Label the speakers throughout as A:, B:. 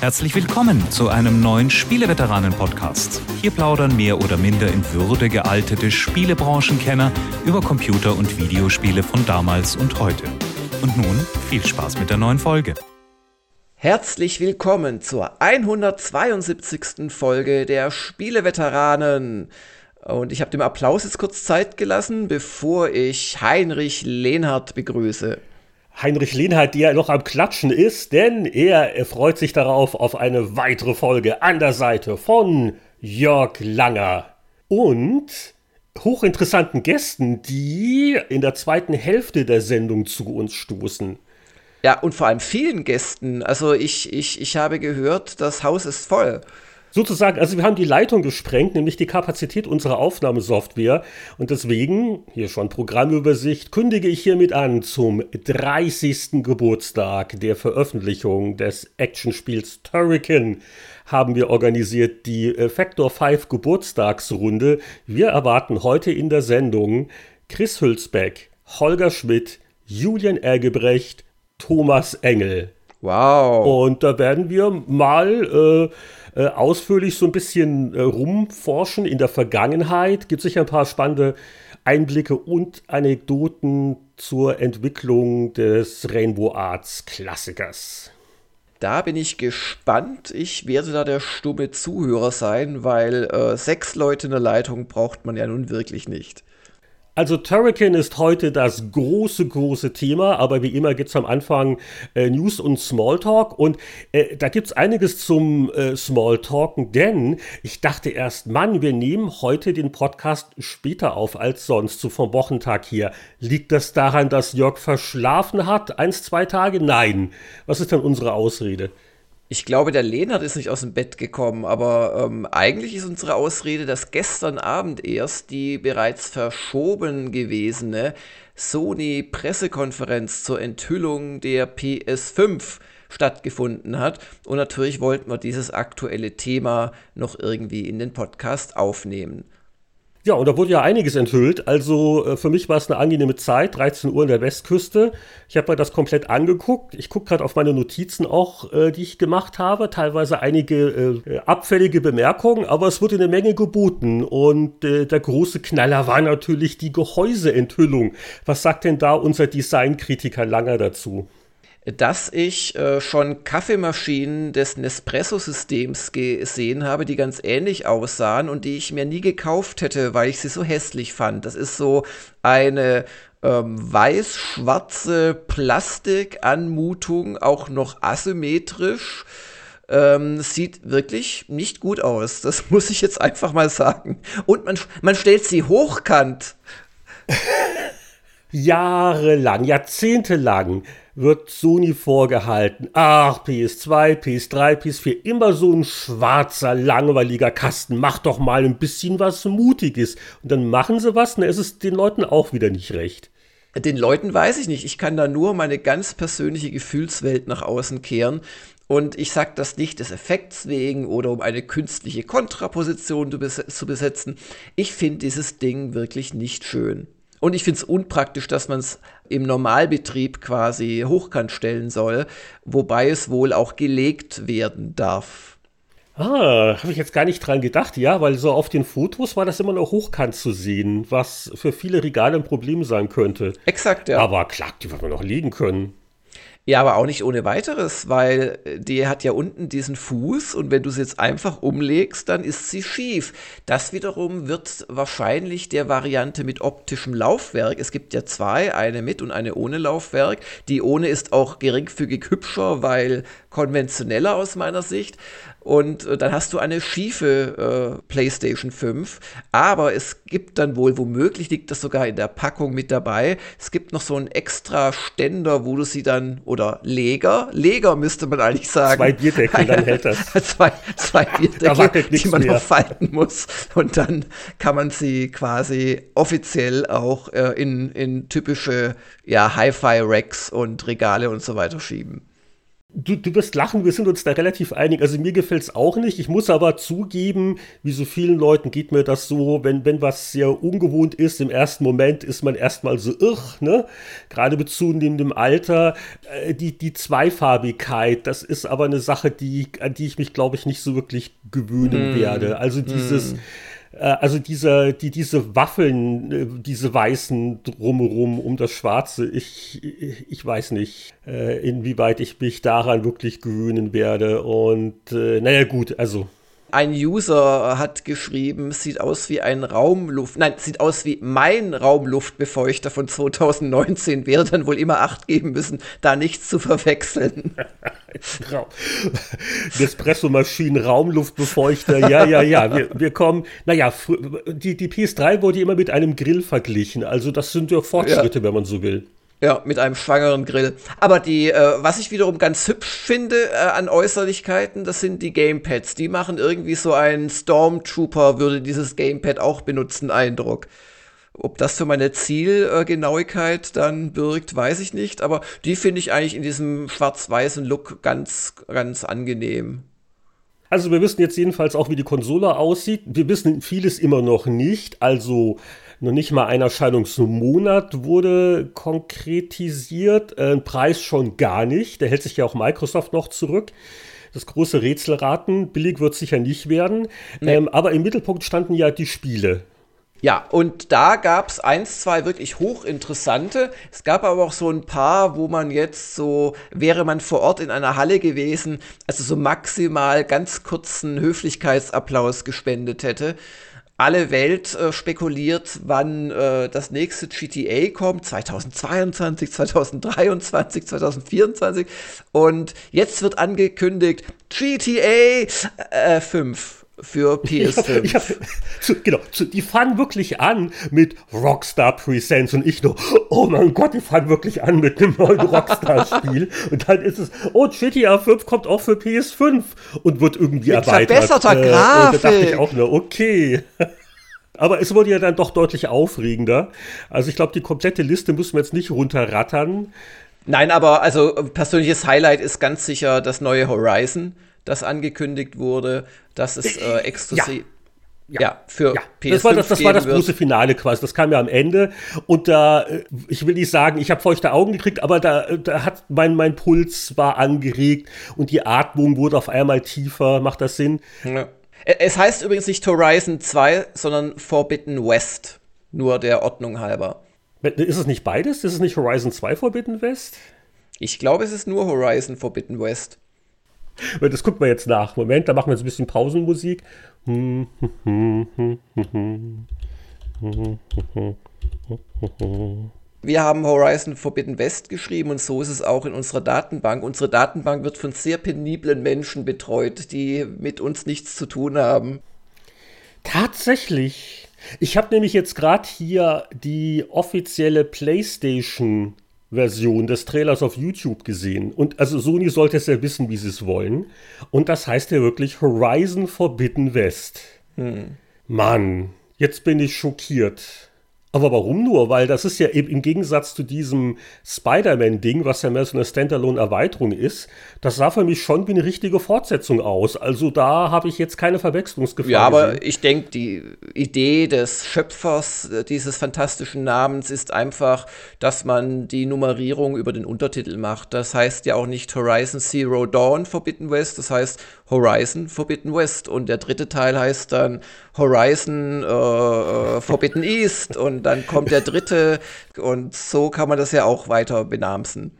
A: Herzlich willkommen zu einem neuen Spieleveteranen-Podcast. Hier plaudern mehr oder minder in Würde gealtete Spielebranchenkenner über Computer- und Videospiele von damals und heute. Und nun viel Spaß mit der neuen Folge.
B: Herzlich willkommen zur 172. Folge der Spieleveteranen. Und ich habe dem Applaus jetzt kurz Zeit gelassen, bevor ich Heinrich Lehnhardt begrüße.
C: Heinrich Lehnhardt, der noch am Klatschen ist, denn er freut sich darauf auf eine weitere Folge an der Seite von Jörg Langer und hochinteressanten Gästen, die in der zweiten Hälfte der Sendung zu uns stoßen.
B: Ja, und vor allem vielen Gästen. Also ich, ich, ich habe gehört, das Haus ist voll.
C: Sozusagen, also wir haben die Leitung gesprengt, nämlich die Kapazität unserer Aufnahmesoftware. Und deswegen, hier schon Programmübersicht, kündige ich hiermit an zum 30. Geburtstag der Veröffentlichung des Actionspiels Turrican haben wir organisiert die äh, Factor 5 Geburtstagsrunde. Wir erwarten heute in der Sendung Chris Hülsbeck, Holger Schmidt, Julian Ergebrecht, Thomas Engel.
B: Wow.
C: Und da werden wir mal äh, äh, ausführlich so ein bisschen äh, rumforschen in der Vergangenheit. Gibt sicher ein paar spannende Einblicke und Anekdoten zur Entwicklung des Rainbow Arts Klassikers.
B: Da bin ich gespannt. Ich werde da der stumme Zuhörer sein, weil äh, sechs Leute in der Leitung braucht man ja nun wirklich nicht.
C: Also Turrican ist heute das große, große Thema, aber wie immer gibt es am Anfang äh, News und Smalltalk und äh, da gibt es einiges zum äh, Smalltalken, denn ich dachte erst, Mann, wir nehmen heute den Podcast später auf als sonst, so vom Wochentag hier. Liegt das daran, dass Jörg verschlafen hat? Eins, zwei Tage? Nein. Was ist denn unsere Ausrede?
B: Ich glaube, der Lehnert ist nicht aus dem Bett gekommen, aber ähm, eigentlich ist unsere Ausrede, dass gestern Abend erst die bereits verschoben gewesene Sony-Pressekonferenz zur Enthüllung der PS5 stattgefunden hat. Und natürlich wollten wir dieses aktuelle Thema noch irgendwie in den Podcast aufnehmen.
C: Ja, und da wurde ja einiges enthüllt. Also äh, für mich war es eine angenehme Zeit, 13 Uhr in der Westküste. Ich habe mir das komplett angeguckt. Ich gucke gerade auf meine Notizen auch, äh, die ich gemacht habe. Teilweise einige äh, abfällige Bemerkungen, aber es wurde eine Menge geboten. Und äh, der große Knaller war natürlich die Gehäuseenthüllung. Was sagt denn da unser Designkritiker Langer dazu?
B: Dass ich äh, schon Kaffeemaschinen des Nespresso-Systems gesehen habe, die ganz ähnlich aussahen und die ich mir nie gekauft hätte, weil ich sie so hässlich fand. Das ist so eine ähm, weiß-schwarze Plastikanmutung, auch noch asymmetrisch. Ähm, sieht wirklich nicht gut aus. Das muss ich jetzt einfach mal sagen. Und man, man stellt sie hochkant.
C: Jahrelang, jahrzehntelang wird Sony vorgehalten. Ach, PS2, PS3, PS4, immer so ein schwarzer, langweiliger Kasten. Mach doch mal ein bisschen was Mutiges. Und dann machen sie was, dann ist es den Leuten auch wieder nicht recht.
B: Den Leuten weiß ich nicht. Ich kann da nur meine ganz persönliche Gefühlswelt nach außen kehren. Und ich sage das nicht des Effekts wegen oder um eine künstliche Kontraposition zu besetzen. Ich finde dieses Ding wirklich nicht schön. Und ich finde es unpraktisch, dass man es im Normalbetrieb quasi hochkant stellen soll, wobei es wohl auch gelegt werden darf.
C: Ah, habe ich jetzt gar nicht dran gedacht, ja, weil so auf den Fotos war das immer noch hochkant zu sehen, was für viele Regale ein Problem sein könnte.
B: Exakt, ja.
C: Aber klar, die wird man noch legen können.
B: Ja, aber auch nicht ohne weiteres, weil äh, die hat ja unten diesen Fuß und wenn du sie jetzt einfach umlegst, dann ist sie schief. Das wiederum wird wahrscheinlich der Variante mit optischem Laufwerk. Es gibt ja zwei, eine mit und eine ohne Laufwerk. Die ohne ist auch geringfügig hübscher, weil konventioneller aus meiner Sicht und äh, dann hast du eine schiefe äh, PlayStation 5. Aber es gibt dann wohl, womöglich liegt das sogar in der Packung mit dabei. Es gibt noch so einen extra Ständer, wo du sie dann, oder Leger, Leger müsste man eigentlich sagen.
C: Zwei Bierdeckel, dann hält das.
B: zwei, zwei Bierdeckel, die man noch falten muss. Und dann kann man sie quasi offiziell auch äh, in, in typische ja, Hi-Fi-Racks und Regale und so weiter schieben.
C: Du, du wirst lachen, wir sind uns da relativ einig. Also mir gefällt es auch nicht. Ich muss aber zugeben, wie so vielen Leuten geht mir das so, wenn, wenn was sehr ungewohnt ist, im ersten Moment ist man erstmal so, irr, ne? Gerade mit zunehmendem Alter. Äh, die, die Zweifarbigkeit, das ist aber eine Sache, die, an die ich mich, glaube ich, nicht so wirklich gewöhnen mm. werde. Also dieses. Mm also diese, die, diese Waffeln, äh, diese weißen drumherum um das Schwarze, ich, ich weiß nicht, äh, inwieweit ich mich daran wirklich gewöhnen werde. Und naja gut, also
B: ein User hat geschrieben, sieht aus wie ein Raumluft, nein, sieht aus wie mein Raumluftbefeuchter von 2019, wäre dann wohl immer Acht geben müssen, da nichts zu verwechseln.
C: Nespresso-Maschinen, Raumluftbefeuchter, ja, ja, ja, wir, wir kommen, naja, die, die PS3 wurde immer mit einem Grill verglichen, also das sind ja Fortschritte, ja. wenn man so will.
B: Ja, mit einem schwangeren Grill. Aber die, äh, was ich wiederum ganz hübsch finde äh, an Äußerlichkeiten, das sind die Gamepads. Die machen irgendwie so einen Stormtrooper würde dieses Gamepad auch benutzen Eindruck. Ob das für meine Zielgenauigkeit dann birgt, weiß ich nicht. Aber die finde ich eigentlich in diesem schwarz-weißen Look ganz, ganz angenehm.
C: Also wir wissen jetzt jedenfalls auch, wie die Konsole aussieht. Wir wissen vieles immer noch nicht. Also noch nicht mal ein Erscheinungsmonat wurde konkretisiert. Äh, ein Preis schon gar nicht. Da hält sich ja auch Microsoft noch zurück. Das große Rätselraten. Billig wird sicher nicht werden. Nee. Ähm, aber im Mittelpunkt standen ja die Spiele.
B: Ja, und da gab es eins, zwei wirklich hochinteressante. Es gab aber auch so ein paar, wo man jetzt so, wäre man vor Ort in einer Halle gewesen, also so maximal ganz kurzen Höflichkeitsapplaus gespendet hätte alle Welt äh, spekuliert, wann äh, das nächste GTA kommt, 2022, 2023, 2024. Und jetzt wird angekündigt GTA äh, 5 für PS5. Ich hab, ich
C: hab, genau, die fangen wirklich an mit Rockstar Presents und ich nur, oh mein Gott, die fangen wirklich an mit dem neuen Rockstar-Spiel. und dann ist es, oh, GTA 5 kommt auch für PS5 und wird irgendwie mit erweitert.
B: Verbesserter äh, Grafik.
C: da dachte ich auch nur, okay. Aber es wurde ja dann doch deutlich aufregender. Also ich glaube, die komplette Liste müssen wir jetzt nicht runterrattern.
B: Nein, aber also persönliches Highlight ist ganz sicher das neue Horizon das angekündigt wurde, dass es äh, exklusiv.
C: Ja. ja. für ja. PS5 das war das, das war das große Finale quasi. Das kam ja am Ende. Und da, äh, ich will nicht sagen, ich habe feuchte Augen gekriegt, aber da, da hat mein, mein Puls war angeregt und die Atmung wurde auf einmal tiefer. Macht das Sinn? Ja.
B: Es heißt übrigens nicht Horizon 2, sondern Forbidden West. Nur der Ordnung halber.
C: Ist es nicht beides? Ist es nicht Horizon 2 Forbidden West?
B: Ich glaube, es ist nur Horizon Forbidden West.
C: Das gucken wir jetzt nach. Moment, da machen wir jetzt ein bisschen Pausenmusik.
B: Wir haben Horizon Forbidden West geschrieben und so ist es auch in unserer Datenbank. Unsere Datenbank wird von sehr peniblen Menschen betreut, die mit uns nichts zu tun haben.
C: Tatsächlich. Ich habe nämlich jetzt gerade hier die offizielle PlayStation Version des Trailers auf YouTube gesehen. Und also Sony sollte es ja wissen, wie sie es wollen. Und das heißt ja wirklich Horizon Forbidden West. Hm. Mann, jetzt bin ich schockiert. Aber warum nur? Weil das ist ja eben im Gegensatz zu diesem Spider-Man-Ding, was ja mehr so eine Standalone-Erweiterung ist, das sah für mich schon wie eine richtige Fortsetzung aus. Also da habe ich jetzt keine Verwechslungsgefahr.
B: Ja, aber gesehen. ich denke, die Idee des Schöpfers äh, dieses fantastischen Namens ist einfach, dass man die Nummerierung über den Untertitel macht. Das heißt ja auch nicht Horizon Zero Dawn Forbidden West, das heißt Horizon Forbidden West. Und der dritte Teil heißt dann Horizon äh, äh Forbidden East und dann kommt der dritte und so kann man das ja auch weiter benamsen.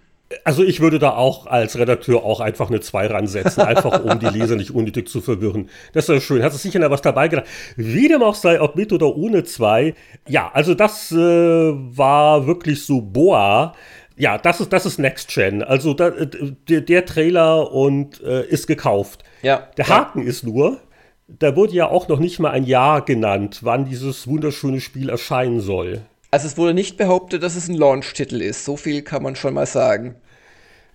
C: Also ich würde da auch als Redakteur auch einfach eine 2 ransetzen, einfach um die Leser nicht unnötig zu verwirren. Das ist ja schön. Hat sich sicher was dabei gedacht. Wie dem auch sei, ob mit oder ohne 2. Ja, also das äh, war wirklich so boah. Ja, das ist, das ist Next Gen. Also da, äh, der, der, Trailer und äh, ist gekauft. Ja. Der Haken ja. ist nur, da wurde ja auch noch nicht mal ein Jahr genannt, wann dieses wunderschöne Spiel erscheinen soll.
B: Also es wurde nicht behauptet, dass es ein Launch-Titel ist. So viel kann man schon mal sagen.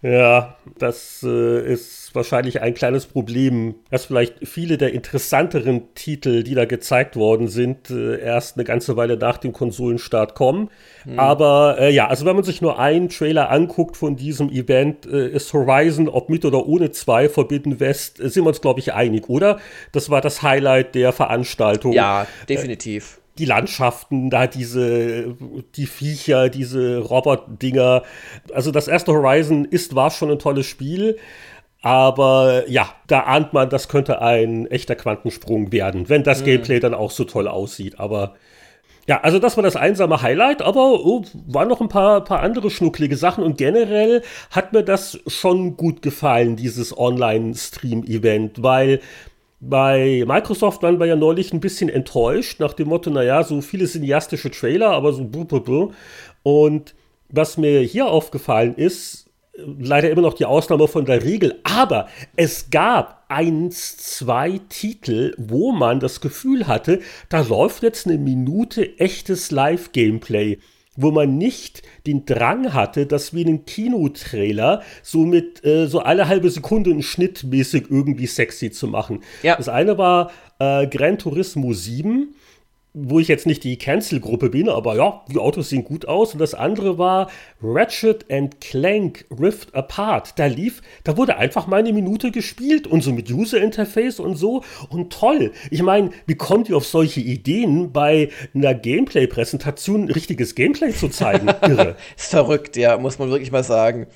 C: Ja, das äh, ist wahrscheinlich ein kleines Problem, dass vielleicht viele der interessanteren Titel, die da gezeigt worden sind, äh, erst eine ganze Weile nach dem Konsolenstart kommen. Hm. Aber äh, ja, also wenn man sich nur einen Trailer anguckt von diesem Event, äh, ist Horizon, ob mit oder ohne zwei, Forbidden West, äh, sind wir uns, glaube ich, einig, oder? Das war das Highlight der Veranstaltung.
B: Ja, definitiv
C: die Landschaften, da diese, die Viecher, diese Robot-Dinger. Also das erste Horizon ist, war schon ein tolles Spiel. Aber ja, da ahnt man, das könnte ein echter Quantensprung werden, wenn das mhm. Gameplay dann auch so toll aussieht. Aber ja, also das war das einsame Highlight, aber oh, waren noch ein paar, paar andere schnucklige Sachen und generell hat mir das schon gut gefallen, dieses Online-Stream-Event, weil bei Microsoft waren wir ja neulich ein bisschen enttäuscht, nach dem Motto, naja, so viele cineastische Trailer, aber so buh, buh, buh. Und was mir hier aufgefallen ist, leider immer noch die Ausnahme von der Regel, aber es gab eins, zwei Titel, wo man das Gefühl hatte, da läuft jetzt eine Minute echtes Live-Gameplay wo man nicht den Drang hatte, das wie einen Kinotrailer so mit äh, so alle halbe Sekunde einen Schnitt mäßig irgendwie sexy zu machen. Ja. Das eine war äh, Gran Turismo 7 wo ich jetzt nicht die Cancel-Gruppe bin, aber ja, die Autos sehen gut aus. Und das andere war Ratchet and Clank Rift Apart. Da lief, da wurde einfach mal eine Minute gespielt und so mit User-Interface und so. Und toll. Ich meine, wie kommt ihr auf solche Ideen, bei einer Gameplay-Präsentation richtiges Gameplay zu zeigen?
B: Irre. ist verrückt, ja, muss man wirklich mal sagen.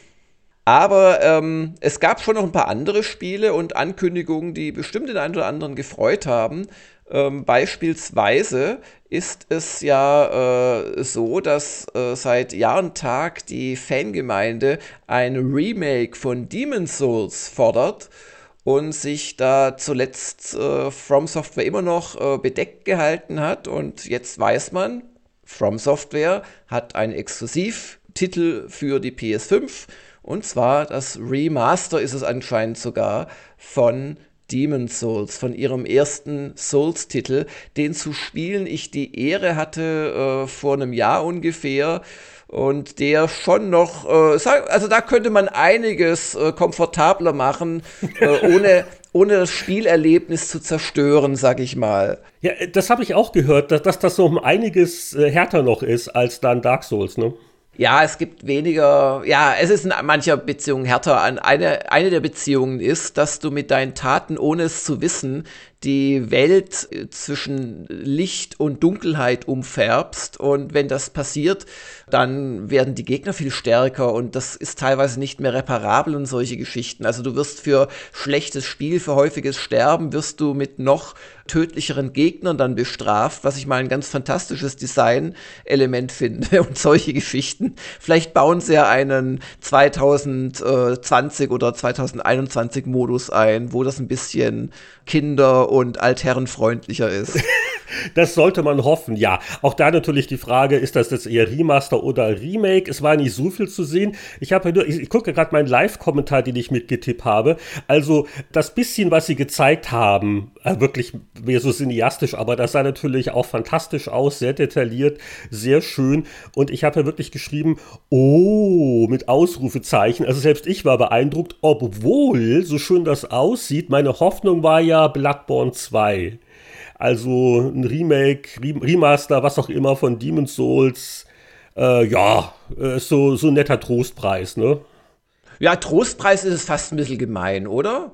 B: Aber ähm, es gab schon noch ein paar andere Spiele und Ankündigungen, die bestimmt den einen oder anderen gefreut haben. Ähm, beispielsweise ist es ja äh, so, dass äh, seit Jahr und Tag die Fangemeinde ein Remake von Demon's Souls fordert und sich da zuletzt äh, From Software immer noch äh, bedeckt gehalten hat. Und jetzt weiß man, From Software hat einen Exklusivtitel für die PS5 und zwar das Remaster ist es anscheinend sogar von Demon's Souls, von ihrem ersten Souls-Titel, den zu spielen ich die Ehre hatte äh, vor einem Jahr ungefähr und der schon noch, äh, also da könnte man einiges äh, komfortabler machen, äh, ohne, ohne das Spielerlebnis zu zerstören, sag ich mal.
C: Ja, das habe ich auch gehört, dass, dass das so um einiges äh, härter noch ist als dann Dark Souls, ne?
B: Ja, es gibt weniger, ja, es ist in mancher Beziehung härter. Eine, eine der Beziehungen ist, dass du mit deinen Taten, ohne es zu wissen, die Welt äh, zwischen Licht und Dunkelheit umfärbst. Und wenn das passiert, dann werden die Gegner viel stärker und das ist teilweise nicht mehr reparabel und solche Geschichten. Also du wirst für schlechtes Spiel, für häufiges Sterben, wirst du mit noch tödlicheren Gegnern dann bestraft, was ich mal ein ganz fantastisches Design-Element finde und solche Geschichten. Vielleicht bauen sie ja einen 2020 oder 2021 Modus ein, wo das ein bisschen Kinder- und altherrenfreundlicher ist.
C: das sollte man hoffen, ja. Auch da natürlich die Frage, ist das jetzt eher Remaster oder Remake? Es war nicht so viel zu sehen. Ich habe nur, ich, ich gucke gerade meinen Live-Kommentar, den ich mitgetippt habe. Also das bisschen, was sie gezeigt haben, äh, wirklich mehr so cineastisch, aber das sah natürlich auch fantastisch aus, sehr detailliert, sehr schön. Und ich habe ja wirklich geschrieben, oh, mit Ausrufezeichen. Also selbst ich war beeindruckt, obwohl so schön das aussieht. Meine Hoffnung war ja Bloodborne 2. Also ein Remake, Remaster, was auch immer von Demon's Souls. Äh, ja, äh, so, so ein netter Trostpreis, ne?
B: Ja, Trostpreis ist es fast ein bisschen gemein, oder?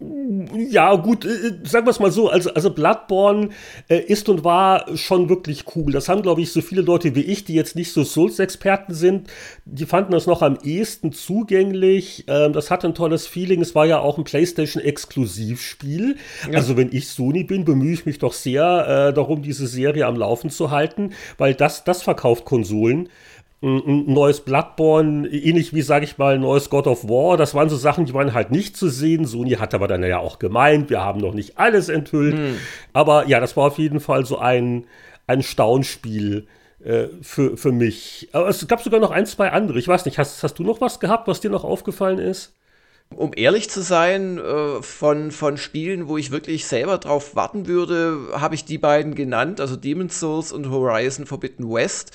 C: Ja, gut, äh, äh, sagen wir es mal so, also, also Bloodborne äh, ist und war schon wirklich cool. Das haben, glaube ich, so viele Leute wie ich, die jetzt nicht so Souls-Experten sind, die fanden das noch am ehesten zugänglich. Ähm, das hatte ein tolles Feeling. Es war ja auch ein PlayStation-Exklusivspiel. Ja. Also, wenn ich Sony bin, bemühe ich mich doch sehr äh, darum, diese Serie am Laufen zu halten, weil das, das verkauft Konsolen ein neues Bloodborne, ähnlich wie, sage ich mal, ein neues God of War. Das waren so Sachen, die waren halt nicht zu sehen. Sony hat aber dann ja auch gemeint, wir haben noch nicht alles enthüllt. Hm. Aber ja, das war auf jeden Fall so ein, ein Staunspiel äh, für, für mich. Aber es gab sogar noch ein, zwei andere. Ich weiß nicht, hast, hast du noch was gehabt, was dir noch aufgefallen ist?
B: Um ehrlich zu sein, äh, von, von Spielen, wo ich wirklich selber drauf warten würde, habe ich die beiden genannt, also Demon's Souls und Horizon Forbidden West.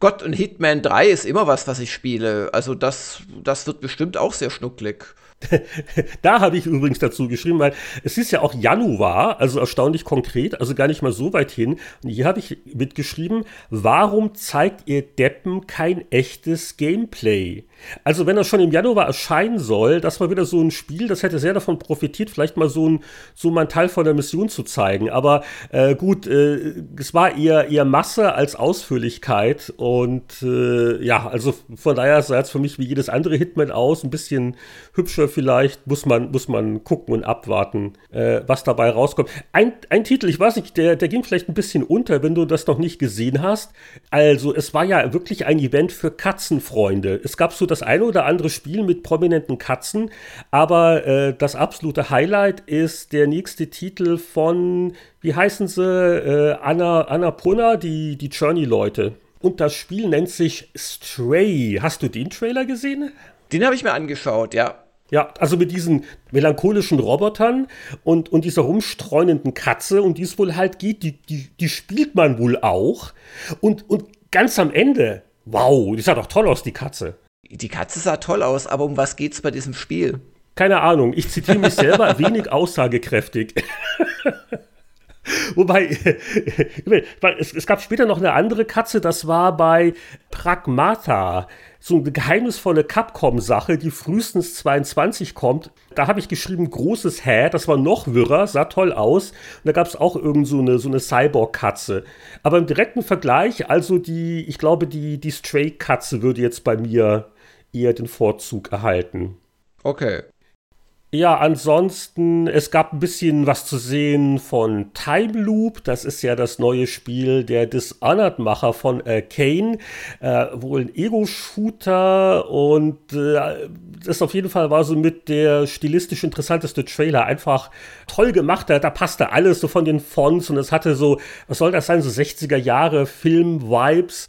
B: Gott, und Hitman 3 ist immer was, was ich spiele. Also das, das wird bestimmt auch sehr schnucklig.
C: da habe ich übrigens dazu geschrieben, weil es ist ja auch Januar, also erstaunlich konkret, also gar nicht mal so weit hin. Und hier habe ich mitgeschrieben, warum zeigt ihr Deppen kein echtes Gameplay? Also wenn das schon im Januar erscheinen soll, das war wieder so ein Spiel, das hätte sehr davon profitiert, vielleicht mal so ein, so mal ein Teil von der Mission zu zeigen. Aber äh, gut, äh, es war eher, eher Masse als Ausführlichkeit. Und äh, ja, also von daher sah es für mich wie jedes andere Hitman aus, ein bisschen hübscher vielleicht, muss man, muss man gucken und abwarten, äh, was dabei rauskommt. Ein, ein Titel, ich weiß nicht, der, der ging vielleicht ein bisschen unter, wenn du das noch nicht gesehen hast. Also, es war ja wirklich ein Event für Katzenfreunde. Es gab so das eine oder andere Spiel mit prominenten Katzen, aber äh, das absolute Highlight ist der nächste Titel von, wie heißen sie, äh, Anna, Anna Punna, die, die Journey-Leute. Und das Spiel nennt sich Stray. Hast du den Trailer gesehen?
B: Den habe ich mir angeschaut, ja.
C: Ja, also mit diesen melancholischen Robotern und, und dieser rumstreunenden Katze, um die es wohl halt geht, die, die, die spielt man wohl auch. Und, und ganz am Ende, wow, die sah doch toll aus, die Katze.
B: Die Katze sah toll aus, aber um was geht's bei diesem Spiel?
C: Keine Ahnung, ich zitiere mich selber wenig aussagekräftig. Wobei, es, es, gab später noch eine andere Katze, das war bei Pragmata, so eine geheimnisvolle Capcom-Sache, die frühestens 22 kommt. Da habe ich geschrieben, großes Hä, das war noch wirrer, sah toll aus. Und da gab es auch irgend so eine, so eine Cyborg-Katze. Aber im direkten Vergleich, also die, ich glaube, die, die Stray-Katze würde jetzt bei mir eher den Vorzug erhalten.
B: Okay.
C: Ja, ansonsten, es gab ein bisschen was zu sehen von Time Loop. Das ist ja das neue Spiel der Dishonored-Macher von äh, Kane. Äh, wohl ein Ego-Shooter und äh, das auf jeden Fall war so mit der stilistisch interessanteste Trailer. Einfach toll gemacht. Da, da passte alles so von den Fonts und es hatte so, was soll das sein, so 60er Jahre Film-Vibes.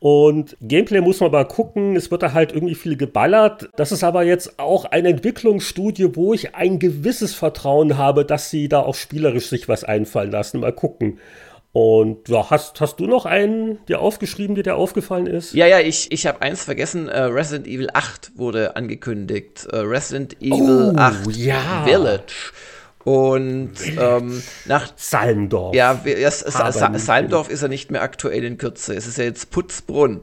C: Und Gameplay muss man mal gucken. Es wird da halt irgendwie viel geballert. Das ist aber jetzt auch eine Entwicklungsstudie, wo ich ein gewisses Vertrauen habe, dass sie da auch spielerisch sich was einfallen lassen. Mal gucken. Und ja, hast, hast du noch einen, der aufgeschrieben, dir der aufgefallen ist?
B: Ja, ja, ich, ich habe eins vergessen. Uh, Resident Evil 8 wurde angekündigt. Uh, Resident Evil oh, 8 ja. Village. Und ähm, nach
C: Salmdorf.
B: Ja, es, es, Salmdorf ist ja nicht mehr aktuell in Kürze. Es ist ja jetzt Putzbrunn.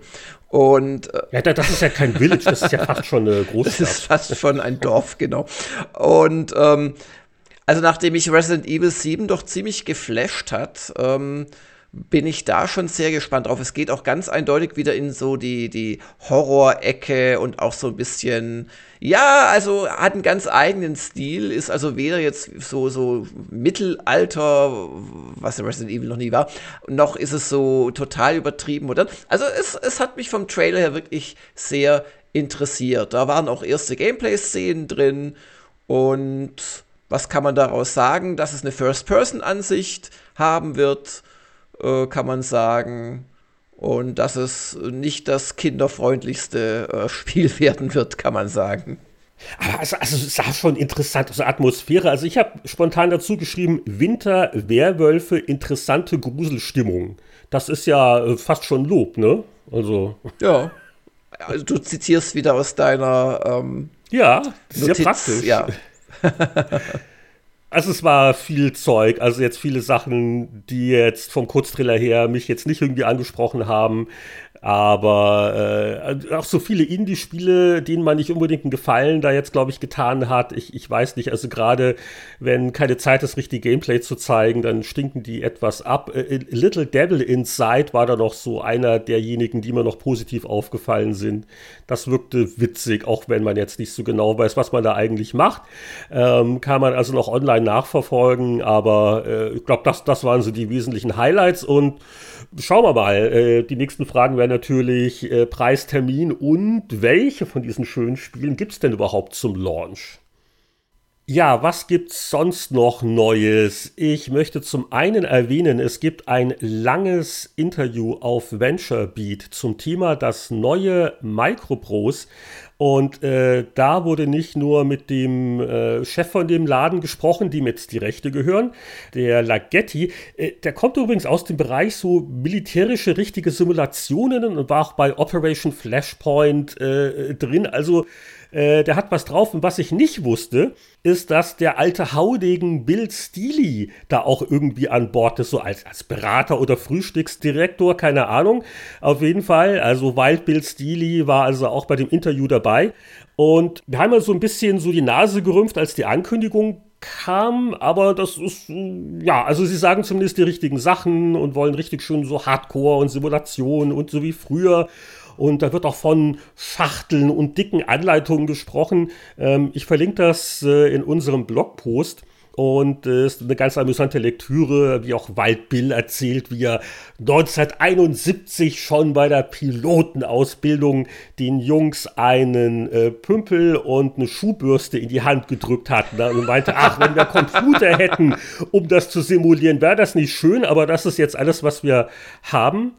B: Und
C: äh, ja, das ist ja kein Village, das ist ja fast schon eine Großstadt.
B: Das ist fast schon ein Dorf, genau. Und ähm, also nachdem ich Resident Evil 7 doch ziemlich geflasht hat, ähm, bin ich da schon sehr gespannt drauf. Es geht auch ganz eindeutig wieder in so die, die Horror-Ecke und auch so ein bisschen, ja, also hat einen ganz eigenen Stil, ist also weder jetzt so, so Mittelalter, was Resident Evil noch nie war, noch ist es so total übertrieben oder. Also es, es hat mich vom Trailer her wirklich sehr interessiert. Da waren auch erste Gameplay-Szenen drin und was kann man daraus sagen, dass es eine First-Person-Ansicht haben wird äh, kann man sagen. Und dass es nicht das kinderfreundlichste äh, Spiel werden wird, kann man sagen.
C: Aber also, also es sah schon interessant aus, Atmosphäre. Also ich habe spontan dazu geschrieben, Winter, Werwölfe, interessante Gruselstimmung. Das ist ja äh, fast schon Lob, ne? Also.
B: Ja. Also du zitierst wieder aus deiner ähm,
C: Ja, sehr Notiz, praktisch.
B: Ja.
C: Also es war viel Zeug, also jetzt viele Sachen, die jetzt vom Kurztriller her mich jetzt nicht irgendwie angesprochen haben. Aber äh, auch so viele Indie-Spiele, denen man nicht unbedingt einen Gefallen da jetzt, glaube ich, getan hat. Ich, ich weiß nicht, also gerade wenn keine Zeit ist, richtig Gameplay zu zeigen, dann stinken die etwas ab. Äh, Little Devil Inside war da noch so einer derjenigen, die mir noch positiv aufgefallen sind. Das wirkte witzig, auch wenn man jetzt nicht so genau weiß, was man da eigentlich macht. Ähm, kann man also noch online nachverfolgen, aber äh, ich glaube, das, das waren so die wesentlichen Highlights und Schauen wir mal. Äh, die nächsten Fragen wären natürlich äh, Preistermin und welche von diesen schönen Spielen gibt es denn überhaupt zum Launch? Ja, was gibt's sonst noch Neues? Ich möchte zum einen erwähnen, es gibt ein langes Interview auf VentureBeat zum Thema das neue Micropros. Und äh, da wurde nicht nur mit dem äh, Chef von dem Laden gesprochen, dem jetzt die Rechte gehören, der Laghetti. Äh, der kommt übrigens aus dem Bereich so militärische richtige Simulationen und war auch bei Operation Flashpoint äh, drin. Also äh, der hat was drauf. Und was ich nicht wusste, ist, dass der alte Haudegen Bill Steely da auch irgendwie an Bord ist, so als, als Berater oder Frühstücksdirektor, keine Ahnung. Auf jeden Fall, also Wild Bill Steely war also auch bei dem Interview dabei. Und wir haben ja so ein bisschen so die Nase gerümpft, als die Ankündigung kam, aber das ist, ja, also sie sagen zumindest die richtigen Sachen und wollen richtig schön so Hardcore und Simulation und so wie früher. Und da wird auch von Schachteln und dicken Anleitungen gesprochen. Ähm, ich verlinke das äh, in unserem Blogpost. Und es äh, ist eine ganz amüsante Lektüre, wie auch Waldbill erzählt, wie er 1971 schon bei der Pilotenausbildung den Jungs einen äh, Pümpel und eine Schuhbürste in die Hand gedrückt hat. Ne? Und meinte, ach, wenn wir Computer hätten, um das zu simulieren, wäre das nicht schön, aber das ist jetzt alles, was wir haben.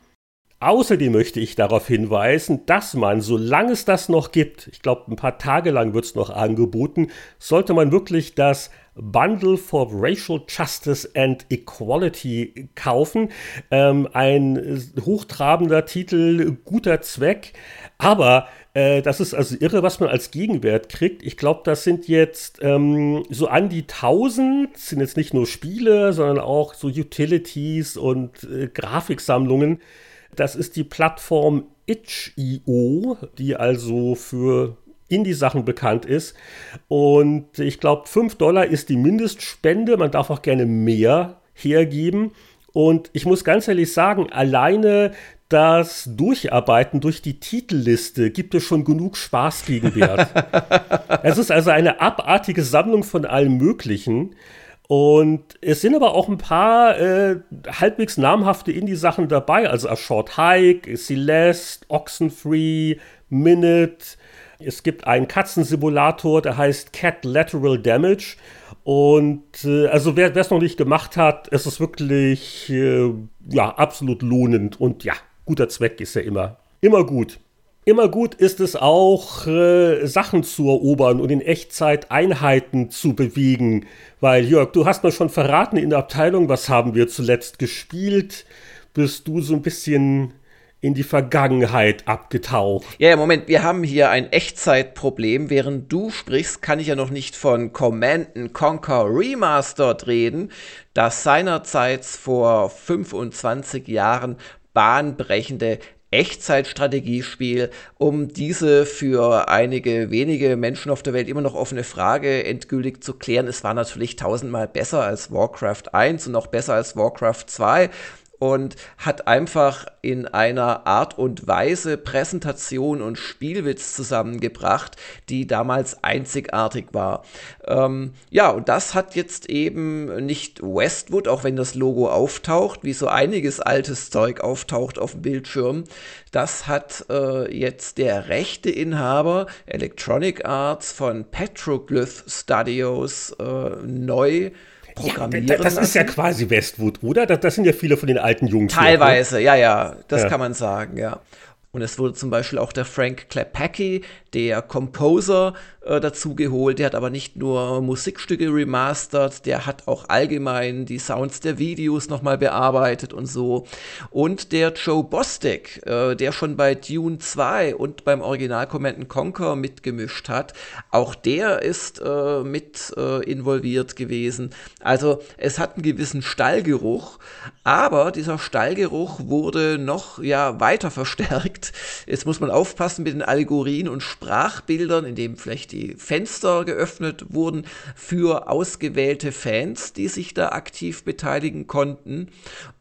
C: Außerdem möchte ich darauf hinweisen, dass man, solange es das noch gibt, ich glaube, ein paar Tage lang wird es noch angeboten, sollte man wirklich das Bundle for Racial Justice and Equality kaufen. Ähm, ein hochtrabender Titel, guter Zweck. Aber äh, das ist also irre, was man als Gegenwert kriegt. Ich glaube, das sind jetzt ähm, so an die 1000, sind jetzt nicht nur Spiele, sondern auch so Utilities und äh, Grafiksammlungen das ist die Plattform itch.io, die also für Indie-Sachen bekannt ist. Und ich glaube, 5 Dollar ist die Mindestspende. Man darf auch gerne mehr hergeben. Und ich muss ganz ehrlich sagen, alleine das Durcharbeiten durch die Titelliste gibt es schon genug Spaßgegenwert. es ist also eine abartige Sammlung von allem Möglichen. Und es sind aber auch ein paar äh, halbwegs namhafte Indie-Sachen dabei, also A Short Hike, Celeste, Oxenfree, Minute. Es gibt einen Katzensimulator, der heißt Cat Lateral Damage. Und äh, also wer es noch nicht gemacht hat, es ist wirklich äh, ja, absolut lohnend. Und ja, guter Zweck ist ja immer, immer gut. Immer gut ist es auch, äh, Sachen zu erobern und in Echtzeit Einheiten zu bewegen. Weil, Jörg, du hast mir schon verraten in der Abteilung, was haben wir zuletzt gespielt? Bist du so ein bisschen in die Vergangenheit abgetaucht.
B: Ja, Moment, wir haben hier ein Echtzeitproblem. Während du sprichst, kann ich ja noch nicht von Command Conquer Remastered reden, das seinerzeit vor 25 Jahren bahnbrechende Echtzeitstrategiespiel, um diese für einige wenige Menschen auf der Welt immer noch offene Frage endgültig zu klären. Es war natürlich tausendmal besser als Warcraft 1 und noch besser als Warcraft 2 und hat einfach in einer Art und Weise Präsentation und Spielwitz zusammengebracht, die damals einzigartig war. Ähm, ja, und das hat jetzt eben nicht Westwood, auch wenn das Logo auftaucht, wie so einiges altes Zeug auftaucht auf dem Bildschirm. Das hat äh, jetzt der rechte Inhaber Electronic Arts von Petroglyph Studios äh, neu programmieren
C: ja, Das ist ja quasi Westwood, oder? Das, das, sind ja viele von den alten Jungs.
B: Teilweise, noch, ne? ja, ja, das ja. kann man sagen, ja. Und es wurde zum Beispiel auch der Frank Klepacki, der Composer, äh, dazu geholt. Der hat aber nicht nur Musikstücke remastert, der hat auch allgemein die Sounds der Videos nochmal bearbeitet und so. Und der Joe Bostic, äh, der schon bei Dune 2 und beim Original Command Conquer mitgemischt hat, auch der ist äh, mit äh, involviert gewesen. Also es hat einen gewissen Stallgeruch, aber dieser Stallgeruch wurde noch ja weiter verstärkt. Jetzt muss man aufpassen mit den Allegorien und Sprachbildern, in dem vielleicht die Fenster geöffnet wurden für ausgewählte Fans, die sich da aktiv beteiligen konnten.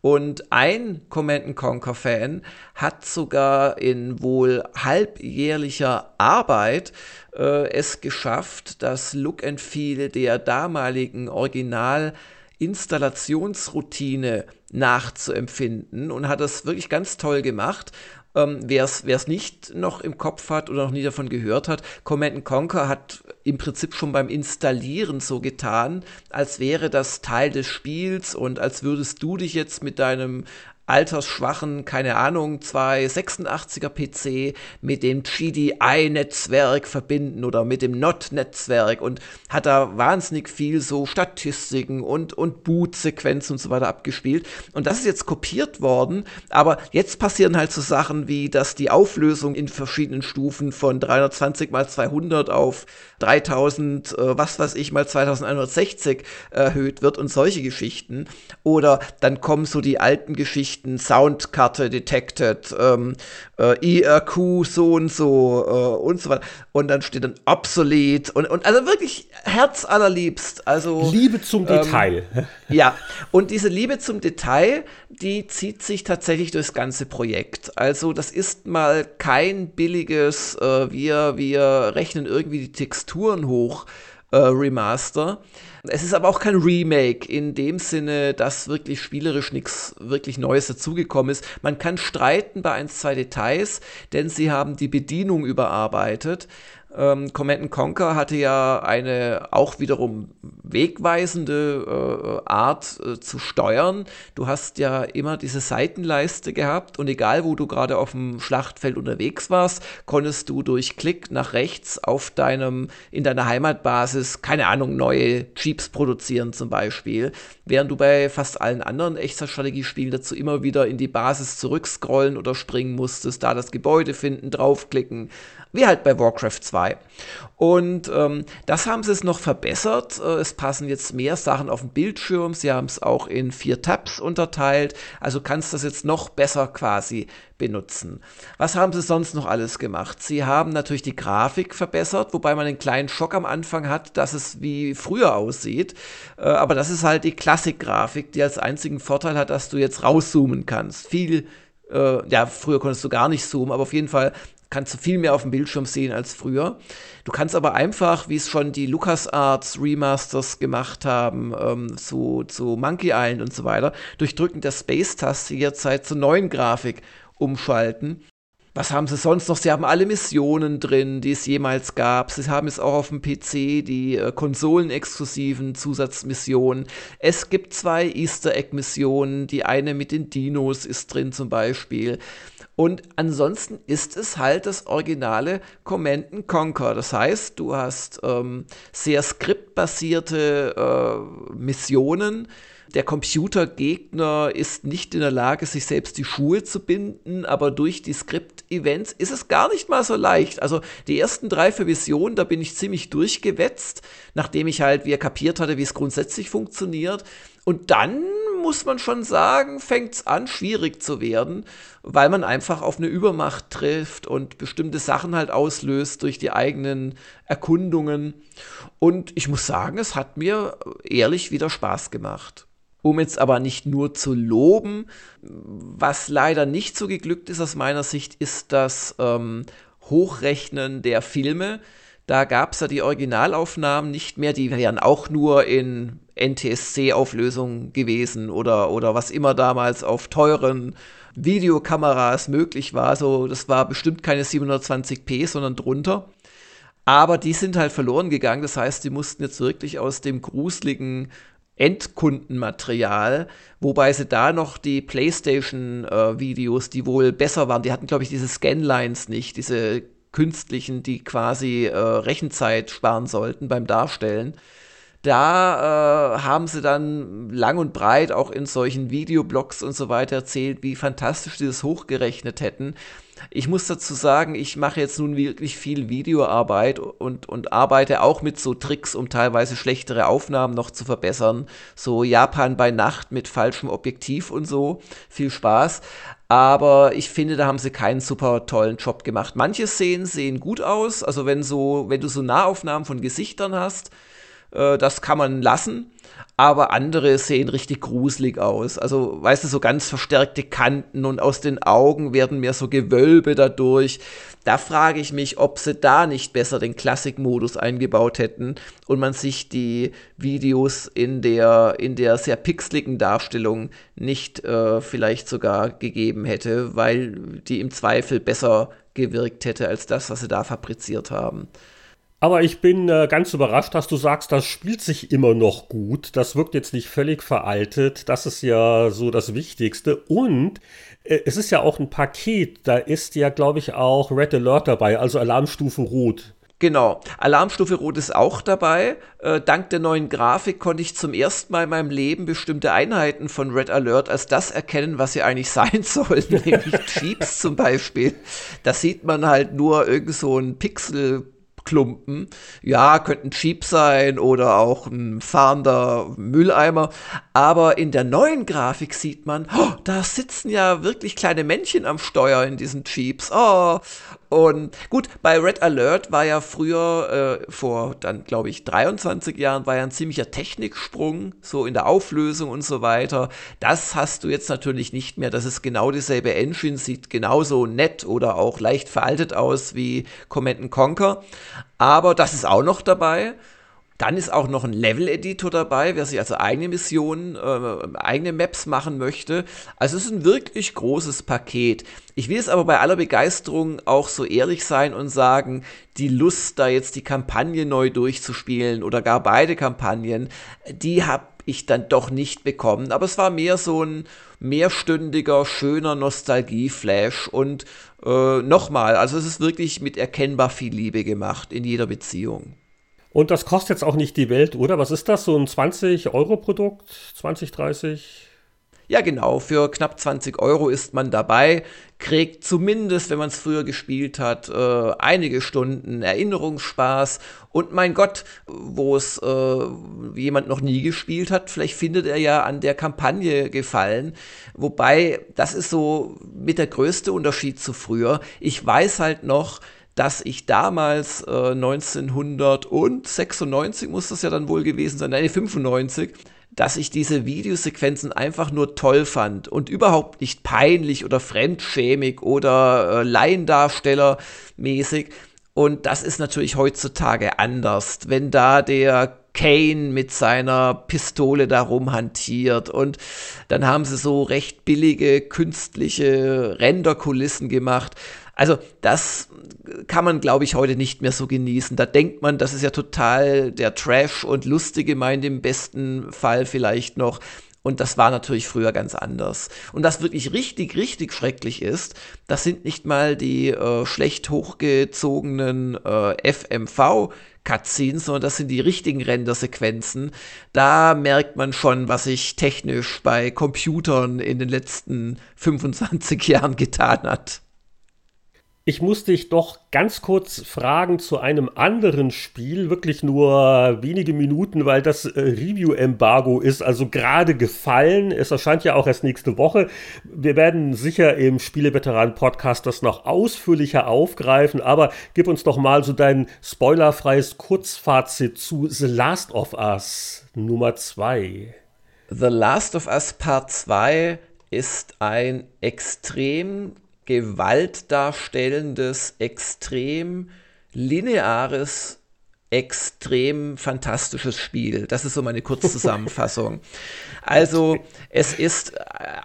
B: Und ein Command Conquer Fan hat sogar in wohl halbjährlicher Arbeit äh, es geschafft, das Look and Feel der damaligen Original Installationsroutine nachzuempfinden und hat das wirklich ganz toll gemacht Ähm, Wer es nicht noch im Kopf hat oder noch nie davon gehört hat, Command Conquer hat im Prinzip schon beim Installieren so getan, als wäre das Teil des Spiels und als würdest du dich jetzt mit deinem altersschwachen, keine Ahnung, 286er PC mit dem GDI-Netzwerk verbinden oder mit dem NOT-Netzwerk und hat da wahnsinnig viel so Statistiken und, und Boot-Sequenzen und so weiter abgespielt. Und das ist jetzt kopiert worden, aber jetzt passieren halt so Sachen wie, dass die Auflösung in verschiedenen Stufen von 320 mal 200 auf 3000, äh, was weiß ich, mal 2160 erhöht wird und solche Geschichten. Oder dann kommen so die alten Geschichten, Soundkarte detected, ähm, äh, IRQ so und so äh, und so weiter. Und dann steht dann obsolet und, und also wirklich herzallerliebst. Also,
C: Liebe zum ähm, Detail.
B: Ja, und diese Liebe zum Detail, die zieht sich tatsächlich durchs ganze Projekt. Also das ist mal kein billiges, äh, wir, wir rechnen irgendwie die Texturen hoch. Äh, Remaster, es ist aber auch kein Remake in dem Sinne, dass wirklich spielerisch nichts wirklich Neues dazugekommen ist. Man kann streiten bei ein, zwei Details, denn sie haben die Bedienung überarbeitet. Ähm, Command Conquer hatte ja eine auch wiederum wegweisende äh, Art äh, zu steuern. Du hast ja immer diese Seitenleiste gehabt und egal wo du gerade auf dem Schlachtfeld unterwegs warst, konntest du durch Klick nach rechts auf deinem, in deiner Heimatbasis, keine Ahnung, neue Jeeps produzieren zum Beispiel. Während du bei fast allen anderen Echtzeitstrategiespielen dazu immer wieder in die Basis zurückscrollen oder springen musstest, da das Gebäude finden, draufklicken, wie halt bei Warcraft 2. Und ähm, das haben sie es noch verbessert. Äh, es passen jetzt mehr Sachen auf den Bildschirm. Sie haben es auch in vier Tabs unterteilt. Also kannst du das jetzt noch besser quasi benutzen. Was haben sie sonst noch alles gemacht? Sie haben natürlich die Grafik verbessert, wobei man einen kleinen Schock am Anfang hat, dass es wie früher aussieht. Äh, aber das ist halt die Klassikgrafik, die als einzigen Vorteil hat, dass du jetzt rauszoomen kannst. Viel äh, ja, früher konntest du gar nicht zoomen, aber auf jeden Fall kannst du viel mehr auf dem Bildschirm sehen als früher. Du kannst aber einfach, wie es schon die LucasArts Remasters gemacht haben, ähm, zu, zu Monkey Island und so weiter, durch Drücken der Space-Taste jederzeit zur neuen Grafik umschalten. Was haben sie sonst noch? Sie haben alle Missionen drin, die es jemals gab. Sie haben es auch auf dem PC, die äh, konsolenexklusiven Zusatzmissionen. Es gibt zwei Easter Egg-Missionen. Die eine mit den Dinos ist drin zum Beispiel. Und ansonsten ist es halt das originale Command Conquer. Das heißt, du hast ähm, sehr skriptbasierte äh, Missionen. Der Computergegner ist nicht in der Lage, sich selbst die Schuhe zu binden, aber durch die Skript-Events ist es gar nicht mal so leicht. Also die ersten drei für Visionen, da bin ich ziemlich durchgewetzt, nachdem ich halt wieder kapiert hatte, wie es grundsätzlich funktioniert. Und dann muss man schon sagen, fängt es an, schwierig zu werden, weil man einfach auf eine Übermacht trifft und bestimmte Sachen halt auslöst durch die eigenen Erkundungen. Und ich muss sagen, es hat mir ehrlich wieder Spaß gemacht. Um jetzt aber nicht nur zu loben, was leider nicht so geglückt ist aus meiner Sicht, ist das ähm, Hochrechnen der Filme. Da gab es ja die Originalaufnahmen nicht mehr, die wären auch nur in NTSC-Auflösung gewesen oder, oder was immer damals auf teuren Videokameras möglich war. So, das war bestimmt keine 720p, sondern drunter. Aber die sind halt verloren gegangen. Das heißt, die mussten jetzt wirklich aus dem gruseligen Endkundenmaterial, wobei sie da noch die PlayStation-Videos, äh, die wohl besser waren, die hatten, glaube ich, diese Scanlines nicht, diese künstlichen, die quasi äh, Rechenzeit sparen sollten beim Darstellen da äh, haben sie dann lang und breit auch in solchen Videoblogs und so weiter erzählt, wie fantastisch sie das hochgerechnet hätten. Ich muss dazu sagen, ich mache jetzt nun wirklich viel Videoarbeit und, und arbeite auch mit so Tricks, um teilweise schlechtere Aufnahmen noch zu verbessern. So Japan bei Nacht mit falschem Objektiv und so. Viel Spaß. Aber ich finde, da haben sie keinen super tollen Job gemacht. Manche Szenen sehen gut aus. Also wenn so, wenn du so Nahaufnahmen von Gesichtern hast, äh, das kann man lassen. aber andere sehen richtig gruselig aus. Also, weißt du, so ganz verstärkte Kanten und aus den Augen werden mehr so Gewölbe dadurch. Da frage ich mich, ob sie da nicht besser den Klassikmodus eingebaut hätten und man sich die Videos in der, in der sehr pixeligen Darstellung nicht äh, vielleicht sogar gegeben hätte, weil die im Zweifel besser gewirkt hätte als das, was sie da fabriziert haben.
C: Aber ich bin äh, ganz überrascht, dass du sagst, das spielt sich immer noch gut. Das wirkt jetzt nicht völlig veraltet. Das ist ja so das Wichtigste. Und äh, es ist ja auch ein Paket. Da ist ja, glaube ich, auch Red Alert dabei, also Alarmstufe Rot.
B: Genau. Alarmstufe Rot ist auch dabei. Äh, dank der neuen Grafik konnte ich zum ersten Mal in meinem Leben bestimmte Einheiten von Red Alert als das erkennen, was sie eigentlich sein sollen, nämlich Jeeps zum Beispiel. Da sieht man halt nur irgend so ein Pixel Klumpen. Ja, könnten Jeep sein oder auch ein fahrender Mülleimer. Aber in der neuen Grafik sieht man, oh, da sitzen ja wirklich kleine Männchen am Steuer in diesen Jeeps. Oh, und gut, bei Red Alert war ja früher, äh, vor dann glaube ich 23 Jahren, war ja ein ziemlicher Techniksprung, so in der Auflösung und so weiter. Das hast du jetzt natürlich nicht mehr. Das ist genau dieselbe Engine, sieht genauso nett oder auch leicht veraltet aus wie Command Conquer. Aber das ist auch noch dabei. Dann ist auch noch ein Level-Editor dabei, wer sich also eigene Missionen, äh, eigene Maps machen möchte. Also es ist ein wirklich großes Paket. Ich will es aber bei aller Begeisterung auch so ehrlich sein und sagen, die Lust, da jetzt die Kampagne neu durchzuspielen oder gar beide Kampagnen, die habe ich dann doch nicht bekommen. Aber es war mehr so ein mehrstündiger, schöner Nostalgie-Flash und äh, nochmal, also es ist wirklich mit erkennbar viel Liebe gemacht in jeder Beziehung.
C: Und das kostet jetzt auch nicht die Welt, oder? Was ist das? So ein 20-Euro-Produkt? 20, 30?
B: Ja, genau. Für knapp 20 Euro ist man dabei, kriegt zumindest, wenn man es früher gespielt hat, äh, einige Stunden Erinnerungsspaß. Und mein Gott, wo es äh, jemand noch nie gespielt hat, vielleicht findet er ja an der Kampagne gefallen. Wobei, das ist so mit der größte Unterschied zu früher. Ich weiß halt noch, dass ich damals äh, 1996 muss das ja dann wohl gewesen sein, nein, 95, dass ich diese Videosequenzen einfach nur toll fand und überhaupt nicht peinlich oder fremdschämig oder äh, Laiendarstellermäßig. Und das ist natürlich heutzutage anders, wenn da der Kane mit seiner Pistole darum hantiert und dann haben sie so recht billige künstliche Renderkulissen gemacht. Also das kann man, glaube ich, heute nicht mehr so genießen. Da denkt man, das ist ja total der Trash und lustige meint im besten Fall vielleicht noch. Und das war natürlich früher ganz anders. Und was wirklich richtig, richtig schrecklich ist, das sind nicht mal die äh, schlecht hochgezogenen äh, FMV. Cutscenes, sondern das sind die richtigen Rendersequenzen. Da merkt man schon, was sich technisch bei Computern in den letzten 25 Jahren getan hat.
C: Ich muss dich doch ganz kurz fragen zu einem anderen Spiel, wirklich nur wenige Minuten, weil das äh, Review-Embargo ist also gerade gefallen. Es erscheint ja auch erst nächste Woche. Wir werden sicher im Spieleveteranen-Podcast das noch ausführlicher aufgreifen, aber gib uns doch mal so dein spoilerfreies Kurzfazit zu The Last of Us Nummer 2.
B: The Last of Us Part 2 ist ein extrem gewaltdarstellendes, extrem lineares, extrem fantastisches Spiel. Das ist so meine Kurzzusammenfassung. also, es ist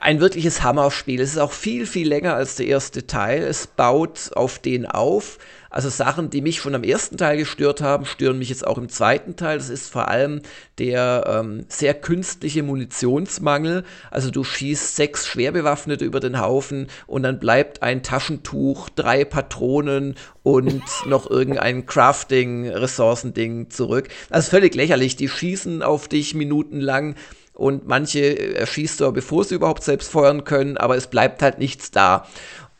B: ein wirkliches Hammerspiel. Es ist auch viel, viel länger als der erste Teil. Es baut auf den auf. Also Sachen, die mich schon am ersten Teil gestört haben, stören mich jetzt auch im zweiten Teil. Das ist vor allem der ähm, sehr künstliche Munitionsmangel. Also du schießt sechs Schwerbewaffnete über den Haufen und dann bleibt ein Taschentuch, drei Patronen und noch irgendein Crafting-Ressourcending zurück. Also völlig lächerlich. Die schießen auf dich minutenlang und manche erschießt du, bevor sie überhaupt selbst feuern können, aber es bleibt halt nichts da.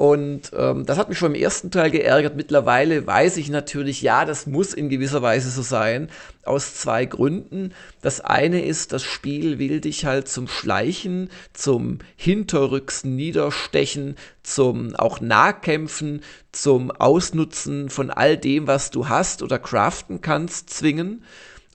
B: Und ähm, das hat mich schon im ersten Teil geärgert. Mittlerweile weiß ich natürlich, ja, das muss in gewisser Weise so sein. Aus zwei Gründen. Das eine ist, das Spiel will dich halt zum Schleichen, zum Hinterrücksen niederstechen, zum auch Nahkämpfen, zum Ausnutzen von all dem, was du hast oder craften kannst, zwingen.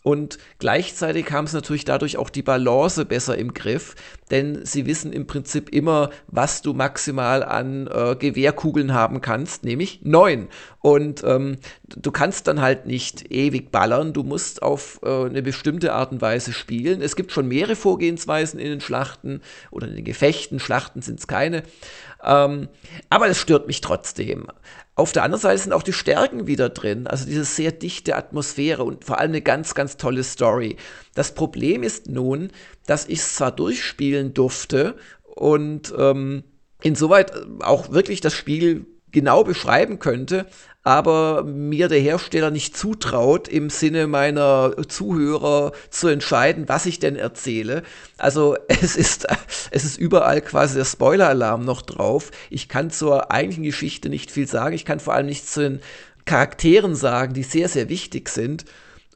B: Und gleichzeitig haben sie natürlich dadurch auch die Balance besser im Griff, denn sie wissen im Prinzip immer, was du maximal an äh, Gewehrkugeln haben kannst, nämlich neun. Und ähm, du kannst dann halt nicht ewig ballern, du musst auf äh, eine bestimmte Art und Weise spielen. Es gibt schon mehrere Vorgehensweisen in den Schlachten oder in den Gefechten, Schlachten sind es keine. Ähm, aber es stört mich trotzdem. Auf der anderen Seite sind auch die Stärken wieder drin, also diese sehr dichte Atmosphäre und vor allem eine ganz, ganz tolle Story. Das Problem ist nun, dass ich es zwar durchspielen durfte und ähm, insoweit auch wirklich das Spiel genau beschreiben könnte, aber mir der Hersteller nicht zutraut, im Sinne meiner Zuhörer zu entscheiden, was ich denn erzähle. Also es ist, es ist überall quasi der Spoiler-Alarm noch drauf. Ich kann zur eigentlichen Geschichte nicht viel sagen. Ich kann vor allem nichts zu den Charakteren sagen, die sehr, sehr wichtig sind.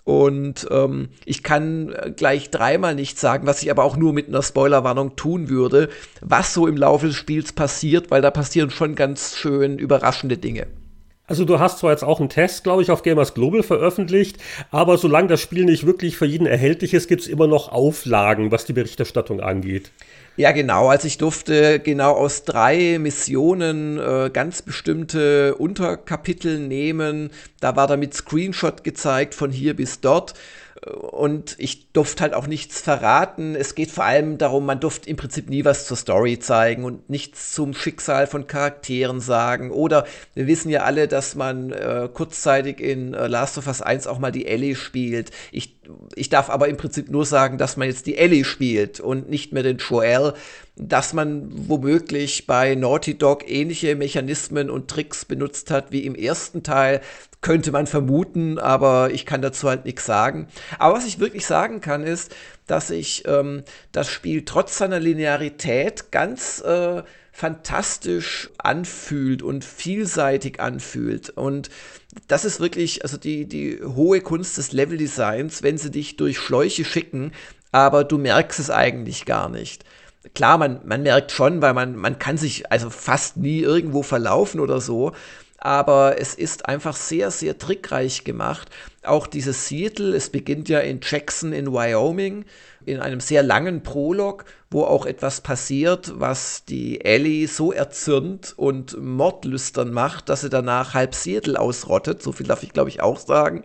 B: Und ähm, ich kann gleich dreimal nicht sagen, was ich aber auch nur mit einer Spoilerwarnung tun würde, was so im Laufe des Spiels passiert, weil da passieren schon ganz schön überraschende Dinge.
C: Also du hast zwar jetzt auch einen Test, glaube ich, auf Gamers Global veröffentlicht, aber solange das Spiel nicht wirklich für jeden erhältlich ist, gibt es immer noch Auflagen, was die Berichterstattung angeht.
B: Ja, genau. Also ich durfte genau aus drei Missionen äh, ganz bestimmte Unterkapitel nehmen. Da war damit Screenshot gezeigt von hier bis dort und ich durfte halt auch nichts verraten. Es geht vor allem darum, man durfte im Prinzip nie was zur Story zeigen und nichts zum Schicksal von Charakteren sagen. Oder wir wissen ja alle, dass man äh, kurzzeitig in äh, Last of Us 1 auch mal die Ellie spielt. Ich, ich darf aber im Prinzip nur sagen, dass man jetzt die Ellie spielt und nicht mehr den Joel dass man womöglich bei Naughty Dog ähnliche Mechanismen und Tricks benutzt hat wie im ersten Teil, könnte man vermuten, aber ich kann dazu halt nichts sagen. Aber was ich wirklich sagen kann, ist, dass sich ähm, das Spiel trotz seiner Linearität ganz äh, fantastisch anfühlt und vielseitig anfühlt. Und das ist wirklich, also die, die hohe Kunst des Leveldesigns, wenn sie dich durch Schläuche schicken, aber du merkst es eigentlich gar nicht klar, man, man merkt schon, weil man, man kann sich also fast nie irgendwo verlaufen oder so. Aber es ist einfach sehr, sehr trickreich gemacht. Auch dieses Seattle, es beginnt ja in Jackson in Wyoming, in einem sehr langen Prolog, wo auch etwas passiert, was die Ellie so erzürnt und mordlüstern macht, dass sie danach halb Seattle ausrottet. So viel darf ich, glaube ich, auch sagen.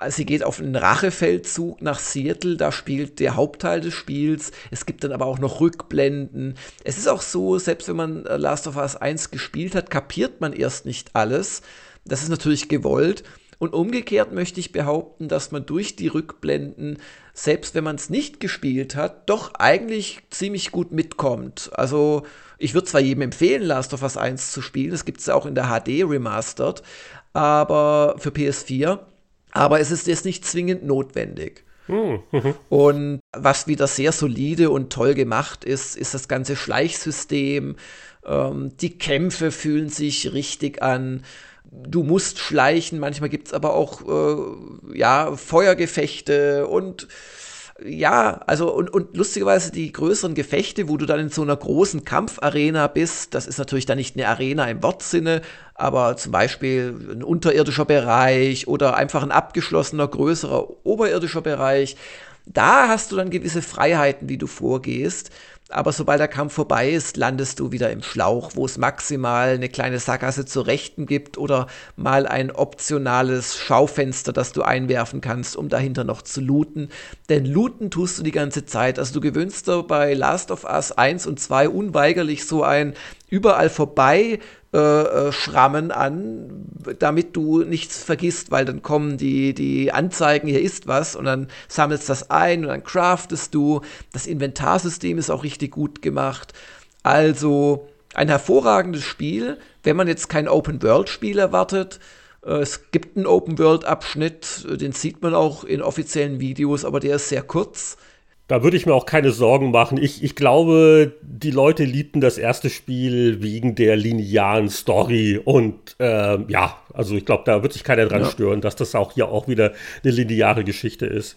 B: Also sie geht auf einen Rachefeldzug nach Seattle, da spielt der Hauptteil des Spiels. Es gibt dann aber auch noch Rückblenden. Es ist auch so, selbst wenn man äh, Last of Us 1 gespielt hat, kapiert man erst nicht alles. Das ist natürlich gewollt. Und umgekehrt möchte ich behaupten, dass man durch die Rückblenden, selbst wenn man es nicht gespielt hat, doch eigentlich ziemlich gut mitkommt. Also ich würde zwar jedem empfehlen, Last of Us 1 zu spielen, das gibt es auch in der HD Remastered, aber für PS4. Aber es ist jetzt nicht zwingend notwendig. Hm. und was wieder sehr solide und toll gemacht ist, ist das ganze Schleichsystem. Ähm, die Kämpfe fühlen sich richtig an. Du musst schleichen, manchmal gibt es aber auch äh, ja, Feuergefechte und ja, also und, und lustigerweise die größeren Gefechte, wo du dann in so einer großen Kampfarena bist, das ist natürlich dann nicht eine Arena im Wortsinne, aber zum Beispiel ein unterirdischer Bereich oder einfach ein abgeschlossener, größerer oberirdischer Bereich. Da hast du dann gewisse Freiheiten, wie du vorgehst aber sobald der Kampf vorbei ist, landest du wieder im Schlauch, wo es maximal eine kleine Sackgasse zur Rechten gibt oder mal ein optionales Schaufenster, das du einwerfen kannst, um dahinter noch zu looten. Denn looten tust du die ganze Zeit. Also du gewöhnst dir bei Last of Us 1 und 2 unweigerlich so ein überall vorbei äh, äh, Schrammen an, damit du nichts vergisst, weil dann kommen die, die Anzeigen, hier ist was und dann sammelst das ein und dann craftest du. Das Inventarsystem ist auch richtig gut gemacht. Also ein hervorragendes Spiel, wenn man jetzt kein Open-World-Spiel erwartet. Äh, es gibt einen Open-World-Abschnitt, den sieht man auch in offiziellen Videos, aber der ist sehr kurz.
C: Da würde ich mir auch keine Sorgen machen. Ich, ich glaube, die Leute liebten das erste Spiel wegen der linearen Story. Und äh, ja, also ich glaube, da wird sich keiner dran ja. stören, dass das auch hier auch wieder eine lineare Geschichte ist.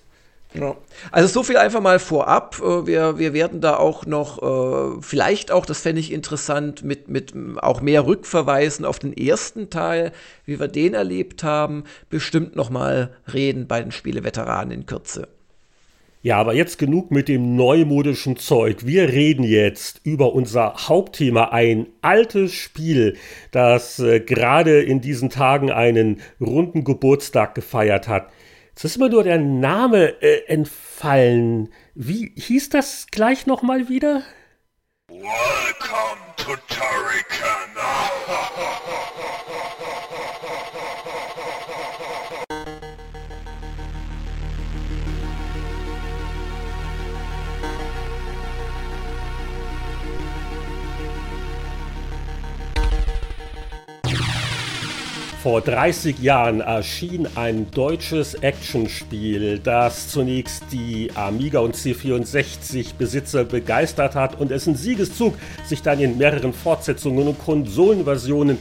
B: Ja. Also so viel einfach mal vorab. Äh, wir, wir werden da auch noch, äh, vielleicht auch, das fände ich interessant, mit, mit auch mehr Rückverweisen auf den ersten Teil, wie wir den erlebt haben, bestimmt noch mal reden bei den Spieleveteranen in Kürze.
C: Ja, aber jetzt genug mit dem neumodischen Zeug. Wir reden jetzt über unser Hauptthema, ein altes Spiel, das äh, gerade in diesen Tagen einen runden Geburtstag gefeiert hat. Jetzt ist immer nur der Name äh, entfallen. Wie hieß das gleich nochmal wieder? Welcome to Turrican. Vor 30 Jahren erschien ein deutsches Actionspiel, das zunächst die Amiga und C64 Besitzer begeistert hat und dessen Siegeszug sich dann in mehreren Fortsetzungen und Konsolenversionen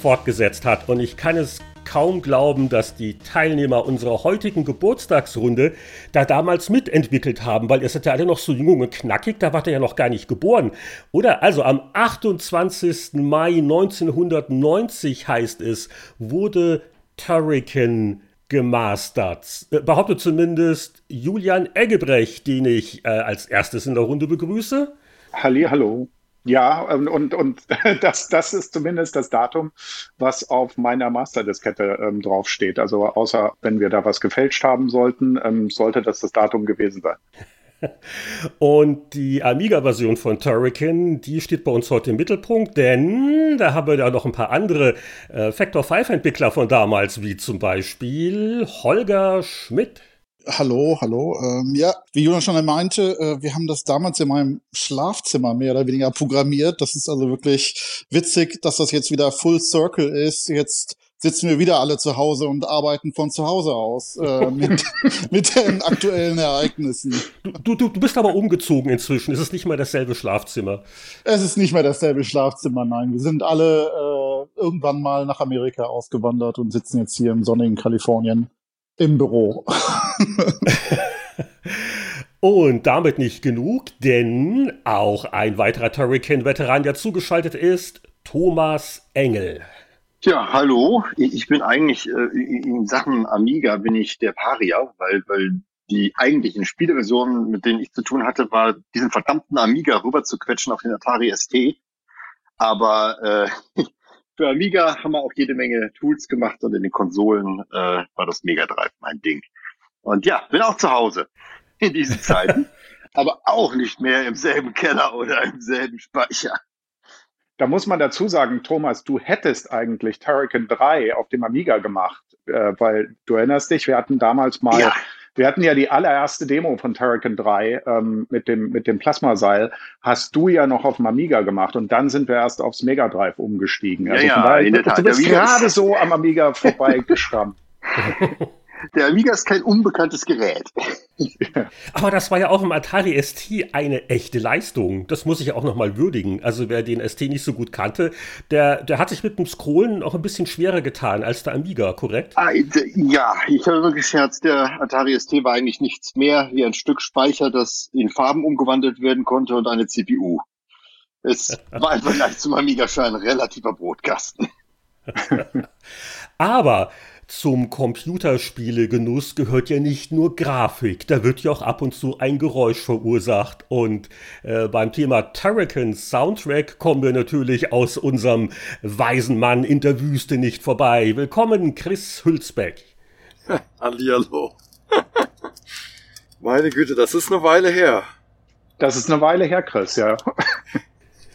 C: fortgesetzt hat. Und ich kann es kaum glauben, dass die Teilnehmer unserer heutigen Geburtstagsrunde da damals mitentwickelt haben, weil ihr seid ja alle noch so jung und knackig, da wart ihr ja noch gar nicht geboren. Oder also am 28. Mai 1990 heißt es, wurde Turrican gemastert. Äh, behauptet zumindest Julian Eggebrecht, den ich äh, als erstes in der Runde begrüße.
D: Halli, hallo. Ja, und, und, und das, das ist zumindest das Datum, was auf meiner Masterdiskette ähm, draufsteht. Also außer wenn wir da was gefälscht haben sollten, ähm, sollte das das Datum gewesen sein.
C: Und die Amiga-Version von Turrican, die steht bei uns heute im Mittelpunkt, denn da haben wir ja noch ein paar andere äh, Factor 5-Entwickler von damals, wie zum Beispiel Holger Schmidt.
E: Hallo, hallo. Ähm, ja, wie Jonas schon meinte, äh, wir haben das damals in meinem Schlafzimmer mehr oder weniger programmiert. Das ist also wirklich witzig, dass das jetzt wieder Full Circle ist. Jetzt sitzen wir wieder alle zu Hause und arbeiten von zu Hause aus äh, mit, mit den aktuellen Ereignissen.
C: Du, du, du bist aber umgezogen inzwischen. Es ist nicht mehr dasselbe Schlafzimmer.
E: Es ist nicht mehr dasselbe Schlafzimmer, nein. Wir sind alle äh, irgendwann mal nach Amerika ausgewandert und sitzen jetzt hier im sonnigen Kalifornien im Büro.
C: Und damit nicht genug, denn auch ein weiterer Turrican-Veteran, der zugeschaltet ist, Thomas Engel.
F: Tja, hallo. Ich bin eigentlich äh, in Sachen Amiga bin ich der Paria, weil, weil die eigentlichen Spieleversionen, mit denen ich zu tun hatte, war diesen verdammten Amiga rüber zu quetschen auf den Atari ST. Aber äh, für Amiga haben wir auch jede Menge Tools gemacht und in den Konsolen äh, war das Mega Drive mein Ding. Und ja, bin auch zu Hause in diesen Zeiten, aber auch nicht mehr im selben Keller oder im selben Speicher.
D: Da muss man dazu sagen, Thomas, du hättest eigentlich Turrican 3 auf dem Amiga gemacht, äh, weil du erinnerst dich, wir hatten damals mal ja wir hatten ja die allererste Demo von Turrican 3 ähm, mit dem, mit dem Plasmaseil, hast du ja noch auf dem Amiga gemacht und dann sind wir erst aufs Mega Drive umgestiegen.
F: Also ja, ja, daher, in der Tat.
D: Du bist gerade so am Amiga vorbeigeschrammt.
F: Der Amiga ist kein unbekanntes Gerät.
C: Aber das war ja auch im Atari ST eine echte Leistung. Das muss ich auch nochmal würdigen. Also wer den ST nicht so gut kannte, der, der hat sich mit dem Scrollen auch ein bisschen schwerer getan als der Amiga, korrekt?
F: Ah, ja, ich habe immer gescherzt, der Atari ST war eigentlich nichts mehr wie ein Stück Speicher, das in Farben umgewandelt werden konnte und eine CPU. Es war im Vergleich zum Amiga schon ein relativer Brotkasten.
C: Aber zum Computerspielegenuss gehört ja nicht nur Grafik, da wird ja auch ab und zu ein Geräusch verursacht. Und äh, beim Thema Turrican Soundtrack kommen wir natürlich aus unserem weisen Mann in der Wüste nicht vorbei. Willkommen, Chris Hülsbeck.
G: Hallihallo. Meine Güte, das ist eine Weile her.
D: Das ist eine Weile her, Chris, ja.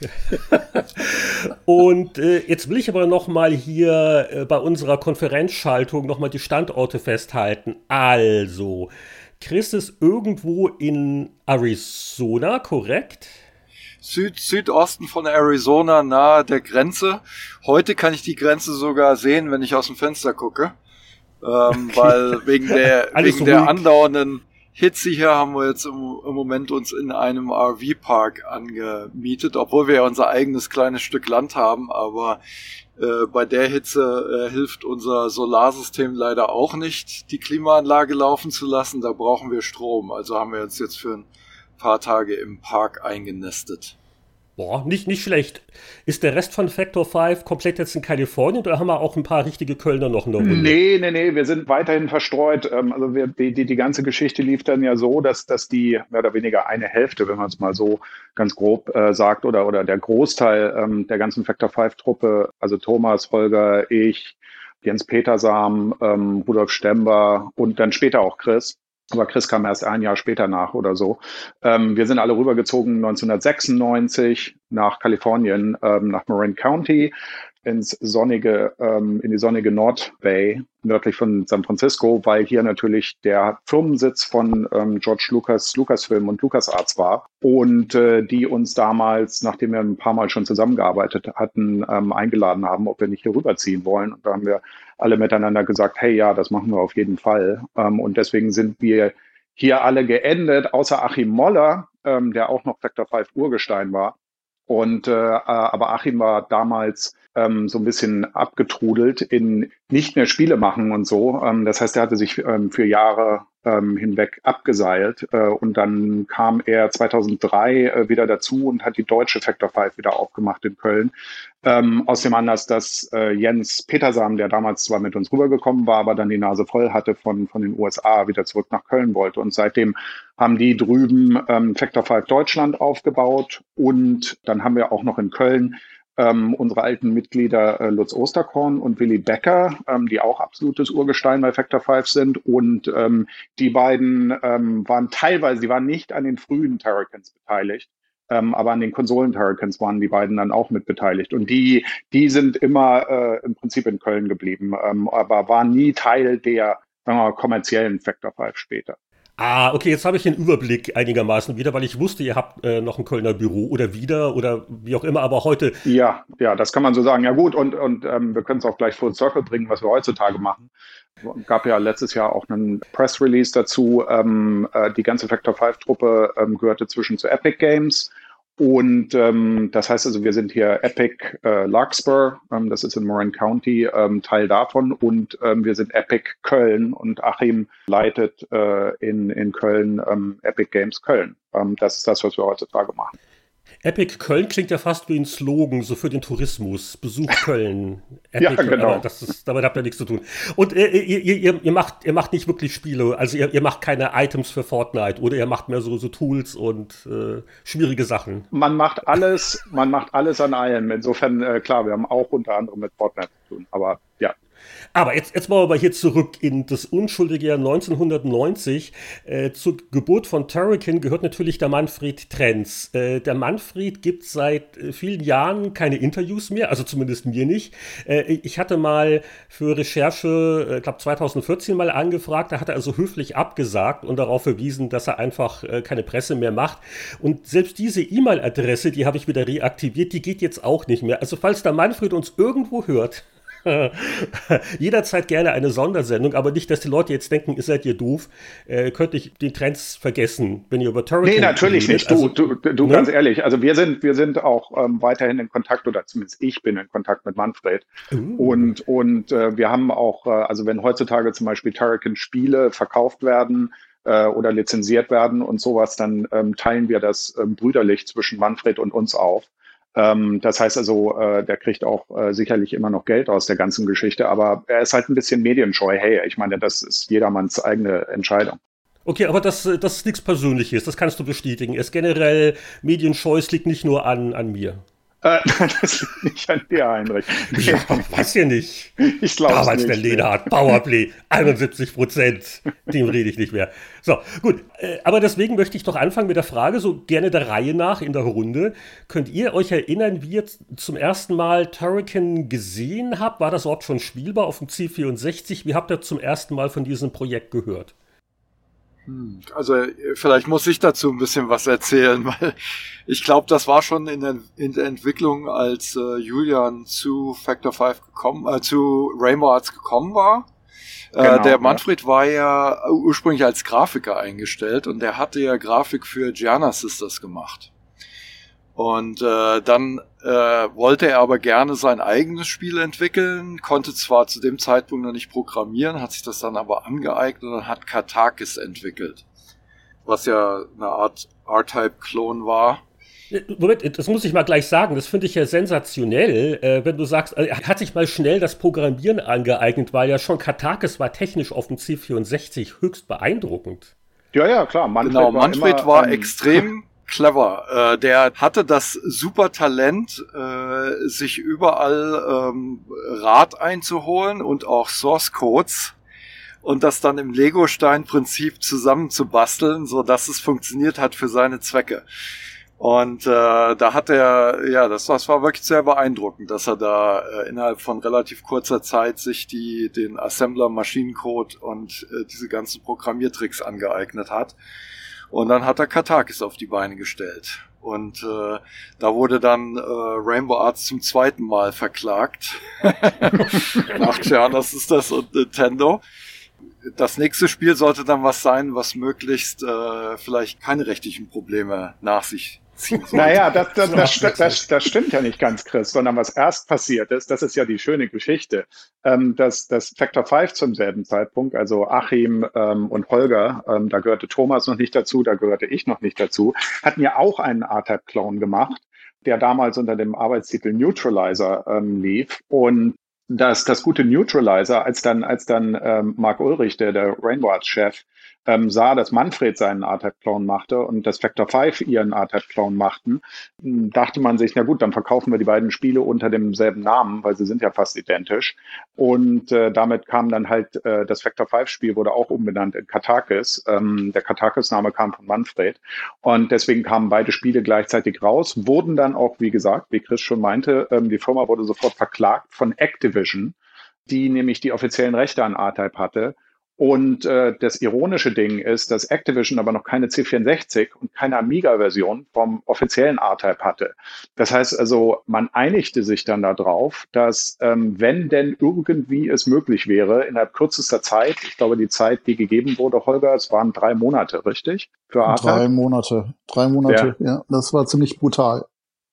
C: Und äh, jetzt will ich aber noch mal hier äh, bei unserer Konferenzschaltung noch mal die Standorte festhalten. Also, Chris ist irgendwo in Arizona, korrekt?
G: Süd Südosten von Arizona, nahe der Grenze. Heute kann ich die Grenze sogar sehen, wenn ich aus dem Fenster gucke, ähm, weil wegen der wegen der andauernden Hitze hier haben wir jetzt im, im Moment uns in einem RV-Park angemietet, obwohl wir ja unser eigenes kleines Stück Land haben, aber äh, bei der Hitze äh, hilft unser Solarsystem leider auch nicht, die Klimaanlage laufen zu lassen. Da brauchen wir Strom. Also haben wir uns jetzt für ein paar Tage im Park eingenestet.
C: Boah, nicht, nicht schlecht. Ist der Rest von Factor 5 komplett jetzt in Kalifornien oder haben wir auch ein paar richtige Kölner noch in der Runde?
D: Nee, nee, nee, wir sind weiterhin verstreut. Ähm, also wir, die, die, die ganze Geschichte lief dann ja so, dass, dass die mehr oder weniger eine Hälfte, wenn man es mal so ganz grob äh, sagt, oder, oder der Großteil ähm, der ganzen Factor 5-Truppe, also Thomas, Holger, ich, Jens Petersam, ähm, Rudolf Stember und dann später auch Chris, aber Chris kam erst ein Jahr später nach oder so. Ähm, wir sind alle rübergezogen 1996 nach Kalifornien, ähm, nach Marin County, ins sonnige, ähm, in die sonnige North Bay, nördlich von San Francisco, weil hier natürlich der Firmensitz von ähm, George Lucas, Lucasfilm und LucasArts war und äh, die uns damals, nachdem wir ein paar Mal schon zusammengearbeitet hatten, ähm, eingeladen haben, ob wir nicht hier rüberziehen wollen. Und da haben wir alle miteinander gesagt, hey, ja, das machen wir auf jeden Fall. Ähm, und deswegen sind wir hier alle geendet, außer Achim Moller, ähm, der auch noch Factor 5 Urgestein war. Und äh, aber Achim war damals ähm, so ein bisschen abgetrudelt in nicht mehr Spiele machen und so. Ähm, das heißt, er hatte sich ähm, für Jahre ähm, hinweg abgeseilt äh, und dann kam er 2003 äh, wieder dazu und hat die deutsche Factor 5 wieder aufgemacht in Köln. Ähm, aus dem Anlass, dass äh, Jens Petersam, der damals zwar mit uns rübergekommen war, aber dann die Nase voll hatte von, von den USA, wieder zurück nach Köln wollte. Und seitdem haben die drüben ähm, Factor 5 Deutschland aufgebaut und dann haben wir auch noch in Köln ähm, unsere alten Mitglieder äh, Lutz Osterkorn und Willy Becker, ähm, die auch absolutes Urgestein bei Factor 5 sind. Und ähm, die beiden ähm, waren teilweise, die waren nicht an den frühen Terracans beteiligt. Ähm, aber an den Konsolen-Terracans waren die beiden dann auch mit beteiligt. Und die, die sind immer äh, im Prinzip in Köln geblieben, ähm, aber waren nie Teil der sagen wir mal, kommerziellen Factor 5 später.
C: Ah, okay, jetzt habe ich den Überblick einigermaßen wieder, weil ich wusste, ihr habt äh, noch ein Kölner Büro oder wieder oder wie auch immer, aber heute.
D: Ja, ja, das kann man so sagen. Ja gut, und, und ähm, wir können es auch gleich full circle bringen, was wir heutzutage machen. Gab ja letztes Jahr auch einen Press Release dazu. Ähm, äh, die ganze Factor 5 Truppe ähm, gehörte zwischen zu Epic Games und ähm, das heißt also, wir sind hier Epic äh, Larkspur, ähm, das ist in Marin County, ähm, Teil davon. Und ähm, wir sind Epic Köln und Achim leitet äh, in, in Köln ähm, Epic Games Köln. Ähm, das ist das, was wir heutzutage machen.
C: Epic Köln klingt ja fast wie ein Slogan, so für den Tourismus. Besuch Köln.
D: Epic, ja, genau.
C: Das ist, damit habt ihr nichts zu tun. Und äh, ihr, ihr, ihr, macht, ihr macht nicht wirklich Spiele, also ihr, ihr macht keine Items für Fortnite oder ihr macht mehr so, so Tools und äh, schwierige Sachen.
D: Man macht alles, man macht alles an allem. Insofern, äh, klar, wir haben auch unter anderem mit Fortnite zu tun. Aber ja,
C: aber jetzt, jetzt wollen wir hier zurück in das unschuldige Jahr 1990. Äh, zur Geburt von Turrican gehört natürlich der Manfred Trenz. Äh, der Manfred gibt seit äh, vielen Jahren keine Interviews mehr, also zumindest mir nicht. Äh, ich hatte mal für Recherche, ich glaube 2014 mal angefragt, da hat er also höflich abgesagt und darauf verwiesen, dass er einfach äh, keine Presse mehr macht. Und selbst diese E-Mail-Adresse, die habe ich wieder reaktiviert, die geht jetzt auch nicht mehr. Also falls der Manfred uns irgendwo hört, Jederzeit gerne eine Sondersendung, aber nicht, dass die Leute jetzt denken, ihr seid ihr doof. Äh, könnte ich den Trends vergessen, wenn ihr über
D: Turrican Nee, natürlich redet. nicht. Also, du, du, du ne? ganz ehrlich. Also wir sind, wir sind auch ähm, weiterhin in Kontakt oder zumindest ich bin in Kontakt mit Manfred. Uh. Und, und äh, wir haben auch, äh, also wenn heutzutage zum Beispiel Turrican Spiele verkauft werden, äh, oder lizenziert werden und sowas, dann ähm, teilen wir das ähm, brüderlich zwischen Manfred und uns auf. Ähm, das heißt also, äh, der kriegt auch äh, sicherlich immer noch Geld aus der ganzen Geschichte, aber er ist halt ein bisschen medienscheu. Hey, ich meine, das ist jedermanns eigene Entscheidung.
C: Okay, aber das, das ist nichts Persönliches, das kannst du bestätigen. Es generell medienscheu, es liegt nicht nur an, an mir.
D: Äh, das liegt nicht an dir, Heinrich.
C: Ja, weiß ja nicht.
D: Ich glaube
C: Damals
D: nicht.
C: der Lederhardt, Powerplay, 71 Prozent. Dem rede ich nicht mehr. So, gut. Äh, aber deswegen möchte ich doch anfangen mit der Frage, so gerne der Reihe nach in der Runde. Könnt ihr euch erinnern, wie ihr zum ersten Mal Turrican gesehen habt? War das Ort schon spielbar auf dem C64? Wie habt ihr zum ersten Mal von diesem Projekt gehört?
G: Hm, also vielleicht muss ich dazu ein bisschen was erzählen, weil ich glaube, das war schon in der, in der Entwicklung, als äh, Julian zu Factor 5 gekommen, äh, zu Rainbow Arts gekommen war. Äh, genau, der Manfred ja. war ja ursprünglich als Grafiker eingestellt und der hatte ja Grafik für Gianna Sisters gemacht. Und äh, dann äh, wollte er aber gerne sein eigenes Spiel entwickeln, konnte zwar zu dem Zeitpunkt noch nicht programmieren, hat sich das dann aber angeeignet und hat Katakis entwickelt, was ja eine Art R-Type-Klon war.
C: Moment, das muss ich mal gleich sagen, das finde ich ja sensationell, äh, wenn du sagst, äh, er hat sich mal schnell das Programmieren angeeignet, weil ja schon Katakis war technisch auf dem C64 höchst beeindruckend.
G: Ja, ja, klar. Manfred genau, Manfred war, war ähm, extrem clever. Äh, der hatte das super Talent, äh, sich überall ähm, Rat einzuholen und auch Source Codes und das dann im Lego-Stein-Prinzip zusammenzubasteln, so dass es funktioniert hat für seine Zwecke. Und äh, da hat er, ja, das, das war wirklich sehr beeindruckend, dass er da äh, innerhalb von relativ kurzer Zeit sich die, den Assembler Maschinencode und äh, diese ganzen Programmiertricks angeeignet hat. Und dann hat er Katakis auf die Beine gestellt. Und äh, da wurde dann äh, Rainbow Arts zum zweiten Mal verklagt. Nach das ist das und Nintendo. Das nächste Spiel sollte dann was sein, was möglichst äh, vielleicht keine rechtlichen Probleme nach sich
D: naja, das, das, das, das, stimmt ja nicht ganz, Chris, sondern was erst passiert ist, das ist ja die schöne Geschichte, ähm, dass das Factor 5 zum selben Zeitpunkt, also Achim ähm, und Holger, ähm, da gehörte Thomas noch nicht dazu, da gehörte ich noch nicht dazu, hatten ja auch einen R-Type-Clone gemacht, der damals unter dem Arbeitstitel Neutralizer lief. Und das, das gute Neutralizer, als dann, als dann ähm, Mark Ulrich, der, der Rainbow Arts Chef, ähm, sah, dass Manfred seinen R-Type-Clone machte und das Factor 5 ihren R-Type-Clone machten, dachte man sich, na gut, dann verkaufen wir die beiden Spiele unter demselben Namen, weil sie sind ja fast identisch. Und äh, damit kam dann halt, äh, das Factor 5-Spiel wurde auch umbenannt in Katakis. Ähm, der Katakis-Name kam von Manfred. Und deswegen kamen beide Spiele gleichzeitig raus, wurden dann auch, wie gesagt, wie Chris schon meinte, ähm, die Firma wurde sofort verklagt von Activision die nämlich die offiziellen Rechte an R-Type hatte und äh, das ironische Ding ist, dass Activision aber noch keine C64 und keine Amiga-Version vom offiziellen R-Type hatte. Das heißt also, man einigte sich dann darauf, dass ähm, wenn denn irgendwie es möglich wäre, innerhalb kürzester Zeit, ich glaube, die Zeit, die gegeben wurde, Holger, es waren drei Monate, richtig?
E: Für R-Type? Drei Monate. Drei Monate, ja. ja. Das war ziemlich brutal.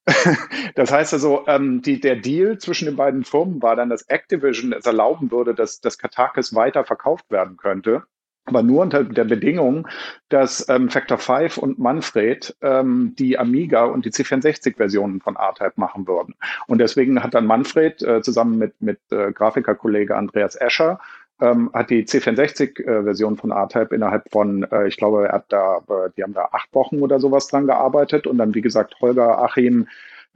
D: das heißt also, ähm, die, der Deal zwischen den beiden Firmen war dann, dass Activision es erlauben würde, dass das Katakis weiter verkauft werden könnte. Aber nur unter der Bedingung, dass ähm, Factor 5 und Manfred ähm, die Amiga und die C64-Versionen von R-Type machen würden. Und deswegen hat dann Manfred äh, zusammen mit, mit äh, Grafikerkollege Andreas Escher ähm, hat die C64-Version äh, von R-Type innerhalb von, äh, ich glaube, er hat da, äh, die haben da acht Wochen oder sowas dran gearbeitet und dann, wie gesagt, Holger, Achim,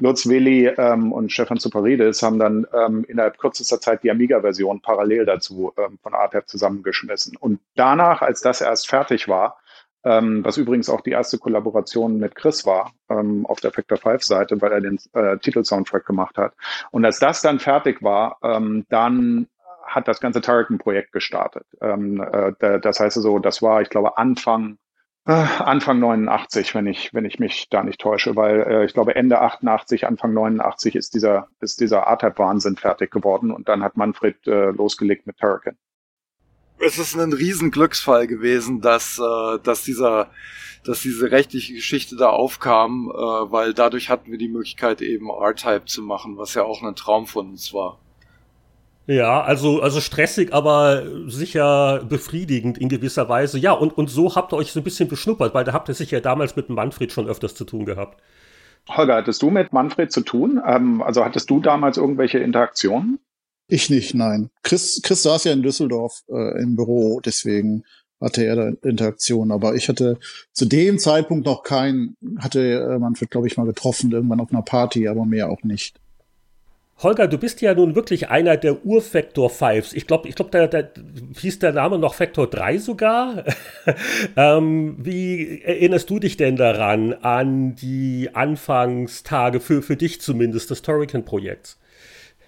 D: Lutz Willi ähm, und Stefan Zuparidis haben dann ähm, innerhalb kürzester Zeit die Amiga-Version parallel dazu ähm, von R-Type zusammengeschmissen. Und danach, als das erst fertig war, ähm, was übrigens auch die erste Kollaboration mit Chris war ähm, auf der Factor 5 Seite, weil er den äh, Titelsoundtrack gemacht hat. Und als das dann fertig war, ähm, dann hat das ganze Tarleton-Projekt gestartet. Ähm, äh, das heißt also, das war, ich glaube, Anfang äh, Anfang 89, wenn ich, wenn ich mich da nicht täusche, weil äh, ich glaube Ende 88, Anfang 89 ist dieser, ist dieser R-Type-Wahnsinn fertig geworden und dann hat Manfred äh, losgelegt mit Turrican.
G: Es ist ein Riesenglücksfall gewesen, dass, äh, dass dieser, dass diese rechtliche Geschichte da aufkam, äh, weil dadurch hatten wir die Möglichkeit eben R-Type zu machen, was ja auch ein Traum von uns war.
C: Ja, also, also stressig, aber sicher befriedigend in gewisser Weise. Ja, und, und so habt ihr euch so ein bisschen beschnuppert, weil da habt ihr sich ja damals mit Manfred schon öfters zu tun gehabt.
D: Holger, hattest du mit Manfred zu tun? Ähm, also hattest du damals irgendwelche Interaktionen?
E: Ich nicht, nein. Chris, Chris saß ja in Düsseldorf äh, im Büro, deswegen hatte er da Interaktion. Aber ich hatte zu dem Zeitpunkt noch keinen, hatte äh, Manfred, glaube ich, mal getroffen, irgendwann auf einer Party, aber mehr auch nicht.
C: Holger, du bist ja nun wirklich einer der Urfaktor Fives. Ich glaube, ich glaub, da, da hieß der Name noch Faktor 3 sogar. ähm, wie erinnerst du dich denn daran, an die Anfangstage für, für dich zumindest des Torrican-Projekts?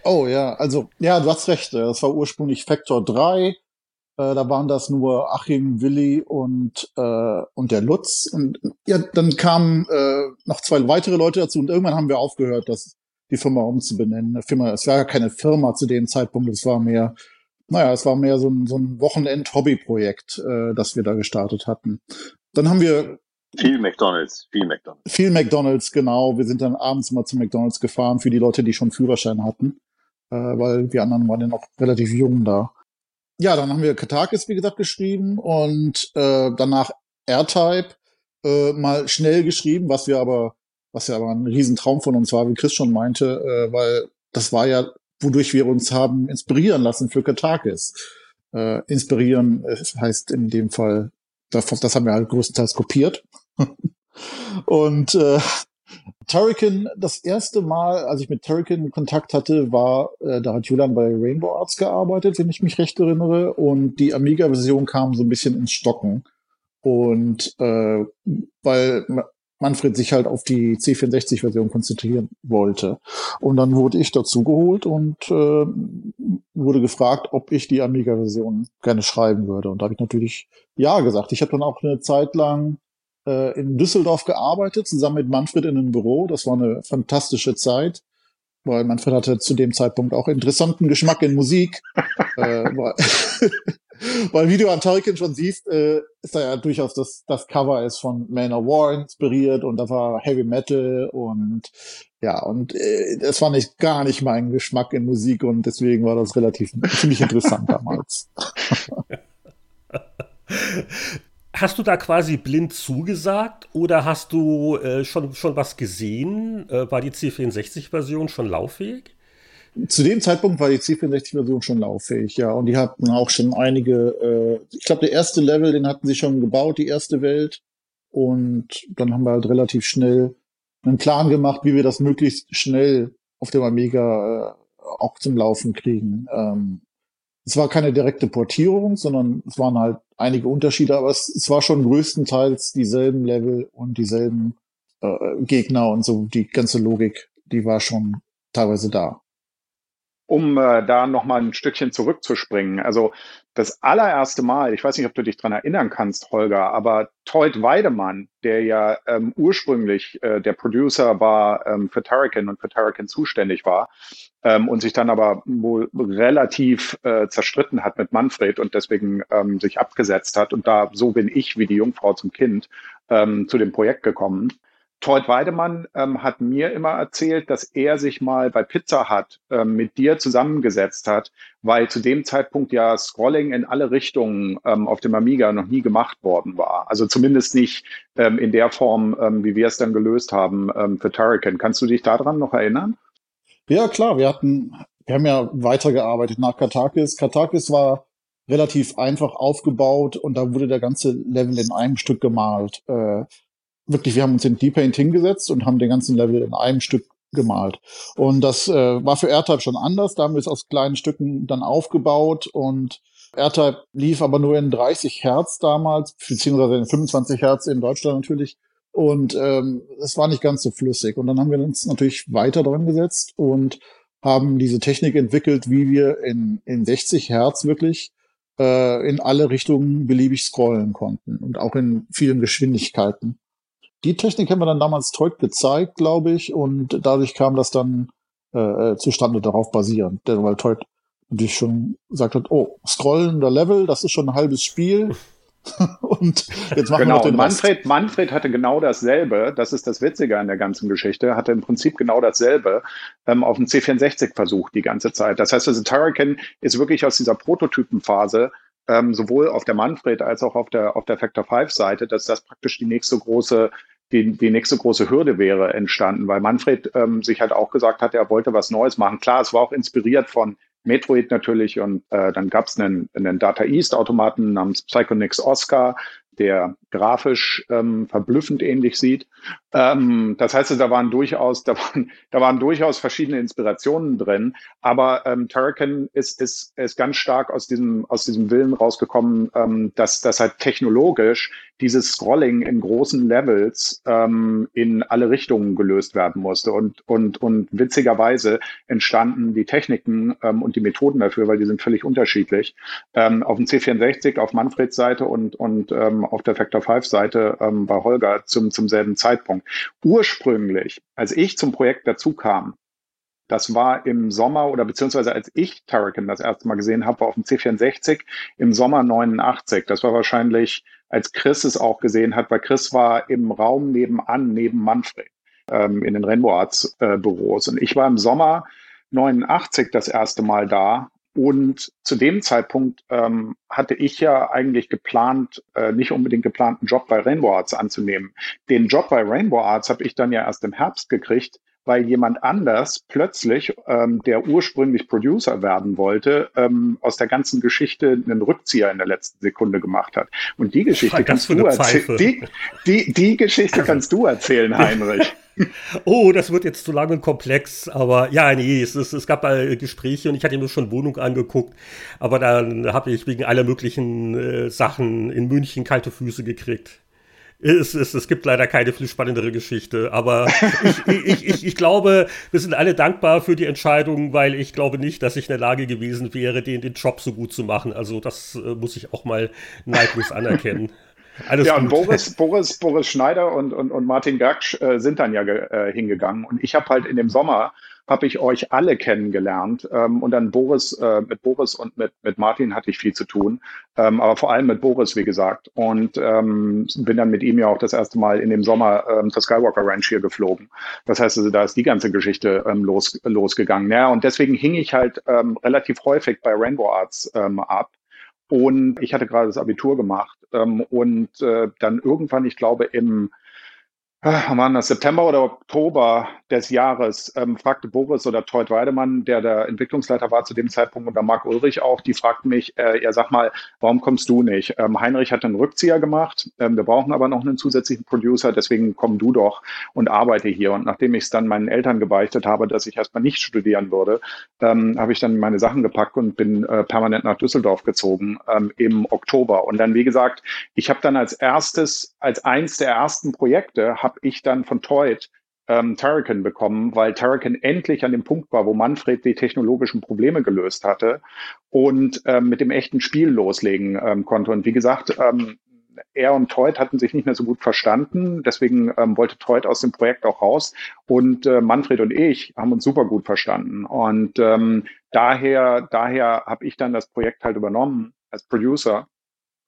E: Oh ja, also, ja, du hast recht. Das war ursprünglich Faktor 3. Äh, da waren das nur Achim, Willi und, äh, und der Lutz. Und ja, dann kamen äh, noch zwei weitere Leute dazu und irgendwann haben wir aufgehört, das die Firma umzubenennen. Eine Firma, es war ja keine Firma zu dem Zeitpunkt, es war mehr naja, es war mehr so ein, so ein Wochenend-Hobby-Projekt, äh, das wir da gestartet hatten. Dann haben wir
F: viel McDonalds, viel McDonalds.
E: Viel McDonalds, genau. Wir sind dann abends mal zu McDonalds gefahren für die Leute, die schon Führerschein hatten, äh, weil die anderen waren ja noch relativ jung da. Ja, dann haben wir Katakis, wie gesagt, geschrieben und äh, danach R-Type äh, mal schnell geschrieben, was wir aber, was ja aber ein Riesentraum von uns war, wie Chris schon meinte, äh, weil das war ja, wodurch wir uns haben inspirieren lassen für Katakis. Äh, inspirieren heißt in dem Fall, das, das haben wir halt größtenteils kopiert. und äh, Turrican, das erste Mal, als ich mit Turrican Kontakt hatte, war, äh, da hat Julian bei Rainbow Arts gearbeitet, wenn ich mich recht erinnere, und die Amiga-Version kam so ein bisschen ins Stocken. Und äh, weil Manfred sich halt auf die C64-Version konzentrieren wollte. Und dann wurde ich dazu geholt und äh, wurde gefragt, ob ich die Amiga-Version gerne schreiben würde. Und da habe ich natürlich ja gesagt. Ich habe dann auch eine Zeit lang äh, in Düsseldorf gearbeitet, zusammen mit Manfred in einem Büro. Das war eine fantastische Zeit, weil Manfred hatte zu dem Zeitpunkt auch interessanten Geschmack in Musik. äh, weil, wie du an Tarikin schon siehst, äh, ist da ja durchaus das, das Cover ist von Man of War inspiriert und da war Heavy Metal und ja, und äh, das war nicht gar nicht mein Geschmack in Musik und deswegen war das relativ ziemlich interessant damals.
C: Hast du da quasi blind zugesagt oder hast du äh, schon, schon was gesehen? Äh, war die C64-Version schon lauffähig?
E: Zu dem Zeitpunkt war die C64-Version schon lauffähig, ja. Und die hatten auch schon einige, äh, ich glaube, der erste Level, den hatten sie schon gebaut, die erste Welt. Und dann haben wir halt relativ schnell einen Plan gemacht, wie wir das möglichst schnell auf dem Amiga äh, auch zum Laufen kriegen. Ähm, es war keine direkte Portierung, sondern es waren halt einige Unterschiede, aber es, es war schon größtenteils dieselben Level und dieselben äh, Gegner und so die ganze Logik, die war schon teilweise da.
D: Um äh, da nochmal ein Stückchen zurückzuspringen. Also das allererste Mal, ich weiß nicht, ob du dich dran erinnern kannst, Holger, aber Toyd Weidemann, der ja ähm, ursprünglich äh, der Producer war ähm, für Turrican und für Turrican zuständig war ähm, und sich dann aber wohl relativ äh, zerstritten hat mit Manfred und deswegen ähm, sich abgesetzt hat. Und da, so bin ich wie die Jungfrau zum Kind, ähm, zu dem Projekt gekommen. Todd Weidemann ähm, hat mir immer erzählt, dass er sich mal bei Pizza Hut ähm, mit dir zusammengesetzt hat, weil zu dem Zeitpunkt ja Scrolling in alle Richtungen ähm, auf dem Amiga noch nie gemacht worden war. Also zumindest nicht ähm, in der Form, ähm, wie wir es dann gelöst haben ähm, für Turrican. Kannst du dich daran noch erinnern?
E: Ja, klar. Wir hatten, wir haben ja weitergearbeitet nach Katakis. Katakis war relativ einfach aufgebaut und da wurde der ganze Level in einem Stück gemalt. Äh, wirklich, wir haben uns in D-Paint hingesetzt und haben den ganzen Level in einem Stück gemalt. Und das äh, war für AirType schon anders. Da haben wir es aus kleinen Stücken dann aufgebaut und AirType lief aber nur in 30 Hertz damals, beziehungsweise in 25 Hertz in Deutschland natürlich. Und ähm, es war nicht ganz so flüssig. Und dann haben wir uns natürlich weiter dran gesetzt und haben diese Technik entwickelt, wie wir in, in 60 Hertz wirklich äh, in alle Richtungen beliebig scrollen konnten und auch in vielen Geschwindigkeiten die Technik haben wir dann damals Teut gezeigt, glaube ich, und dadurch kam das dann äh, äh zustande darauf basierend. Denn weil Teut natürlich schon gesagt hat, oh, scrollender Level, das ist schon ein halbes Spiel. und jetzt machen
D: genau,
E: wir den
D: Manfred, Manfred hatte genau dasselbe, das ist das Witzige an der ganzen Geschichte, hatte im Prinzip genau dasselbe ähm, auf dem C64 versucht die ganze Zeit. Das heißt, also Turrican ist wirklich aus dieser Prototypenphase ähm, sowohl auf der Manfred als auch auf der, auf der Factor 5 Seite, dass das praktisch die nächste große die, die nächste große Hürde wäre entstanden, weil Manfred ähm, sich halt auch gesagt hat, er wollte was Neues machen. Klar, es war auch inspiriert von Metroid natürlich und äh, dann gab es einen, einen Data East Automaten namens Psychonix Oscar, der grafisch ähm, verblüffend ähnlich sieht. Ähm, das heißt, da waren durchaus, da waren, da waren durchaus verschiedene Inspirationen drin. Aber ähm, Turrican ist, ist, ist ganz stark aus diesem, aus diesem Willen rausgekommen, ähm, dass, dass halt technologisch dieses Scrolling in großen Levels ähm, in alle Richtungen gelöst werden musste. Und, und, und witzigerweise entstanden die Techniken ähm, und die Methoden dafür, weil die sind völlig unterschiedlich, ähm, auf dem C64, auf Manfreds Seite und, und ähm, auf der Factor 5 Seite ähm, bei Holger zum, zum selben Zeitpunkt. Ursprünglich, als ich zum Projekt dazu kam, Das war im Sommer oder beziehungsweise als ich Turrican das erste Mal gesehen habe, war auf dem C64 im Sommer 89. Das war wahrscheinlich, als Chris es auch gesehen hat, weil Chris war im Raum nebenan, neben Manfred, ähm, in den Rainbow Arts äh, Büros. Und ich war im Sommer 89 das erste Mal da und zu dem Zeitpunkt ähm, hatte ich ja eigentlich geplant, äh, nicht unbedingt geplant, einen Job bei Rainbow Arts anzunehmen. Den Job bei Rainbow Arts habe ich dann ja erst im Herbst gekriegt, weil jemand anders plötzlich, ähm, der ursprünglich Producer werden wollte, ähm, aus der ganzen Geschichte einen Rückzieher in der letzten Sekunde gemacht hat. Und die Geschichte kannst du erzählen. Die, die, die Geschichte kannst du erzählen, Heinrich.
C: Oh, das wird jetzt zu lang und komplex, aber ja, nee, es, es, es gab äh, Gespräche und ich hatte mir schon Wohnung angeguckt, aber dann habe ich wegen aller möglichen äh, Sachen in München kalte Füße gekriegt. Es, es, es gibt leider keine viel spannendere Geschichte, aber ich, ich, ich, ich glaube, wir sind alle dankbar für die Entscheidung, weil ich glaube nicht, dass ich in der Lage gewesen wäre, den, den Job so gut zu machen. Also das äh, muss ich auch mal neidlos anerkennen.
D: Alles ja, gut. und Boris, Boris, Boris Schneider und, und, und Martin Gaksch äh, sind dann ja äh, hingegangen. Und ich habe halt in dem Sommer habe ich euch alle kennengelernt. Ähm, und dann Boris, äh, mit Boris und mit, mit Martin hatte ich viel zu tun. Ähm, aber vor allem mit Boris, wie gesagt. Und ähm, bin dann mit ihm ja auch das erste Mal in dem Sommer ähm, zur Skywalker Ranch hier geflogen. Das heißt also, da ist die ganze Geschichte ähm, los, losgegangen. Ja, und deswegen hing ich halt ähm, relativ häufig bei Rainbow Arts ähm, ab. Und ich hatte gerade das Abitur gemacht. Ähm, und äh, dann irgendwann, ich glaube, im wann das September oder Oktober des Jahres ähm, fragte Boris oder Teut Weidemann, der der Entwicklungsleiter war zu dem Zeitpunkt, oder Marc Ulrich auch, die fragten mich, äh, ja sag mal, warum kommst du nicht? Ähm, Heinrich hat einen Rückzieher gemacht, ähm, wir brauchen aber noch einen zusätzlichen Producer, deswegen komm du doch und arbeite hier. Und nachdem ich es dann meinen Eltern gebeichtet habe, dass ich erstmal nicht studieren würde, ähm, habe ich dann meine Sachen gepackt und bin äh, permanent nach Düsseldorf gezogen ähm, im Oktober. Und dann, wie gesagt, ich habe dann als erstes, als eins der ersten Projekte, habe ich dann von Teut ähm, Turrican bekommen, weil Turrican endlich an dem Punkt war, wo Manfred die technologischen Probleme gelöst hatte und ähm, mit dem echten Spiel loslegen ähm, konnte. Und wie gesagt, ähm, er und Teut hatten sich nicht mehr so gut verstanden, deswegen ähm, wollte Teut aus dem Projekt auch raus. Und äh, Manfred und ich haben uns super gut verstanden. Und ähm, daher daher habe ich dann das Projekt halt übernommen als Producer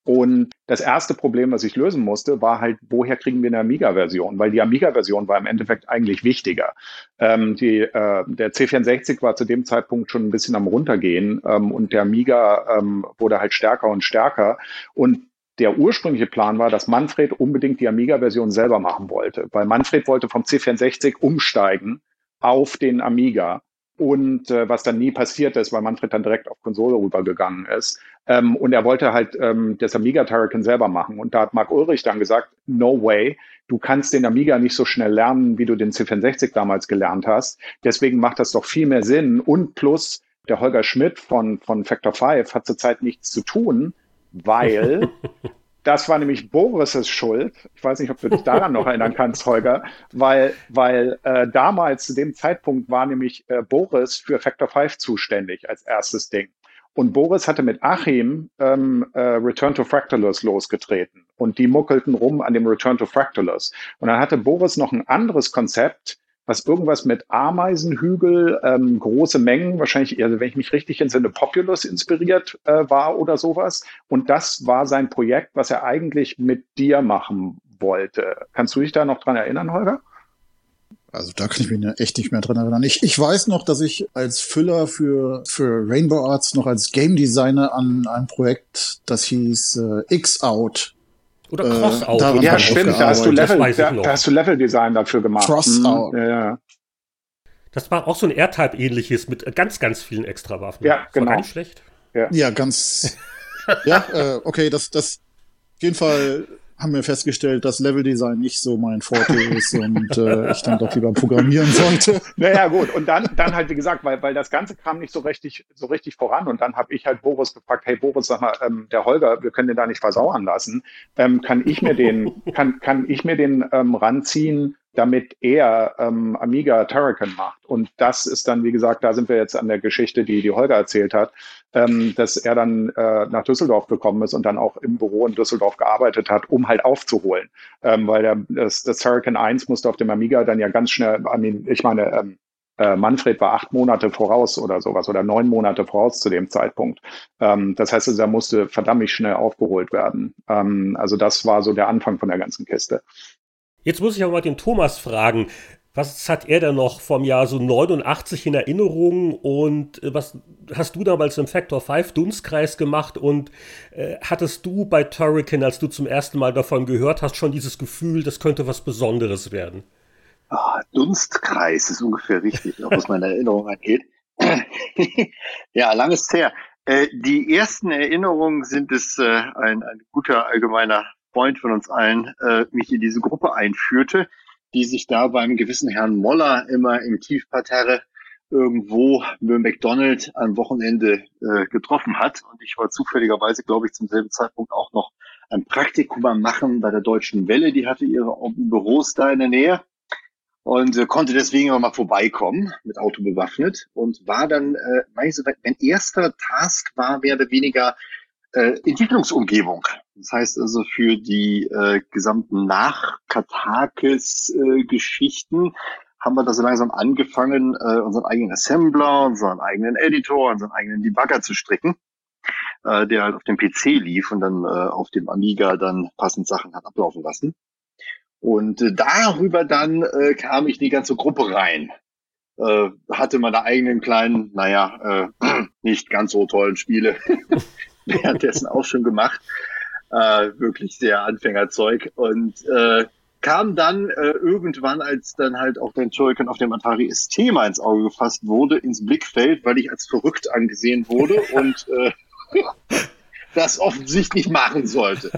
D: und das erste Problem, was ich lösen musste, war halt, woher kriegen wir eine Amiga-Version? Weil die Amiga-Version war im Endeffekt eigentlich wichtiger. Ähm, die, äh, der C64 war zu dem Zeitpunkt schon ein bisschen am runtergehen ähm, und der Amiga ähm, wurde halt stärker und stärker. Und der ursprüngliche Plan war, dass Manfred unbedingt die Amiga-Version selber machen wollte, weil Manfred wollte vom C64 umsteigen auf den Amiga und äh, was dann nie passiert ist, weil Manfred dann direkt auf Konsole rübergegangen ist. Ähm, und er wollte halt ähm, das Amiga Turrican selber machen. Und da hat Marc Ulrich dann gesagt, no way, du kannst den Amiga nicht so schnell lernen, wie du den C64 damals gelernt hast. Deswegen macht das doch viel mehr Sinn. Und plus, der Holger Schmidt von, von Factor 5 hat zurzeit nichts zu tun, weil Das war nämlich Boris' Schuld. Ich weiß nicht, ob du dich daran noch erinnern kannst, Holger, weil, weil äh, damals zu dem Zeitpunkt war nämlich äh, Boris für Factor 5 zuständig als erstes Ding. Und Boris hatte mit Achim ähm, äh, Return to Fractalus losgetreten. Und die muckelten rum an dem Return to Fractalus. Und dann hatte Boris noch ein anderes Konzept, was irgendwas mit Ameisenhügel, ähm, große Mengen, wahrscheinlich, also wenn ich mich richtig entsinne, Populus inspiriert äh, war oder sowas. Und das war sein Projekt, was er eigentlich mit dir machen wollte. Kannst du dich da noch dran erinnern, Holger?
E: Also da kann ich mich echt nicht mehr dran erinnern. Ich, ich weiß noch, dass ich als Füller für, für Rainbow Arts noch als Game Designer an einem Projekt, das hieß äh, X-Out,
C: oder äh, Crossout.
D: Äh, ja, stimmt. Da hast, du Level, da, da, hast du Level-Design dafür gemacht.
E: Crossout.
D: Mhm, ja, ja.
C: Das war auch so ein R-Type-ähnliches mit ganz, ganz vielen Extrawaffen.
D: Ja,
C: das
D: genau.
C: War gar nicht schlecht.
E: Ja, ja ganz. ja, äh, okay, das, das auf jeden Fall haben wir festgestellt, dass Leveldesign nicht so mein Forte ist und äh, ich dann doch lieber programmieren sollte.
D: Naja, gut. Und dann, dann halt, wie gesagt, weil, weil das Ganze kam nicht so richtig, so richtig voran. Und dann habe ich halt Boris gefragt, hey Boris, sag mal, ähm, der Holger, wir können den da nicht versauern lassen. Ähm, kann ich mir den, kann, kann ich mir den ähm, ranziehen? damit er ähm, Amiga Turrican macht. Und das ist dann, wie gesagt, da sind wir jetzt an der Geschichte, die die Holger erzählt hat, ähm, dass er dann äh, nach Düsseldorf gekommen ist und dann auch im Büro in Düsseldorf gearbeitet hat, um halt aufzuholen. Ähm, weil der, das, das Turrican 1 musste auf dem Amiga dann ja ganz schnell, ich meine, ähm, Äh, Manfred war acht Monate voraus oder sowas oder neun Monate voraus zu dem Zeitpunkt. Ähm, das heißt, also, da musste verdammt schnell aufgeholt werden. Ähm, also das war so der Anfang von der ganzen Kiste.
C: Jetzt muss ich aber mal den Thomas fragen. Was hat er denn noch vom Jahr so 89 in Erinnerung und äh, was hast du damals im Factor 5 Dunstkreis gemacht und äh, hattest du bei Turrican, als du zum ersten Mal davon gehört hast, schon dieses Gefühl, das könnte was Besonderes werden?
F: Oh, Dunstkreis ist ungefähr richtig, auch was meine Erinnerung angeht. ja, langes her. Äh, die ersten Erinnerungen sind es, äh, ein, ein guter allgemeiner Freund von uns allen äh, mich in diese Gruppe einführte, die sich da beim gewissen Herrn Moller immer im Tiefparterre irgendwo mit McDonald am Wochenende äh, getroffen hat. Und ich war zufälligerweise, glaube ich, zum selben Zeitpunkt auch noch ein Praktikum am Machen bei der Deutschen Welle. Die hatte ihre Büros da in der Nähe und äh, konnte deswegen immer mal vorbeikommen, mit Auto bewaffnet und war dann, äh, mein erster Task war mehr oder weniger äh, Entwicklungsumgebung. Das heißt also für die äh, gesamten Nach-Katakis-Geschichten äh, haben wir da so langsam angefangen, äh, unseren eigenen Assembler, unseren eigenen Editor, unseren eigenen Debugger zu stricken, äh, der halt auf dem PC lief und dann äh, auf dem Amiga dann passend Sachen hat ablaufen lassen. Und äh, darüber dann äh, kam ich in die ganze Gruppe rein. Äh, hatte meine eigenen kleinen, naja, äh, nicht ganz so tollen Spiele währenddessen auch schon gemacht. Äh, wirklich sehr Anfängerzeug. Und äh, kam dann äh, irgendwann, als dann halt auch der Turrican auf dem Atari ST mal ins Auge gefasst wurde, ins Blickfeld, weil ich als verrückt angesehen wurde und äh, das offensichtlich machen sollte.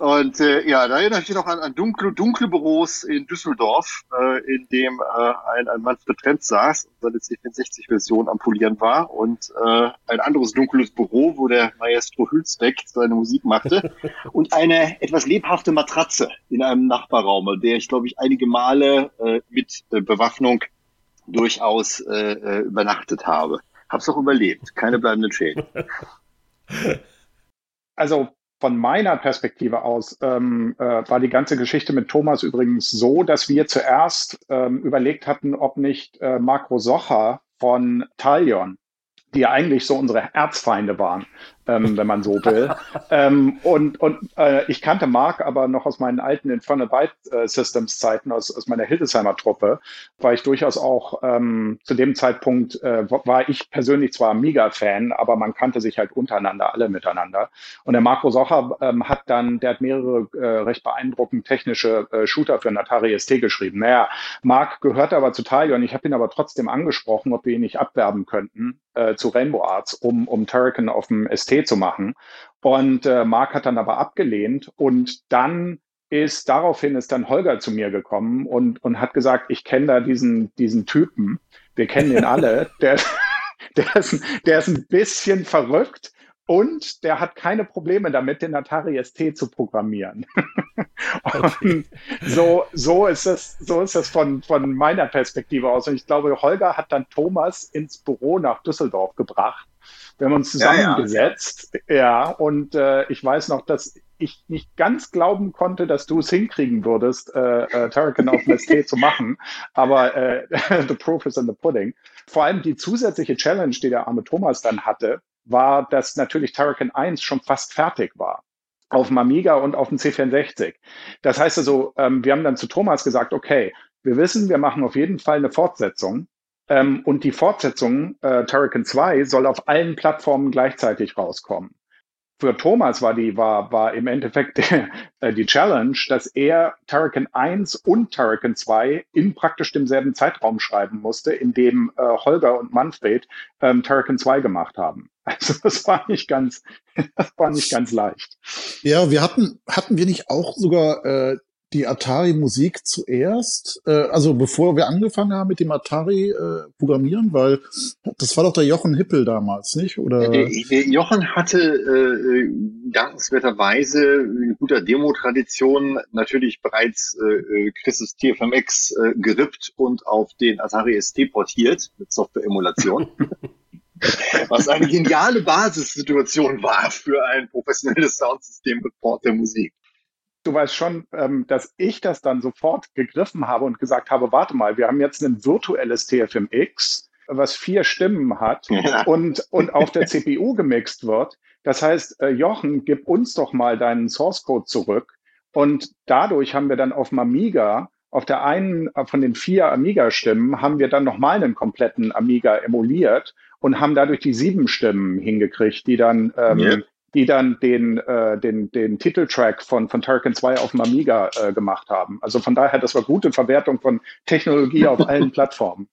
F: Und äh, ja, da erinnere ich mich noch an, an dunkle, dunkle Büros in Düsseldorf, äh, in dem äh, ein, ein Manfred Trent saß und seine C64-Version am Polieren war und äh, ein anderes dunkles Büro, wo der Maestro Hülsbeck seine Musik machte und eine etwas lebhafte Matratze in einem Nachbarraum, der ich, glaube ich, einige Male äh, mit äh, Bewaffnung durchaus äh, äh übernachtet habe. Hab's auch überlebt, keine bleibenden Schäden.
D: Also von meiner Perspektive aus ähm, äh, war die ganze Geschichte mit Thomas übrigens so, dass wir zuerst ähm, überlegt hatten, ob nicht äh, Marco Socher von Talion, die ja eigentlich so unsere Erzfeinde waren, ähm, wenn man so will. ähm, und und äh, ich kannte Mark aber noch aus meinen alten Infernal Byte äh, Systems Zeiten, aus, aus meiner Hildesheimer Truppe, war ich durchaus auch ähm, zu dem Zeitpunkt, äh, war ich persönlich zwar Amiga-Fan, aber man kannte sich halt untereinander, alle miteinander. Und der Marco Socher ähm, hat dann, der hat mehrere äh, recht beeindruckend technische äh, Shooter für Atari ST geschrieben. Naja, Mark gehört aber zu Talion. Ich habe ihn aber trotzdem angesprochen, ob wir ihn nicht abwerben könnten äh, zu Rainbow Arts, um, um Turrican auf dem ST zu machen. Und äh, Mark hat dann aber abgelehnt. Und dann ist daraufhin ist dann Holger zu mir gekommen und, und hat gesagt, ich kenne da diesen, diesen Typen, wir kennen ihn alle, der, der, ist, der ist ein bisschen verrückt und der hat keine Probleme damit, den Atari ST zu programmieren. und so, so ist es, so ist es von, von meiner Perspektive aus. Und ich glaube, Holger hat dann Thomas ins Büro nach Düsseldorf gebracht wir haben uns zusammengesetzt, ja, ja. ja und äh, ich weiß noch, dass ich nicht ganz glauben konnte, dass du es hinkriegen würdest, äh, äh, Turrican auf ST zu machen, aber äh, the proof is in the pudding. Vor allem die zusätzliche Challenge, die der arme Thomas dann hatte, war, dass natürlich Turrican 1 schon fast fertig war auf dem Amiga und auf dem C64. Das heißt also, ähm, wir haben dann zu Thomas gesagt, okay, wir wissen, wir machen auf jeden Fall eine Fortsetzung. Ähm, und die Fortsetzung, äh, Turrican 2, soll auf allen Plattformen gleichzeitig rauskommen. Für Thomas war die, war, war im Endeffekt die, äh, die Challenge, dass er Turrican 1 und Turrican 2 in praktisch demselben Zeitraum schreiben musste, in dem äh, Holger und Manfred ähm, Turrican 2 gemacht haben. Also das war nicht ganz, das war nicht ganz leicht.
E: Ja, wir hatten, hatten wir nicht auch sogar äh, die Atari-Musik zuerst, äh, also bevor wir angefangen haben mit dem Atari-Programmieren, äh, weil das war doch der Jochen Hippel damals, nicht? Oder?
F: Der, der Jochen hatte äh, dankenswerterweise in guter Demo-Tradition natürlich bereits äh, Christus TFMX äh, gerippt und auf den Atari ST portiert mit Software-Emulation. was eine geniale Basissituation war für ein professionelles Soundsystem mit Port der Musik.
D: Du weißt schon, ähm, dass ich das dann sofort gegriffen habe und gesagt habe, warte mal, wir haben jetzt ein virtuelles TFMX, was vier Stimmen hat ja. und, und auf der CPU gemixt wird. Das heißt, äh, Jochen, gib uns doch mal deinen Source Code zurück. Und dadurch haben wir dann auf dem Amiga, auf der einen äh, von den vier Amiga-Stimmen, haben wir dann nochmal einen kompletten Amiga emuliert und haben dadurch die sieben Stimmen hingekriegt, die dann ähm, ja die dann den, äh, den, den Titeltrack von, von Turrican 2 auf dem Amiga äh, gemacht haben. Also von daher, das war gute Verwertung von Technologie auf allen Plattformen.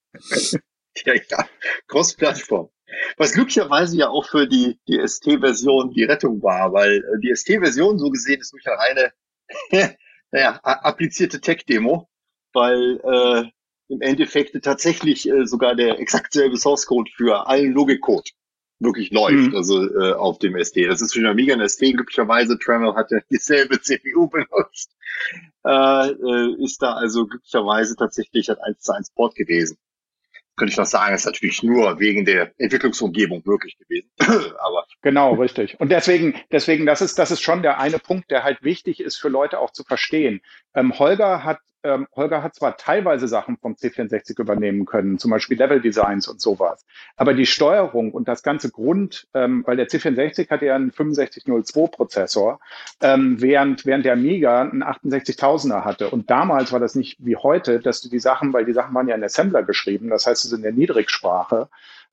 F: ja, ja, Cross-Plattform. Was glücklicherweise ja auch für die, die ST-Version die Rettung war, weil äh, die ST-Version so gesehen ist durch eine reine, naja, applizierte Tech-Demo, weil äh, im Endeffekt tatsächlich äh, sogar der exakt selbe Source-Code für allen Logikcode wirklich läuft, mhm. also äh, auf dem ST. Das ist für den Amiga ein ST, glücklicherweise, Tremel hat ja dieselbe CPU benutzt, äh, äh, ist da also glücklicherweise tatsächlich ein 1 zu 1 Port gewesen. Könnte ich noch sagen, ist natürlich nur wegen der Entwicklungsumgebung möglich gewesen.
D: Aber genau, richtig. Und deswegen, deswegen, das ist, das ist schon der eine Punkt, der halt wichtig ist für Leute auch zu verstehen. Ähm, Holger hat ähm, Holger hat zwar teilweise Sachen vom C64 übernehmen können, zum Beispiel Level Designs und sowas, aber die Steuerung und das ganze Grund, ähm, weil der C64 hat ja einen 6502 Prozessor, ähm, während, während der Amiga einen 68000er hatte. Und damals war das nicht wie heute, dass du die Sachen, weil die Sachen waren ja in Assembler geschrieben, das heißt, es ist in der Niedrigsprache,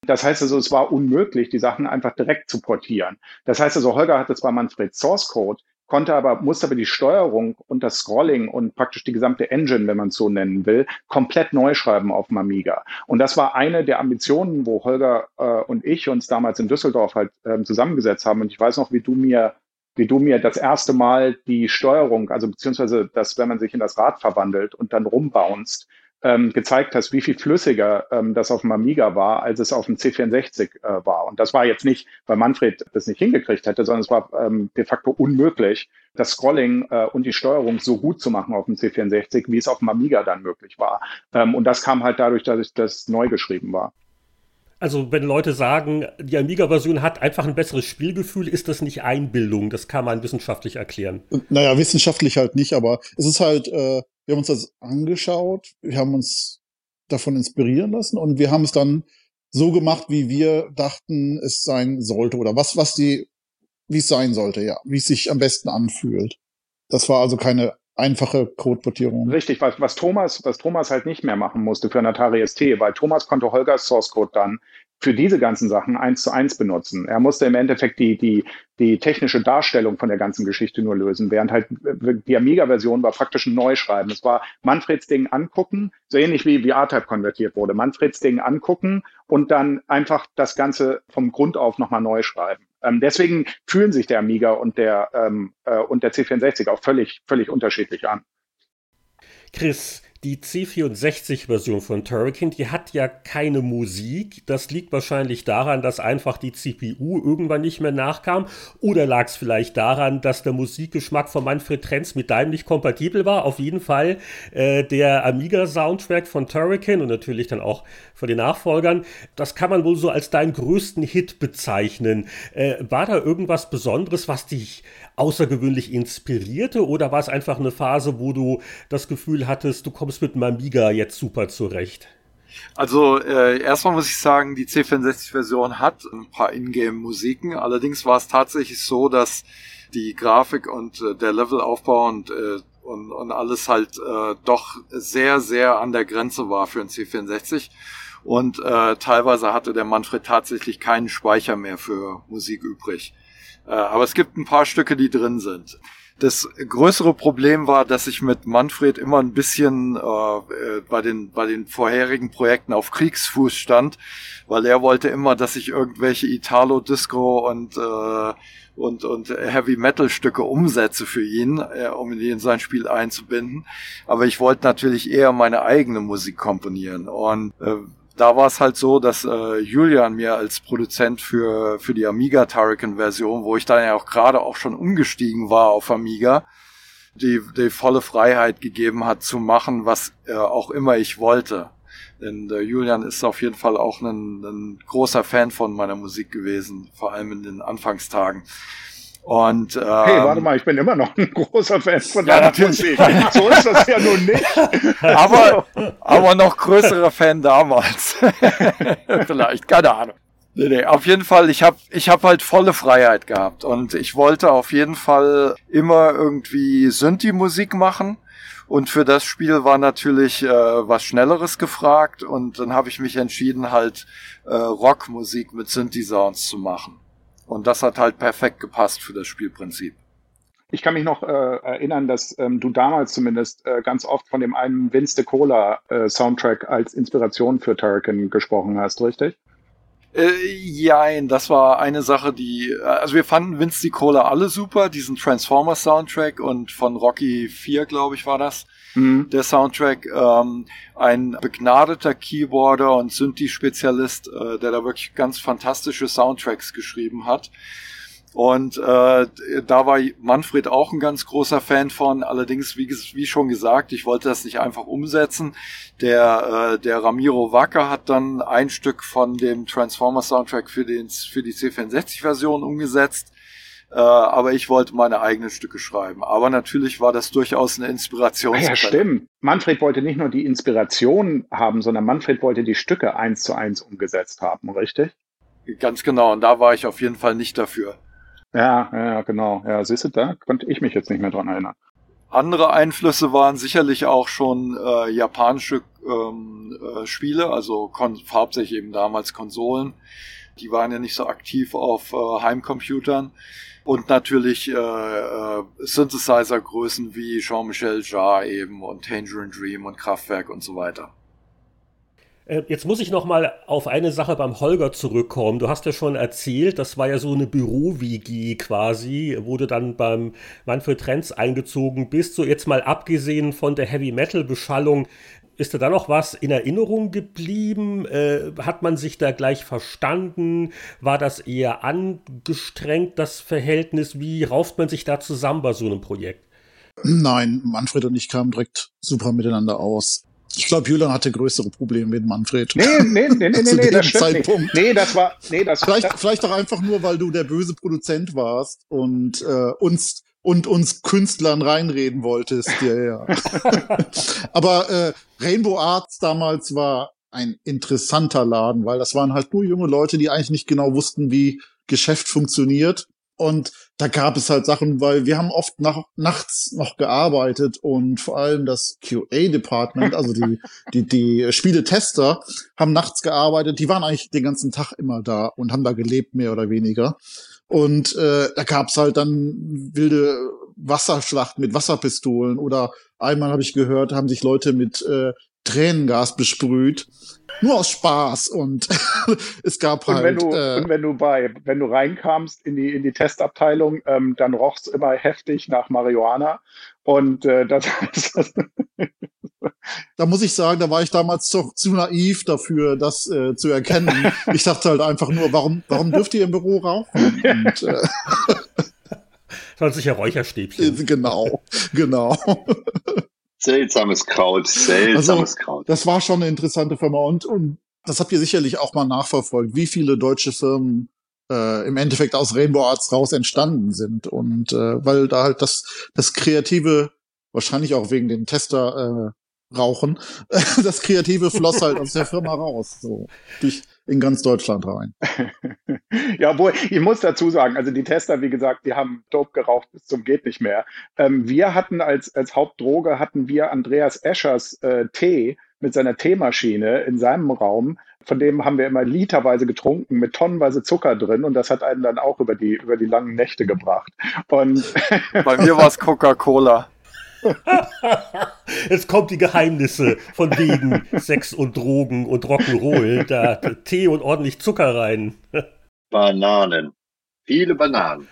D: das heißt also, es war unmöglich, die Sachen einfach direkt zu portieren. Das heißt also, Holger hatte zwar Manfred Source Code, konnte aber, musste aber die Steuerung und das Scrolling und praktisch die gesamte Engine, wenn man es so nennen will, komplett neu schreiben auf dem Amiga. Und das war eine der Ambitionen, wo Holger äh, und ich uns damals in Düsseldorf halt äh, zusammengesetzt haben. Und ich weiß noch, wie du mir wie du mir das erste Mal die Steuerung, also beziehungsweise das, wenn man sich in das Rad verwandelt und dann rumbounced, ähm, gezeigt hast, wie viel flüssiger ähm, das auf dem Amiga war, als es auf dem C64 äh, war. Und das war jetzt nicht, weil Manfred das nicht hingekriegt hätte, sondern es war ähm, de facto unmöglich, das Scrolling äh, und die Steuerung so gut zu machen auf dem C64, wie es auf dem Amiga dann möglich war. Ähm, und das kam halt dadurch, dass das neu geschrieben war.
C: Also wenn Leute sagen, die Amiga-Version hat einfach ein besseres Spielgefühl, ist das nicht Einbildung. Das kann man wissenschaftlich erklären.
E: Naja, wissenschaftlich halt nicht, aber es ist halt, äh, wir haben uns das angeschaut, wir haben uns davon inspirieren lassen und wir haben es dann so gemacht, wie wir dachten, es sein sollte oder was, was die, wie es sein sollte, ja, wie es sich am besten anfühlt. Das war also keine einfache Codeportierung.
D: Richtig, was, was Thomas, was Thomas halt nicht mehr machen musste für Atari ST, weil Thomas konnte Holgers Source Code dann für diese ganzen Sachen eins zu eins benutzen. Er musste im Endeffekt die, die, die technische Darstellung von der ganzen Geschichte nur lösen, während halt die Amiga-Version war praktisch ein Neuschreiben. Es war Manfreds Ding angucken, so ähnlich wie, wie R-Type konvertiert wurde. Manfreds Ding angucken und dann einfach das Ganze vom Grund auf nochmal neu schreiben. Ähm, deswegen fühlen sich der Amiga und der, ähm, äh, und der C64 auch völlig, völlig unterschiedlich an.
C: Chris, die C64-Version von Turrican, die hat ja keine Musik. Das liegt wahrscheinlich daran, dass einfach die CPU irgendwann nicht mehr nachkam. Oder lag es vielleicht daran, dass der Musikgeschmack von Manfred Trenz mit deinem nicht kompatibel war? Auf jeden Fall äh, der Amiga-Soundtrack von Turrican und natürlich dann auch von den Nachfolgern. Das kann man wohl so als deinen größten Hit bezeichnen. Äh, war da irgendwas Besonderes, was dich außergewöhnlich inspirierte? Oder war es einfach eine Phase, wo du das Gefühl hattest, du kommst mit dem Amiga jetzt super zurecht?
G: Also äh, erstmal muss ich sagen, die C64-Version hat ein paar Ingame-Musiken. Allerdings war es tatsächlich so, dass die Grafik und äh, der Levelaufbau und, äh, und, und alles halt äh, doch sehr, sehr an der Grenze war für ein C64. Und äh, teilweise hatte der Manfred tatsächlich keinen Speicher mehr für Musik übrig. Äh, aber es gibt ein paar Stücke, die drin sind. Das größere Problem war, dass ich mit Manfred immer ein bisschen äh, äh, bei, den, bei den vorherigen Projekten auf Kriegsfuß stand, weil er wollte immer, dass ich irgendwelche Italo-Disco und, äh, und, und Heavy-Metal-Stücke umsetze für ihn, äh, um ihn in sein Spiel einzubinden. Aber ich wollte natürlich eher meine eigene Musik komponieren. Und äh, da war es halt so, dass äh, Julian mir als Produzent für, für die Amiga Turrican Version, wo ich dann ja auch gerade auch schon umgestiegen war auf Amiga, die, die volle Freiheit gegeben hat zu machen, was äh, auch immer ich wollte. Denn äh, Julian ist auf jeden Fall auch ein, ein großer Fan von meiner Musik gewesen, vor allem in den Anfangstagen. Und, ähm,
D: hey, warte mal, ich bin immer noch ein großer Fan von ja, deiner Musik. So ist das ja nun nicht.
G: aber, aber noch größerer Fan damals. Vielleicht, keine Ahnung. Nee, nee, auf jeden Fall, ich habe ich hab halt volle Freiheit gehabt und ich wollte auf jeden Fall immer irgendwie Synthi-Musik machen. Und für das Spiel war natürlich äh, was Schnelleres gefragt und dann habe ich mich entschieden, halt äh, Rockmusik mit Synthi-Sounds zu machen. Und das hat halt perfekt gepasst für das Spielprinzip.
D: Ich kann mich noch äh, erinnern, dass ähm, du damals zumindest äh, ganz oft von dem einen Vince de Cola äh, Soundtrack als Inspiration für Turrican gesprochen hast, richtig?
G: Äh, jein, das war eine Sache, die, äh, also wir fanden Vince de Cola alle super, diesen Transformers Soundtrack und von Rocky 4, glaube ich, war das mhm. der Soundtrack. Ähm, ein begnadeter Keyboarder und Synthi-Spezialist, äh, der da wirklich ganz fantastische Soundtracks geschrieben hat. Und äh, da war Manfred auch ein ganz großer Fan von. Allerdings, wie, wie schon gesagt, ich wollte das nicht einfach umsetzen. Der, äh, der Ramiro Wacker hat dann ein Stück von dem Transformer Soundtrack für, den, für die C64-Version umgesetzt. Äh, aber ich wollte meine eigenen Stücke schreiben. Aber natürlich war das durchaus eine Inspiration.
D: Ja, stimmt. Manfred wollte nicht nur die Inspiration haben, sondern Manfred wollte die Stücke eins zu eins umgesetzt haben, richtig?
G: Ganz genau. Und da war ich auf jeden Fall nicht dafür.
D: Ja, ja, genau. Ja, siehst du, da konnte ich mich jetzt nicht mehr dran erinnern.
G: Andere Einflüsse waren sicherlich auch schon äh, japanische ähm, äh, Spiele, also hauptsächlich eben damals Konsolen. Die waren ja nicht so aktiv auf äh, Heimcomputern. Und natürlich äh, äh, Synthesizer-Größen wie Jean-Michel Jarre eben und Tangerine Dream und Kraftwerk und so weiter.
C: Äh, jetzt muss ich noch mal auf eine Sache beim Holger zurückkommen. Du hast ja schon erzählt, das war ja so eine Büro-WG quasi, wo du dann beim Manfred Trenz eingezogen bist. So jetzt mal abgesehen von der Heavy-Metal-Beschallung, ist da noch was in Erinnerung geblieben? Äh, hat man sich da gleich verstanden? War das eher angestrengt, das Verhältnis? Wie rauft man sich da zusammen bei so einem Projekt?
E: Nein, Manfred und ich kamen direkt super miteinander aus. Ich glaube, Julian hatte größere Probleme mit Manfred.
D: Nee, nee, nee, nee, nee, nee das stimmt nicht. Nee, das war, nee, das
E: vielleicht,
D: das,
E: vielleicht auch einfach nur, weil du der böse Produzent warst und äh, uns und uns Künstlern reinreden wolltest. Ja, ja. Aber äh, Rainbow Arts damals war ein interessanter Laden, weil das waren halt nur junge Leute, die eigentlich nicht genau wussten, wie Geschäft funktioniert. Und da gab es halt Sachen, weil wir haben oft nach, nachts noch gearbeitet und vor allem das QA-Department, also die, die, die Spieletester, haben nachts gearbeitet. Die waren eigentlich den ganzen Tag immer da und haben da gelebt, mehr oder weniger. Und äh, da gab's halt dann wilde Wasserschlachten mit Wasserpistolen oder einmal habe ich gehört, haben sich Leute mit äh, Tränengas besprüht. Nur aus Spaß und es gab
D: und
E: halt.
D: Wenn du, äh, und wenn du bei, wenn du reinkamst in die, in die Testabteilung, ähm, dann roch's immer heftig nach Marihuana. Und äh, das, das
E: da muss ich sagen, da war ich damals doch zu naiv dafür, das äh, zu erkennen. Ich dachte halt einfach nur, warum, warum dürft ihr im Büro rauchen? Und, äh,
C: Soll sich ja Räucherstäbchen.
E: Genau, genau.
F: Seltsames Kraut, seltsames
E: also,
F: Kraut.
E: Das war schon eine interessante Firma und, und das habt ihr sicherlich auch mal nachverfolgt, wie viele deutsche Firmen äh, im Endeffekt aus Rainbow Arts raus entstanden sind. Und äh, weil da halt das, das Kreative, wahrscheinlich auch wegen den Tester äh, rauchen, das Kreative floss halt aus der Firma raus. So durch in ganz Deutschland rein.
D: ja, obwohl, ich muss dazu sagen, also die Tester, wie gesagt, die haben Dope geraucht bis zum geht nicht mehr. Ähm, wir hatten als, als Hauptdroge hatten wir Andreas Eschers äh, Tee mit seiner Teemaschine in seinem Raum. Von dem haben wir immer literweise getrunken mit tonnenweise Zucker drin und das hat einen dann auch über die, über die langen Nächte gebracht. Und
G: Bei mir war es Coca-Cola.
C: Jetzt kommt die Geheimnisse von wegen Sex und Drogen und Rock'n'Roll. Da Tee und ordentlich Zucker rein.
F: Bananen. Viele Bananen.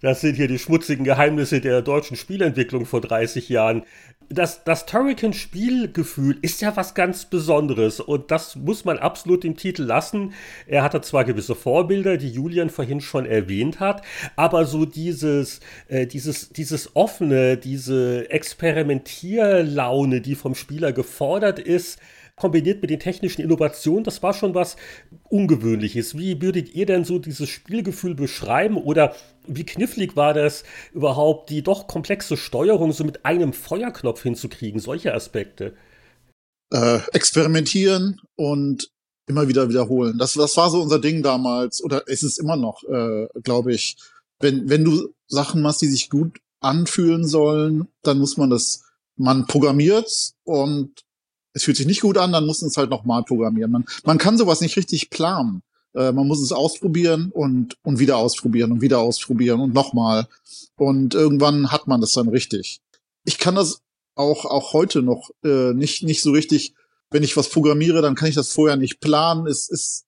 C: Das sind hier die schmutzigen Geheimnisse der deutschen Spielentwicklung vor 30 Jahren das, das Turrican-Spielgefühl ist ja was ganz Besonderes und das muss man absolut im Titel lassen. Er hatte zwar gewisse Vorbilder, die Julian vorhin schon erwähnt hat, aber so dieses, äh, dieses, dieses offene, diese Experimentierlaune, die vom Spieler gefordert ist, kombiniert mit den technischen Innovationen, das war schon was Ungewöhnliches. Wie würdet ihr denn so dieses Spielgefühl beschreiben oder wie knifflig war das überhaupt, die doch komplexe Steuerung so mit einem Feuerknopf hinzukriegen, solche Aspekte?
E: Äh, experimentieren und immer wieder wiederholen. Das, das war so unser Ding damals, oder es ist immer noch, äh, glaube ich. Wenn, wenn du Sachen machst, die sich gut anfühlen sollen, dann muss man das, man programmiert und es fühlt sich nicht gut an, dann muss man es halt nochmal programmieren. Man, man kann sowas nicht richtig planen. Äh, man muss es ausprobieren und, und wieder ausprobieren und wieder ausprobieren und nochmal. Und irgendwann hat man das dann richtig. Ich kann das auch, auch heute noch äh, nicht, nicht so richtig, wenn ich was programmiere, dann kann ich das vorher nicht planen. Es ist,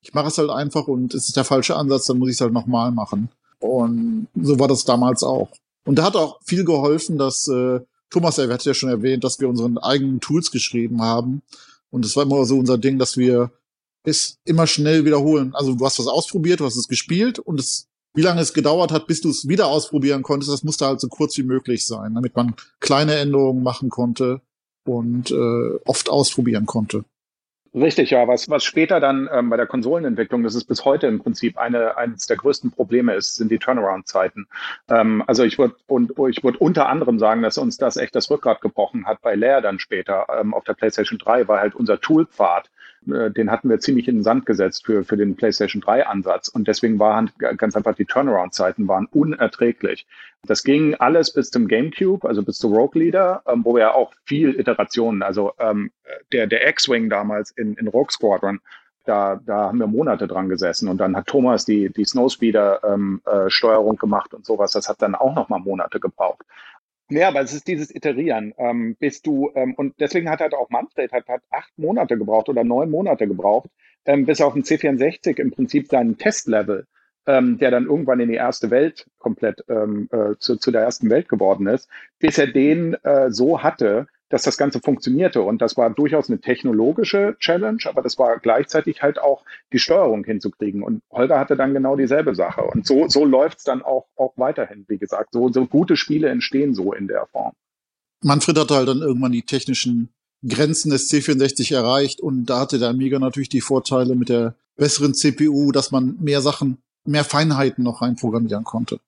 E: ich mache es halt einfach und es ist der falsche Ansatz, dann muss ich es halt nochmal machen. Und so war das damals auch. Und da hat auch viel geholfen, dass äh, Thomas, er hat ja schon erwähnt, dass wir unseren eigenen Tools geschrieben haben. Und es war immer so unser Ding, dass wir es immer schnell wiederholen. Also du hast was ausprobiert, du hast es gespielt und es, wie lange es gedauert hat, bis du es wieder ausprobieren konntest, das musste halt so kurz wie möglich sein, damit man kleine Änderungen machen konnte und äh, oft ausprobieren konnte.
D: Richtig, ja. Was, was später dann ähm, bei der Konsolenentwicklung, das ist bis heute im Prinzip eine, eines der größten Probleme ist, sind die Turnaround-Zeiten. Ähm, also ich würde und ich würde unter anderem sagen, dass uns das echt das Rückgrat gebrochen hat bei Lair dann später ähm, auf der PlayStation 3, weil halt unser Toolpfad äh, den hatten wir ziemlich in den Sand gesetzt für, für den PlayStation 3 Ansatz. Und deswegen waren ganz einfach die Turnaround-Zeiten waren unerträglich. Das ging alles bis zum GameCube, also bis zu Rogue Leader, ähm, wo wir auch viel Iterationen, also ähm, der, der X-Wing damals in, in Rogue Squadron, da, da haben wir Monate dran gesessen und dann hat Thomas die, die Snowspeeder-Steuerung ähm, äh, gemacht und sowas. Das hat dann auch noch mal Monate gebraucht. Ja, aber es ist dieses Iterieren. Ähm, bist du, ähm, und deswegen hat halt auch Manfred hat, hat acht Monate gebraucht oder neun Monate gebraucht, ähm, bis er auf dem C64 im Prinzip seinen Testlevel, ähm, der dann irgendwann in die erste Welt komplett ähm, äh, zu, zu der ersten Welt geworden ist, bis er den äh, so hatte, dass das Ganze funktionierte. Und das war durchaus eine technologische Challenge, aber das war gleichzeitig halt auch die Steuerung hinzukriegen. Und Holger hatte dann genau dieselbe Sache. Und so, so läuft's dann auch, auch weiterhin, wie gesagt. So, so gute Spiele entstehen so in der Form.
E: Manfred hatte halt dann irgendwann die technischen Grenzen des C64 erreicht und da hatte der Amiga natürlich die Vorteile mit der besseren CPU, dass man mehr Sachen, mehr Feinheiten noch reinprogrammieren konnte.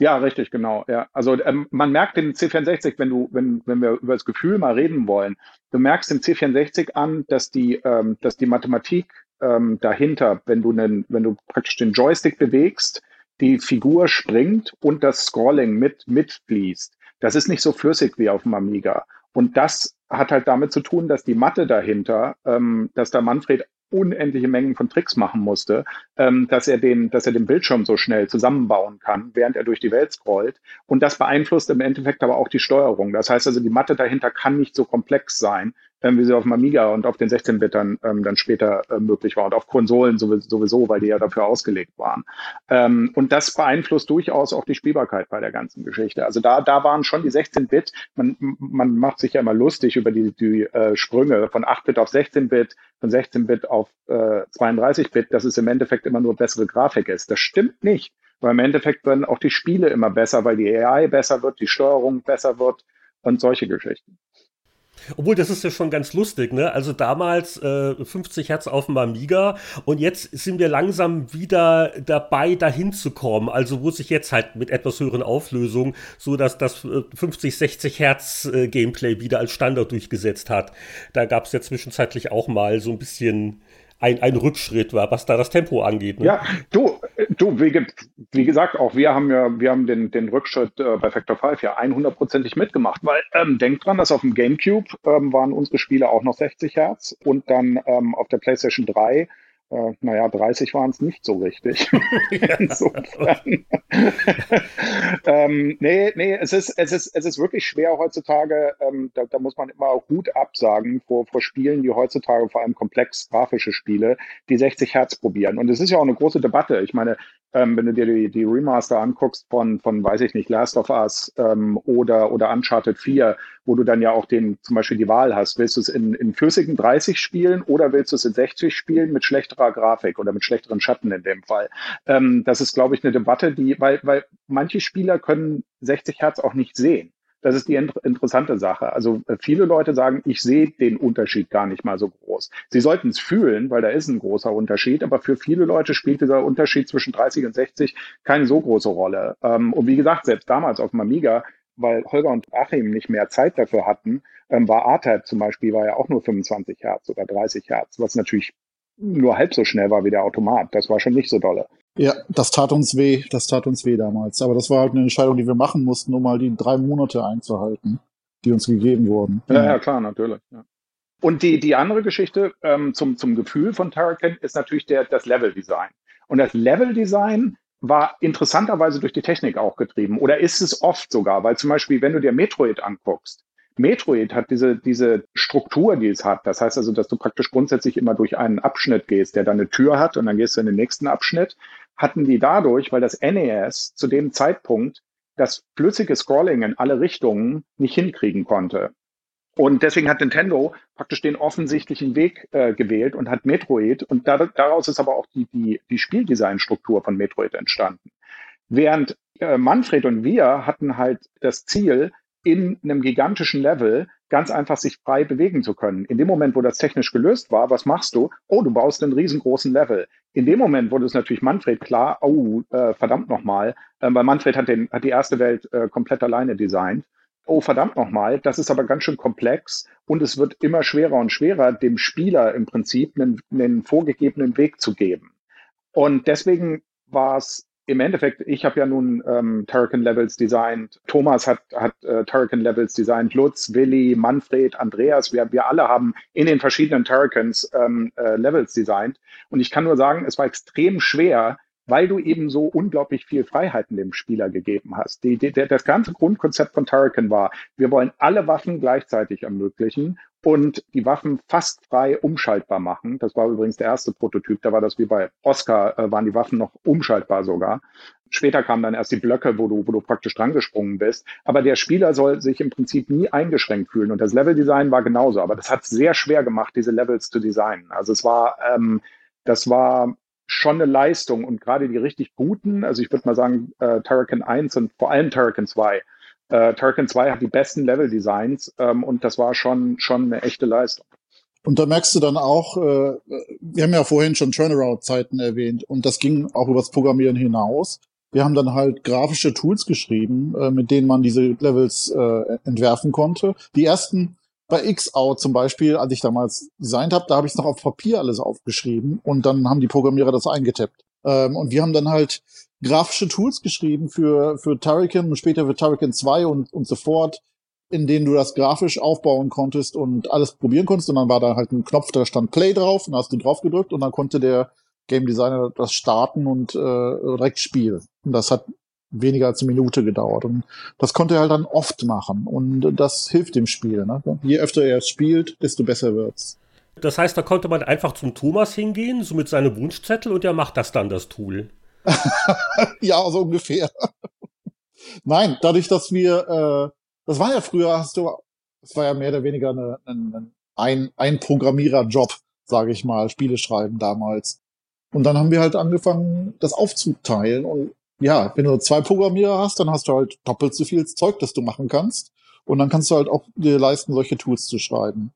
D: Ja, richtig, genau. Ja, also ähm, man merkt den C64, wenn du, wenn, wenn wir über das Gefühl mal reden wollen, du merkst dem C64 an, dass die, ähm, dass die Mathematik ähm, dahinter, wenn du einen, wenn du praktisch den Joystick bewegst, die Figur springt und das Scrolling mit mitfließt. Das ist nicht so flüssig wie auf dem Amiga. Und das hat halt damit zu tun, dass die Mathe dahinter, ähm, dass da Manfred unendliche Mengen von Tricks machen musste, ähm, dass er den, dass er den Bildschirm so schnell zusammenbauen kann, während er durch die Welt scrollt. Und das beeinflusst im Endeffekt aber auch die Steuerung. Das heißt also, die Mathe dahinter kann nicht so komplex sein, wie sie auf dem Amiga und auf den 16-Bitern ähm, dann später äh, möglich war und auf Konsolen sowieso, weil die ja dafür ausgelegt waren. Ähm, und das beeinflusst durchaus auch die Spielbarkeit bei der ganzen Geschichte. Also da, da waren schon die 16-Bit, man, man macht sich ja immer lustig über die, die äh, Sprünge von 8-Bit auf 16-Bit, von 16-Bit auf äh, 32-Bit, dass es im Endeffekt immer nur bessere Grafik ist. Das stimmt nicht. Weil im Endeffekt werden auch die Spiele immer besser, weil die AI besser wird, die Steuerung besser wird und solche Geschichten.
C: Obwohl, das ist ja schon ganz lustig, ne? Also damals äh, 50 Hertz auf dem Amiga und jetzt sind wir langsam wieder dabei, dahin zu kommen. Also wo sich jetzt halt mit etwas höheren Auflösungen so dass das 50, 60 Hertz äh, Gameplay wieder als Standard durchgesetzt hat. Da gab es ja zwischenzeitlich auch mal so ein bisschen ein, ein Rückschritt war, was da das Tempo angeht.
D: Ne? Ja, du, du wie, wie, gesagt, auch wir haben ja, wir haben den, den Rückschritt äh, bei Factor 5 ja 100%ig mitgemacht, weil ähm, denkt dran, dass auf dem GameCube ähm, waren unsere Spiele auch noch 60 Hertz und dann ähm, auf der PlayStation 3 äh, naja, 30 waren es nicht so richtig. Insofern. ähm, nee, nee, es ist, es ist, es ist wirklich schwer heutzutage, ähm, da, da muss man immer Hut absagen vor, vor Spielen, die heutzutage vor allem komplex grafische Spiele, die 60 Hertz probieren. Und es ist ja auch eine große Debatte. Ich meine, ähm, wenn du dir die, die Remaster anguckst von, von, weiß ich nicht, Last of Us ähm, oder, oder Uncharted 4, wo du dann ja auch den, zum Beispiel die Wahl hast, willst du es in, in flüssigen 30 spielen oder willst du es in 60 spielen mit schlechterer Grafik oder mit schlechteren Schatten in dem Fall? Ähm, das ist, glaube ich, eine Debatte, die, weil, weil manche Spieler können 60 Hertz auch nicht sehen. Das ist die inter interessante Sache. Also äh, viele Leute sagen, ich sehe den Unterschied gar nicht mal so groß. Sie sollten es fühlen, weil da ist ein großer Unterschied, aber für viele Leute spielt dieser Unterschied zwischen 30 und 60 keine so große Rolle. Ähm, und wie gesagt, selbst damals auf dem Amiga, weil Holger und Achim nicht mehr Zeit dafür hatten, ähm, war A-Type zum Beispiel war ja auch nur 25 Hertz oder 30 Hertz, was natürlich nur halb so schnell war wie der Automat. Das war schon nicht so dolle.
E: Ja, das tat uns weh, das tat uns weh damals. Aber das war halt eine Entscheidung, die wir machen mussten, um mal die drei Monate einzuhalten, die uns gegeben wurden.
D: Ja, ja klar, natürlich. Ja. Und die, die andere Geschichte ähm, zum, zum Gefühl von Terracan ist natürlich der, das Level-Design. Und das Level-Design war interessanterweise durch die Technik auch getrieben. Oder ist es oft sogar, weil zum Beispiel, wenn du dir Metroid anguckst, Metroid hat diese, diese Struktur, die es hat. Das heißt also, dass du praktisch grundsätzlich immer durch einen Abschnitt gehst, der dann eine Tür hat und dann gehst du in den nächsten Abschnitt. Hatten die dadurch, weil das NES zu dem Zeitpunkt das flüssige Scrolling in alle Richtungen nicht hinkriegen konnte. Und deswegen hat Nintendo praktisch den offensichtlichen Weg äh, gewählt und hat Metroid und da, daraus ist aber auch die, die, die Spieldesignstruktur von Metroid entstanden. Während äh, Manfred und wir hatten halt das Ziel, in einem gigantischen Level ganz einfach sich frei bewegen zu können. In dem Moment, wo das technisch gelöst war, was machst du? Oh, du baust einen riesengroßen Level. In dem Moment wurde es natürlich Manfred klar, oh, äh, verdammt nochmal, äh, weil Manfred hat, den, hat die erste Welt äh, komplett alleine designt. Oh, verdammt nochmal, das ist aber ganz schön komplex und es wird immer schwerer und schwerer, dem Spieler im Prinzip einen, einen vorgegebenen Weg zu geben. Und deswegen war es im Endeffekt, ich habe ja nun ähm, Turrican Levels designt, Thomas hat, hat äh, Turrican Levels designt, Lutz, Willi, Manfred, Andreas, wir, wir alle haben in den verschiedenen Turricans ähm, äh, Levels designt. Und ich kann nur sagen, es war extrem schwer, weil du eben so unglaublich viel Freiheiten dem Spieler gegeben hast. Die, die, das ganze Grundkonzept von Turrican war, wir wollen alle Waffen gleichzeitig ermöglichen und die Waffen fast frei umschaltbar machen. Das war übrigens der erste Prototyp, da war das wie bei Oscar, äh, waren die Waffen noch umschaltbar sogar. Später kamen dann erst die Blöcke, wo du, wo du praktisch drangesprungen bist. Aber der Spieler soll sich im Prinzip nie eingeschränkt fühlen. Und das Leveldesign war genauso. Aber das hat sehr schwer gemacht, diese Levels zu designen. Also es war, ähm, das war schon eine Leistung und gerade die richtig guten, also ich würde mal sagen, äh, Turrican 1 und vor allem Turrican 2. Äh, Turrican 2 hat die besten Level-Designs ähm, und das war schon, schon eine echte Leistung.
E: Und da merkst du dann auch, äh, wir haben ja vorhin schon Turnaround-Zeiten erwähnt und das ging auch übers Programmieren hinaus. Wir haben dann halt grafische Tools geschrieben, äh, mit denen man diese Levels äh, entwerfen konnte. Die ersten bei Xout zum Beispiel, als ich damals designt habe, da habe ich es noch auf Papier alles aufgeschrieben und dann haben die Programmierer das eingetippt. Ähm, und wir haben dann halt grafische Tools geschrieben für, für Turrican und später für Turrican 2 und, und so fort, in denen du das grafisch aufbauen konntest und alles probieren konntest. Und dann war da halt ein Knopf, da stand Play drauf, und hast du drauf gedrückt und dann konnte der Game Designer das starten und äh, direkt spielen. Und das hat weniger als eine Minute gedauert. Und das konnte er halt dann oft machen. Und das hilft dem Spiel. Ne? Je öfter er es spielt, desto besser wird's.
C: Das heißt, da konnte man einfach zum Thomas hingehen, so mit seinem Wunschzettel, und er macht das dann, das Tool.
E: ja, so ungefähr. Nein, dadurch, dass wir, äh, das war ja früher, hast du, das war ja mehr oder weniger eine, eine, ein, ein Programmierer-Job, sage ich mal, Spiele schreiben damals. Und dann haben wir halt angefangen, das aufzuteilen und ja, wenn du zwei Programmierer hast, dann hast du halt doppelt so viel Zeug, das du machen kannst. Und dann kannst du halt auch dir leisten, solche Tools zu schreiben.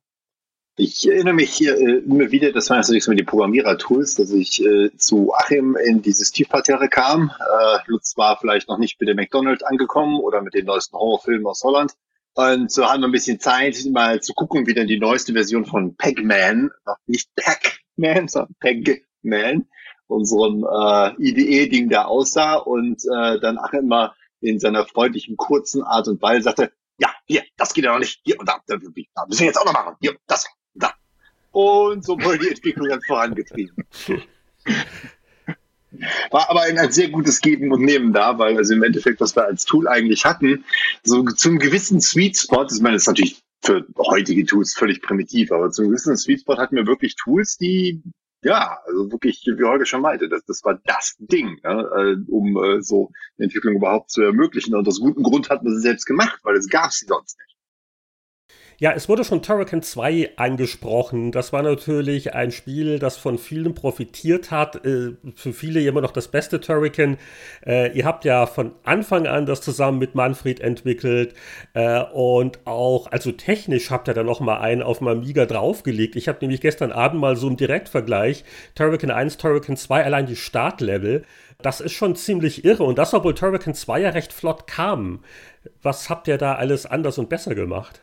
F: Ich erinnere mich hier äh, immer wieder, das waren natürlich so die Programmierer-Tools, dass ich äh, zu Achim in dieses Tiefparterre kam. Äh, Lutz war vielleicht noch nicht mit dem McDonald's angekommen oder mit den neuesten Horrorfilmen aus Holland. Und so haben wir ein bisschen Zeit, mal zu gucken, wie denn die neueste Version von Pac-Man, nicht Pac-Man, sondern Pac-Man, unserem äh, IDE-Ding da aussah und äh, dann auch immer in seiner freundlichen, kurzen Art und Weise sagte, ja, hier, das geht ja noch nicht, hier und da, da, da müssen wir jetzt auch noch machen, hier, das, da. Und so wurde die Entwicklung dann vorangetrieben. War aber ein, ein sehr gutes Geben und Nehmen da, weil also im Endeffekt, was wir als Tool eigentlich hatten, so zum gewissen Sweet Spot, ich meine, das ist natürlich für heutige Tools völlig primitiv, aber zum gewissen Sweet Spot hatten wir wirklich Tools, die ja, also wirklich, wie Holger schon meinte, das, das war das Ding, ja, äh, um äh, so eine Entwicklung überhaupt zu ermöglichen. Und aus gutem Grund hat man sie selbst gemacht, weil es gab sie sonst nicht.
C: Ja, es wurde schon Turrican 2 angesprochen. Das war natürlich ein Spiel, das von vielen profitiert hat. Äh, für viele immer noch das beste Turrican. Äh, ihr habt ja von Anfang an das zusammen mit Manfred entwickelt. Äh, und auch, also technisch habt ihr da noch mal einen auf dem Amiga draufgelegt. Ich habe nämlich gestern Abend mal so einen Direktvergleich. Turrican 1, Turrican 2, allein die Startlevel. Das ist schon ziemlich irre. Und das, obwohl Turrican 2 ja recht flott kam. Was habt ihr da alles anders und besser gemacht?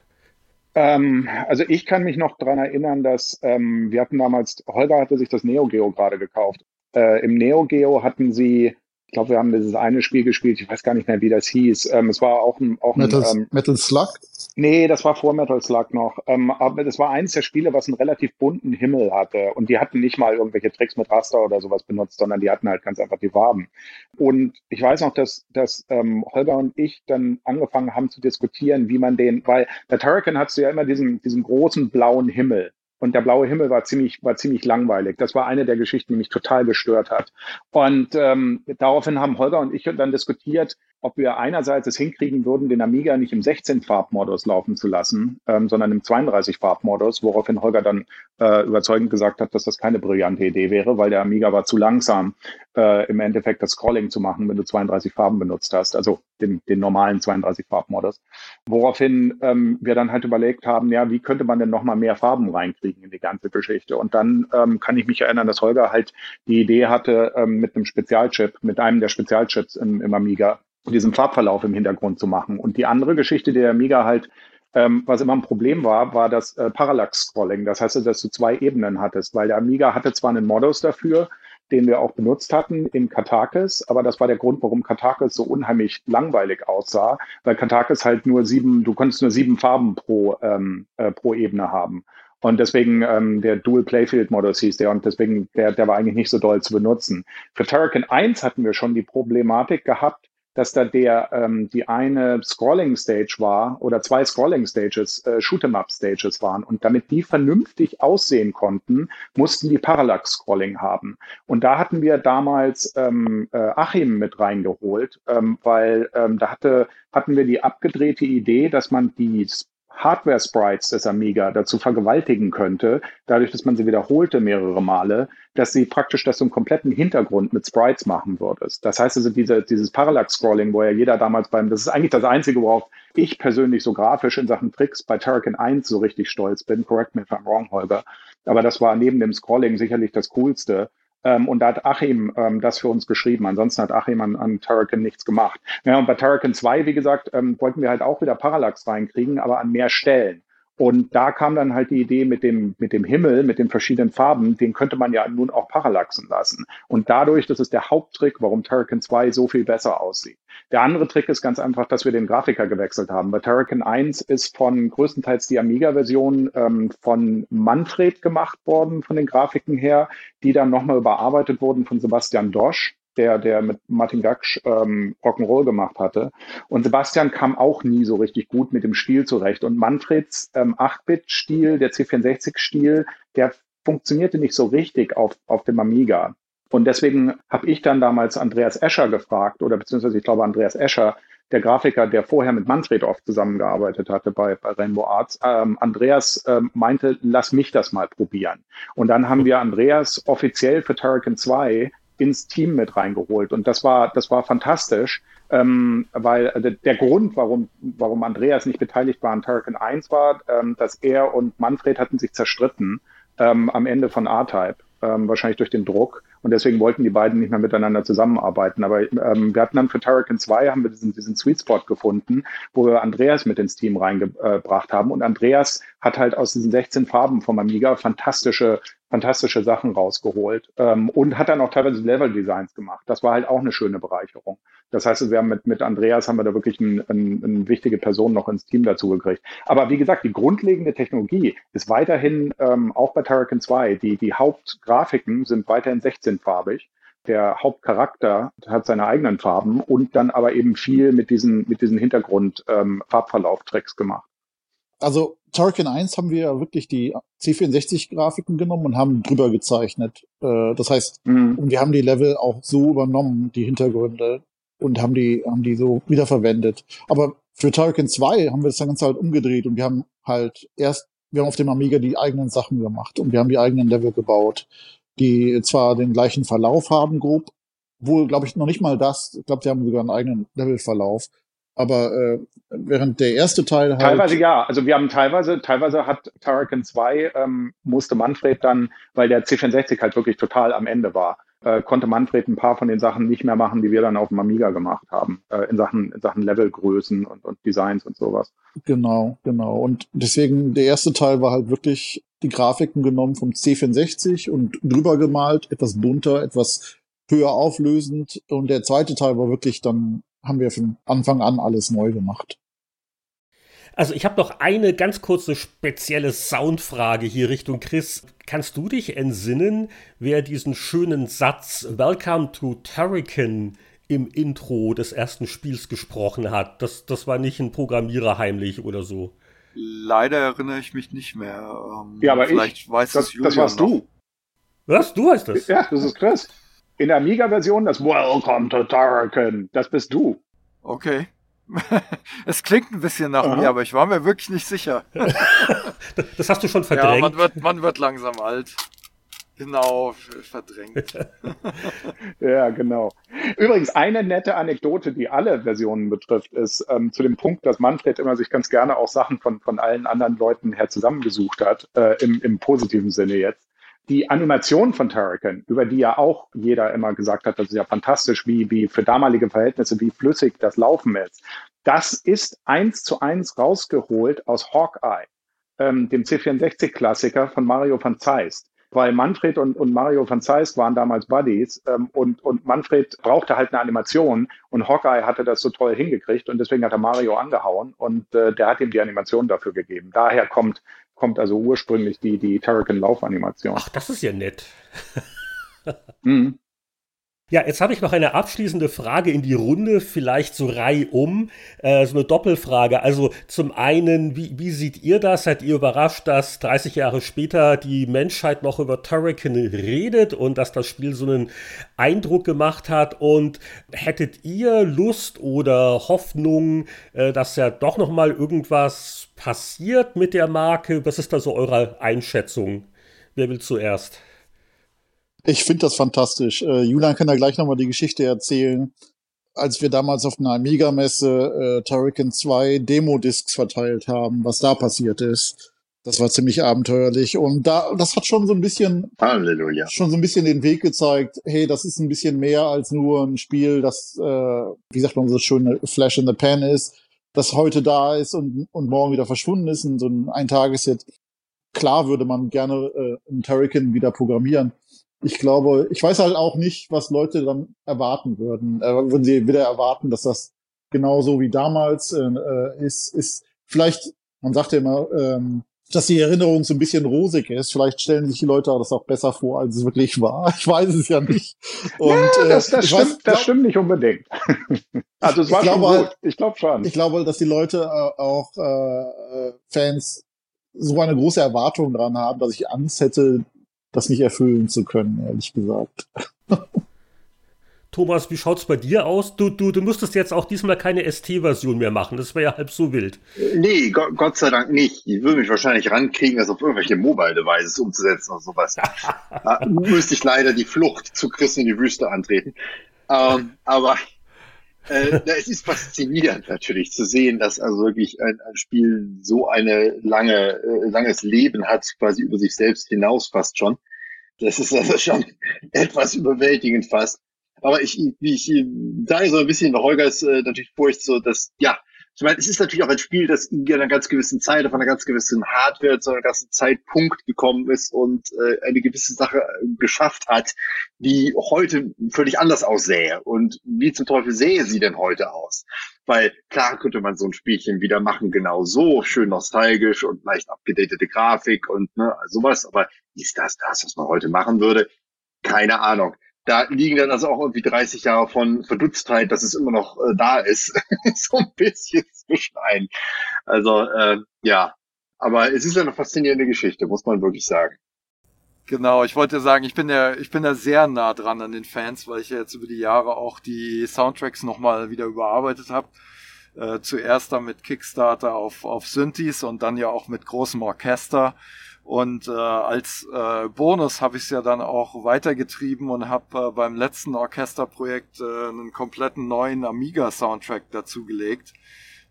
D: Ähm, also ich kann mich noch daran erinnern, dass ähm, wir hatten damals, Holger hatte sich das Neo Geo gerade gekauft. Äh, Im Neo Geo hatten sie ich glaube, wir haben dieses eine Spiel gespielt, ich weiß gar nicht mehr, wie das hieß. Ähm, es war auch ein, auch
E: Metal,
D: ein
E: ähm, Metal Slug?
D: Nee, das war vor Metal Slug noch. Ähm, aber das war eins der Spiele, was einen relativ bunten Himmel hatte. Und die hatten nicht mal irgendwelche Tricks mit Raster oder sowas benutzt, sondern die hatten halt ganz einfach die Farben. Und ich weiß noch, dass, dass ähm, Holger und ich dann angefangen haben zu diskutieren, wie man den, weil bei Turrican hast du ja immer diesen, diesen großen blauen Himmel. Und der blaue Himmel war ziemlich, war ziemlich langweilig. Das war eine der Geschichten, die mich total gestört hat. Und ähm, daraufhin haben Holger und ich dann diskutiert, ob wir einerseits es hinkriegen würden, den Amiga nicht im 16-Farbmodus laufen zu lassen, ähm, sondern im 32-Farbmodus, woraufhin Holger dann äh, überzeugend gesagt hat, dass das keine brillante Idee wäre, weil der Amiga war zu langsam, äh, im Endeffekt das Scrolling zu machen, wenn du 32 Farben benutzt hast, also den, den normalen 32-Farbmodus. Woraufhin ähm, wir dann halt überlegt haben, ja, wie könnte man denn nochmal mehr Farben reinkriegen in die ganze Geschichte? Und dann ähm, kann ich mich erinnern, dass Holger halt die Idee hatte, ähm, mit einem Spezialchip, mit einem der Spezialchips im, im Amiga, diesen Farbverlauf im Hintergrund zu machen. Und die andere Geschichte, der Amiga halt, ähm, was immer ein Problem war, war das äh, Parallax-Scrolling. Das heißt, dass du zwei Ebenen hattest, weil der Amiga hatte zwar einen Modus dafür, den wir auch benutzt hatten in Katakis, aber das war der Grund, warum Katakis so unheimlich langweilig aussah, weil Katakis halt nur sieben, du konntest nur sieben Farben pro, ähm, äh, pro Ebene haben. Und deswegen ähm, der Dual Playfield Modus hieß der und deswegen der, der war eigentlich nicht so doll zu benutzen. Für Turrican 1 hatten wir schon die Problematik gehabt, dass da der ähm, die eine Scrolling Stage war oder zwei Scrolling Stages, äh, Shoot'em Up Stages waren und damit die vernünftig aussehen konnten, mussten die Parallax Scrolling haben. Und da hatten wir damals ähm, äh, Achim mit reingeholt, ähm, weil ähm, da hatte hatten wir die abgedrehte Idee, dass man die Hardware-Sprites des Amiga dazu vergewaltigen könnte, dadurch, dass man sie wiederholte mehrere Male, dass sie praktisch das so einen kompletten Hintergrund mit Sprites machen würdest. Das heißt also, diese, dieses Parallax-Scrolling, wo ja jeder damals beim, das ist eigentlich das Einzige, worauf ich persönlich so grafisch in Sachen Tricks bei Turrican 1 so richtig stolz bin. Correct me if I'm wrong, Holger. Aber das war neben dem Scrolling sicherlich das Coolste. Ähm, und da hat Achim ähm, das für uns geschrieben. Ansonsten hat Achim an, an Turrican nichts gemacht. Ja, und bei Turrican 2, wie gesagt, ähm, wollten wir halt auch wieder Parallax reinkriegen, aber an mehr Stellen. Und da kam dann halt die Idee mit dem, mit dem Himmel, mit den verschiedenen Farben, den könnte man ja nun auch parallaxen lassen. Und dadurch, das ist der Haupttrick, warum Turrican 2 so viel besser aussieht. Der andere Trick ist ganz einfach, dass wir den Grafiker gewechselt haben. Bei Turrican 1 ist von größtenteils die Amiga-Version ähm, von Manfred gemacht worden, von den Grafiken her, die dann nochmal überarbeitet wurden von Sebastian Dosch der, der mit Martin Gaksch ähm, Rock'n'Roll gemacht hatte. Und Sebastian kam auch nie so richtig gut mit dem Stil zurecht. Und Manfreds ähm, 8-Bit-Stil, der C64-Stil, der funktionierte nicht so richtig auf, auf dem Amiga. Und deswegen habe ich dann damals Andreas Escher gefragt, oder beziehungsweise ich glaube Andreas Escher, der Grafiker, der vorher mit Manfred oft zusammengearbeitet hatte bei, bei Rainbow Arts, ähm, Andreas ähm, meinte, lass mich das mal probieren. Und dann haben wir Andreas offiziell für Turrican 2 ins Team mit reingeholt. Und das war, das war fantastisch, ähm, weil der, der Grund, warum, warum Andreas nicht beteiligt war an Turrican 1 war, ähm, dass er und Manfred hatten sich zerstritten ähm, am Ende von R-Type, ähm, wahrscheinlich durch den Druck. Und deswegen wollten die beiden nicht mehr miteinander zusammenarbeiten. Aber ähm, wir hatten dann für Turrican 2 haben wir diesen, diesen Sweet Spot gefunden, wo wir Andreas mit ins Team reingebracht haben. Und Andreas hat halt aus diesen 16 Farben vom Amiga fantastische fantastische Sachen rausgeholt ähm, und hat dann auch teilweise Level-Designs gemacht. Das war halt auch eine schöne Bereicherung. Das heißt, wir haben mit, mit Andreas haben wir da wirklich eine ein, ein wichtige Person noch ins Team dazu gekriegt. Aber wie gesagt, die grundlegende Technologie ist weiterhin ähm, auch bei Turrican 2. Die, die Hauptgrafiken sind weiterhin 16-farbig. Der Hauptcharakter hat seine eigenen Farben und dann aber eben viel mit diesen, mit diesen Hintergrund-Farbverlauf-Tricks ähm, gemacht.
E: Also Turrican 1 haben wir ja wirklich die C64-Grafiken genommen und haben drüber gezeichnet. Äh, das heißt, mhm. und wir haben die Level auch so übernommen, die Hintergründe, und haben die, haben die so wiederverwendet. Aber Für Turrican 2 haben wir das Ganze halt umgedreht und wir haben halt erst, wir haben auf dem Amiga die eigenen Sachen gemacht und wir haben die eigenen Level gebaut, die zwar den gleichen Verlauf haben, grob, wohl, glaube ich, noch nicht mal das. Ich glaube, die haben sogar einen eigenen Levelverlauf. Aber äh, während der erste Teil halt.
D: Teilweise ja. Also wir haben teilweise, teilweise hat Turrican 2 ähm, musste Manfred dann, weil der C64 halt wirklich total am Ende war, äh, konnte Manfred ein paar von den Sachen nicht mehr machen, die wir dann auf dem Amiga gemacht haben, äh, in Sachen, in Sachen Levelgrößen und, und Designs und sowas.
E: Genau, genau. Und deswegen, der erste Teil war halt wirklich die Grafiken genommen vom C64 und drüber gemalt, etwas bunter, etwas höher auflösend. Und der zweite Teil war wirklich dann, haben wir von Anfang an alles neu gemacht.
C: Also ich habe noch eine ganz kurze spezielle Soundfrage hier Richtung Chris. Kannst du dich entsinnen, wer diesen schönen Satz Welcome to Turrican im Intro des ersten Spiels gesprochen hat? Das, das war nicht ein Programmierer heimlich oder so.
G: Leider erinnere ich mich nicht mehr.
D: Ähm, ja, aber vielleicht ich, weiß das, es Julian Das warst noch. du.
C: Was? Du heißt das?
D: Ja, das ist Chris. In der Amiga-Version das Welcome to Turrican. Das bist du.
G: Okay. es klingt ein bisschen nach Aha. mir, aber ich war mir wirklich nicht sicher.
C: das hast du schon verdrängt. Ja,
G: man wird, man wird langsam alt. Genau, verdrängt.
D: ja, genau. Übrigens, eine nette Anekdote, die alle Versionen betrifft, ist ähm, zu dem Punkt, dass Manfred immer sich ganz gerne auch Sachen von, von allen anderen Leuten her zusammengesucht hat, äh, im, im positiven Sinne jetzt die Animation von Turrican, über die ja auch jeder immer gesagt hat, das ist ja fantastisch, wie, wie für damalige Verhältnisse, wie flüssig das Laufen ist. Das ist eins zu eins rausgeholt aus Hawkeye, ähm, dem C64-Klassiker von Mario van Zeist. Weil Manfred und, und Mario van Zeist waren damals Buddies ähm, und, und Manfred brauchte halt eine Animation und Hawkeye hatte das so toll hingekriegt und deswegen hat er Mario angehauen und äh, der hat ihm die Animation dafür gegeben. Daher kommt kommt also ursprünglich die, die Turrican-Laufanimation.
C: Ach, das ist ja nett. mhm. Ja, jetzt habe ich noch eine abschließende Frage in die Runde, vielleicht so reihum, äh, so eine Doppelfrage. Also zum einen, wie, wie seht ihr das? Seid ihr überrascht, dass 30 Jahre später die Menschheit noch über Turrican redet und dass das Spiel so einen Eindruck gemacht hat? Und hättet ihr Lust oder Hoffnung, äh, dass ja doch noch mal irgendwas passiert mit der Marke? Was ist da so eure Einschätzung? Wer will zuerst?
E: Ich finde das fantastisch. Äh, Julian kann da gleich nochmal die Geschichte erzählen. Als wir damals auf einer Amiga-Messe äh, Turrican 2 Demo-Discs verteilt haben, was da passiert ist. Das war ziemlich abenteuerlich. Und da, das hat schon so ein bisschen,
F: Halleluja.
E: schon so ein bisschen den Weg gezeigt. Hey, das ist ein bisschen mehr als nur ein Spiel, das, äh, wie sagt man so schön, Flash in the Pan ist, das heute da ist und, und morgen wieder verschwunden ist und so ein Eintageshit. Klar würde man gerne äh, einen Turrican wieder programmieren ich glaube, ich weiß halt auch nicht, was Leute dann erwarten würden. Äh, würden sie wieder erwarten, dass das genauso wie damals äh, äh, ist, ist vielleicht, man sagt ja immer, ähm, dass die Erinnerung so ein bisschen rosig ist. Vielleicht stellen sich die Leute das auch besser vor, als es wirklich war. Ich weiß es ja nicht.
D: Und, ja, das, das, stimmt, weiß, das stimmt nicht unbedingt. also es war ich schon glaube, gut. Ich glaube schon.
E: Ich glaube, dass die Leute äh, auch äh, Fans so eine große Erwartung dran haben, dass ich Angst hätte, das nicht erfüllen zu können, ehrlich gesagt.
C: Thomas, wie schaut's bei dir aus? Du, du, du müsstest jetzt auch diesmal keine ST-Version mehr machen. Das wäre ja halb so wild.
F: Nee, Gott, Gott, sei Dank nicht. Ich würde mich wahrscheinlich rankriegen, das auf irgendwelche Mobile-Devices umzusetzen oder sowas. da müsste ich leider die Flucht zu Chris in die Wüste antreten. Ähm, aber äh, es ist faszinierend natürlich zu sehen, dass also wirklich ein, ein Spiel so eine lange, äh, langes Leben hat, quasi über sich selbst hinaus fast schon. Das ist also schon etwas überwältigend fast. Aber ich, wie ich sage so ein bisschen, Holger ist äh, natürlich furcht so, dass, ja, ich meine, es ist natürlich auch ein Spiel, das in einer ganz gewissen Zeit, auf einer ganz gewissen Hardware zu einem ganzen Zeitpunkt gekommen ist und äh, eine gewisse Sache äh, geschafft hat, die heute völlig anders aussähe. Und wie zum Teufel sähe sie denn heute aus? Weil klar könnte man so ein Spielchen wieder machen, genau so, schön nostalgisch und leicht abgedatete Grafik und ne, sowas. Aber ist das das, was man heute machen würde? Keine Ahnung da liegen dann also auch irgendwie 30 Jahre von Verdutztheit, dass es immer noch äh, da ist, so ein bisschen zwischen ein. Also äh, ja, aber es ist eine faszinierende Geschichte, muss man wirklich sagen.
G: Genau, ich wollte sagen, ich bin ja, ich bin da sehr nah dran an den Fans, weil ich ja jetzt über die Jahre auch die Soundtracks nochmal wieder überarbeitet habe. Äh, zuerst dann mit Kickstarter auf, auf Synthes und dann ja auch mit großem Orchester. Und äh, als äh, Bonus habe ich es ja dann auch weitergetrieben und habe äh, beim letzten Orchesterprojekt äh, einen kompletten neuen Amiga-Soundtrack dazugelegt,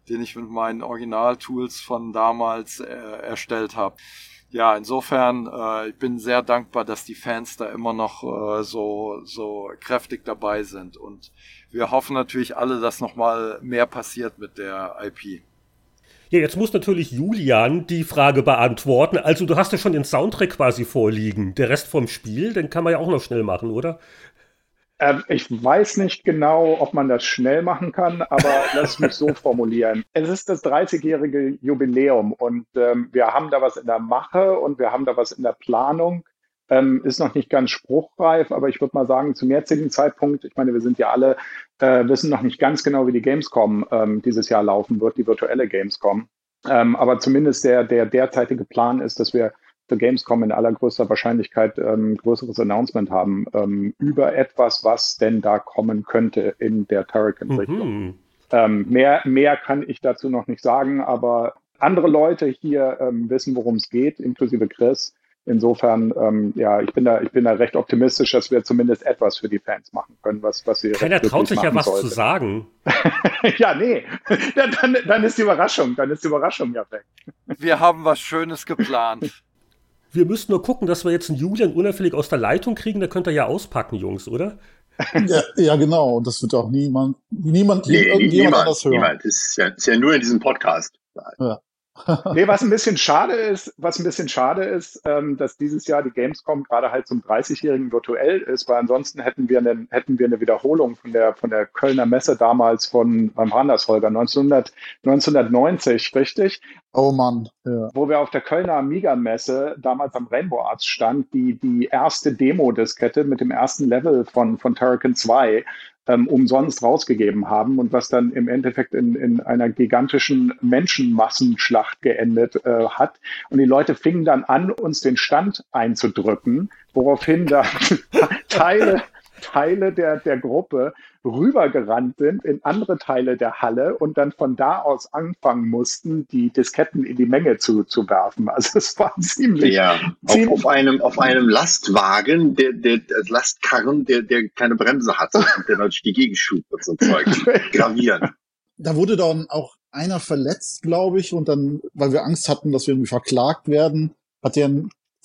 G: den ich mit meinen Original-Tools von damals äh, erstellt habe. Ja, insofern, äh, ich bin sehr dankbar, dass die Fans da immer noch äh, so, so kräftig dabei sind. Und wir hoffen natürlich alle, dass nochmal mehr passiert mit der IP.
C: Ja, jetzt muss natürlich Julian die Frage beantworten. Also du hast ja schon den Soundtrack quasi vorliegen. Der Rest vom Spiel, den kann man ja auch noch schnell machen, oder?
D: Ähm, ich weiß nicht genau, ob man das schnell machen kann, aber lass mich so formulieren. Es ist das 30-jährige Jubiläum und ähm, wir haben da was in der Mache und wir haben da was in der Planung. Ähm, ist noch nicht ganz spruchreif, aber ich würde mal sagen, zum jetzigen Zeitpunkt, ich meine, wir sind ja alle, äh, wissen noch nicht ganz genau, wie die Gamescom ähm, dieses Jahr laufen wird, die virtuelle Gamescom. Ähm, aber zumindest der, der derzeitige Plan ist, dass wir für Gamescom in allergrößter Wahrscheinlichkeit ähm, größeres Announcement haben ähm, über etwas, was denn da kommen könnte in der Turrican-Richtung. Mhm. Ähm, mehr, mehr kann ich dazu noch nicht sagen, aber andere Leute hier ähm, wissen, worum es geht, inklusive Chris. Insofern, ähm, ja, ich bin da, ich bin da recht optimistisch, dass wir zumindest etwas für die Fans machen können, was, was sie.
C: Keiner traut sich ja was sollte. zu sagen.
D: ja, nee. dann, dann ist die Überraschung, dann ist die Überraschung ja weg.
G: Wir haben was Schönes geplant.
C: Wir müssen nur gucken, dass wir jetzt einen Julian unauffällig aus der Leitung kriegen, da könnt ihr ja auspacken, Jungs, oder?
E: ja, ja, genau. Und das wird auch niemand, niemand,
F: nee, irgendjemand niemand, anders hören. Niemand. Das ist ja, ist ja nur in diesem Podcast. Ja
D: nee, was ein bisschen schade ist, was ein bisschen schade ist, ähm, dass dieses Jahr die Gamescom gerade halt zum 30-jährigen virtuell ist, weil ansonsten hätten wir, eine, hätten wir eine Wiederholung von der, von der Kölner Messe damals von beim Holger 1900, 1990, richtig?
E: Oh Mann,
D: ja. Wo wir auf der Kölner Amiga-Messe damals am Rainbow Arts stand, die, die erste Demo-Diskette mit dem ersten Level von, von Turrican 2 ähm, umsonst rausgegeben haben und was dann im Endeffekt in, in einer gigantischen Menschenmassenschlacht geendet äh, hat. Und die Leute fingen dann an, uns den Stand einzudrücken, woraufhin dann Teile Teile der, der Gruppe rübergerannt sind in andere Teile der Halle und dann von da aus anfangen mussten, die Disketten in die Menge zu, zu werfen. Also es war ziemlich.
F: Ja, ziemlich auf, auf, einem, auf einem Lastwagen, der, der, der Lastkarren, der, der keine Bremse hatte und der natürlich die Gegenschub und so Zeug. Gravieren.
E: Da wurde dann auch einer verletzt, glaube ich, und dann, weil wir Angst hatten, dass wir irgendwie verklagt werden, hat der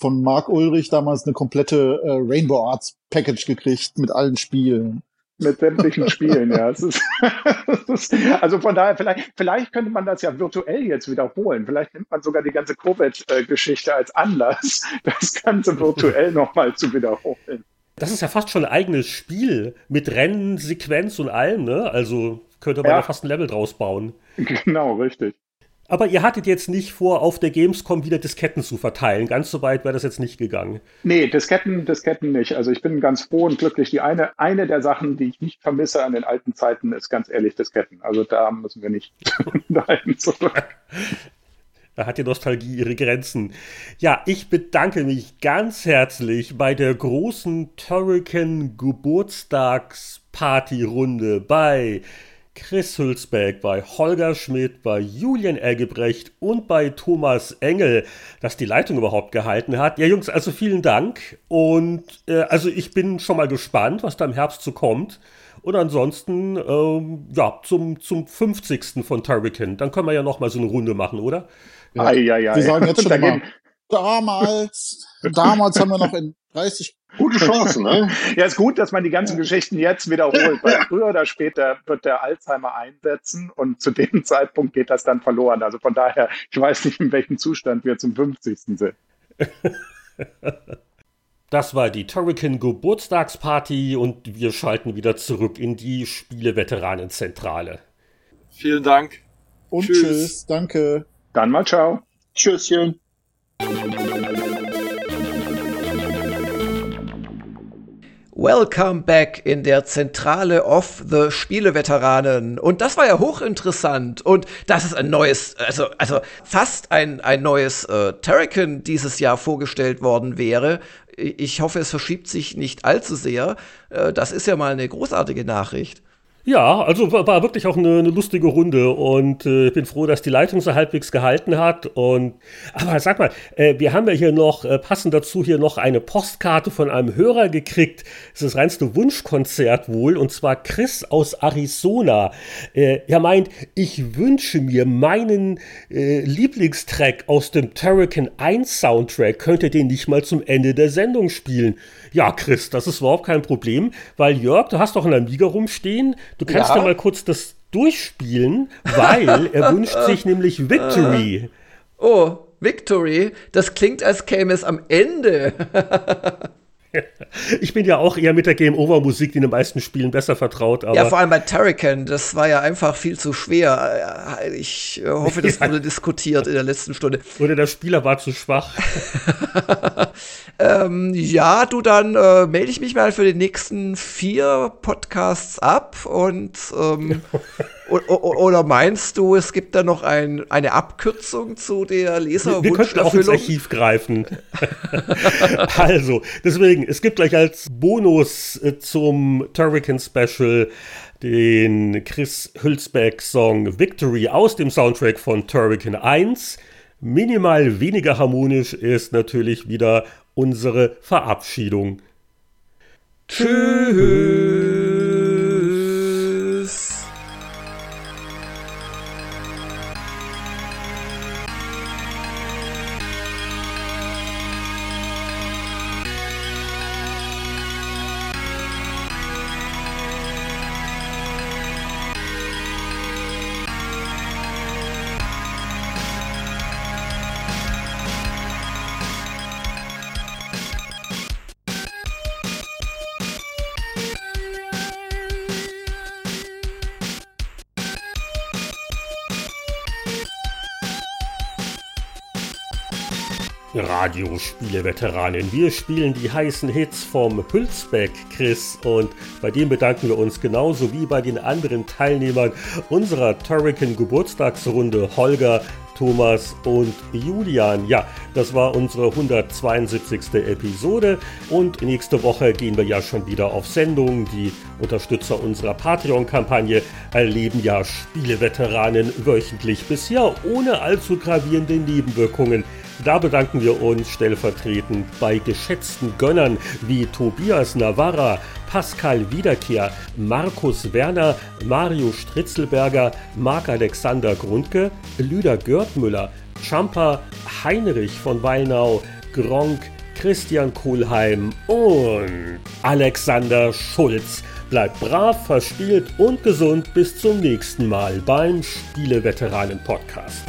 E: von Mark Ulrich damals eine komplette äh, Rainbow Arts Package gekriegt mit allen Spielen.
D: Mit sämtlichen Spielen, ja. Es ist, ist, also von daher, vielleicht, vielleicht könnte man das ja virtuell jetzt wiederholen. Vielleicht nimmt man sogar die ganze Covid-Geschichte als Anlass, das Ganze virtuell nochmal zu wiederholen.
C: Das ist ja fast schon ein eigenes Spiel mit Rennen, Sequenz und allem, ne? Also könnte man ja, ja fast ein Level draus bauen.
D: Genau, richtig.
C: Aber ihr hattet jetzt nicht vor, auf der Gamescom wieder Disketten zu verteilen. Ganz so weit wäre das jetzt nicht gegangen.
D: Nee, Disketten, Disketten nicht. Also ich bin ganz froh und glücklich. Die eine, eine der Sachen, die ich nicht vermisse an den alten Zeiten, ist ganz ehrlich Disketten. Also da müssen wir nicht dahin zurück.
C: Da hat die Nostalgie ihre Grenzen. Ja, ich bedanke mich ganz herzlich bei der großen Turrican Geburtstagspartyrunde bei Chris Hülsbeck, bei Holger Schmidt, bei Julian Ergebrecht und bei Thomas Engel, dass die Leitung überhaupt gehalten hat. Ja, Jungs, also vielen Dank. Und äh, also ich bin schon mal gespannt, was da im Herbst so kommt. Und ansonsten, ähm, ja, zum, zum 50. von Turrican. Dann können wir ja noch mal so eine Runde machen, oder?
E: Ja. Ei, ei. Wir sagen jetzt schon mal, damals, damals haben wir noch in 30
F: Gute Chance, ne?
D: ja, ist gut, dass man die ganzen Geschichten jetzt wiederholt, weil früher oder später wird der Alzheimer einsetzen und zu dem Zeitpunkt geht das dann verloren. Also von daher, ich weiß nicht, in welchem Zustand wir zum 50. sind.
C: Das war die Turrican Geburtstagsparty und wir schalten wieder zurück in die Spieleveteranenzentrale.
G: Vielen Dank.
E: Und tschüss. tschüss. Danke.
D: Dann mal ciao.
F: Tschüsschen.
B: Welcome back in der Zentrale of the Spieleveteranen. Und das war ja hochinteressant. Und das ist ein neues, also, also fast ein, ein neues äh, Terrican dieses Jahr vorgestellt worden wäre. Ich hoffe, es verschiebt sich nicht allzu sehr. Äh, das ist ja mal eine großartige Nachricht.
C: Ja, also war, wirklich auch eine, eine, lustige Runde und äh, bin froh, dass die Leitung so halbwegs gehalten hat. Und aber sag mal, äh, wir haben ja hier noch äh, passend dazu hier noch eine Postkarte von einem Hörer gekriegt. Es ist das reinste Wunschkonzert wohl und zwar Chris aus Arizona. Äh, er meint, ich wünsche mir meinen äh, Lieblingstrack aus dem Turrican 1 Soundtrack. Könnte den nicht mal zum Ende der Sendung spielen? Ja, Chris, das ist überhaupt kein Problem, weil Jörg, du hast doch einen Amiga rumstehen. Du kannst ja, ja mal kurz das durchspielen, weil er wünscht sich nämlich Victory.
B: Oh, Victory? Das klingt, als käme es am Ende.
C: Ich bin ja auch eher mit der Game Over Musik, die in den meisten Spielen besser vertraut.
B: ja, vor allem bei Turrican, das war ja einfach viel zu schwer. Ich hoffe, das wurde diskutiert in der letzten Stunde.
C: Oder der Spieler war zu schwach.
B: ähm, ja, du, dann äh, melde ich mich mal für die nächsten vier Podcasts ab und ähm, Oder meinst du, es gibt da noch ein, eine Abkürzung zu der Leserwunscherfüllung?
C: Wir könnten auch ins Archiv greifen. also, deswegen, es gibt gleich als Bonus äh, zum Turrican Special den Chris Hülsbeck-Song Victory aus dem Soundtrack von Turrican 1. Minimal weniger harmonisch ist natürlich wieder unsere Verabschiedung. Tschüss. Radiospiele-Veteranen. Wir spielen die heißen Hits vom Hülsbeck, Chris, und bei dem bedanken wir uns genauso wie bei den anderen Teilnehmern unserer Turrican Geburtstagsrunde, Holger, Thomas und Julian. Ja, das war unsere 172. Episode und nächste Woche gehen wir ja schon wieder auf Sendung. Die Unterstützer unserer Patreon-Kampagne erleben ja Spieleveteranen wöchentlich bisher ohne allzu gravierende Nebenwirkungen. Da bedanken wir uns stellvertretend bei geschätzten Gönnern wie Tobias Navarra, Pascal Wiederkehr, Markus Werner, Mario Stritzelberger, Marc-Alexander Grundke, Lüder Görtmüller, Champa Heinrich von Weinau, Gronk, Christian Kohlheim und Alexander Schulz. Bleibt brav, verspielt und gesund bis zum nächsten Mal beim Spieleveteranen Podcast.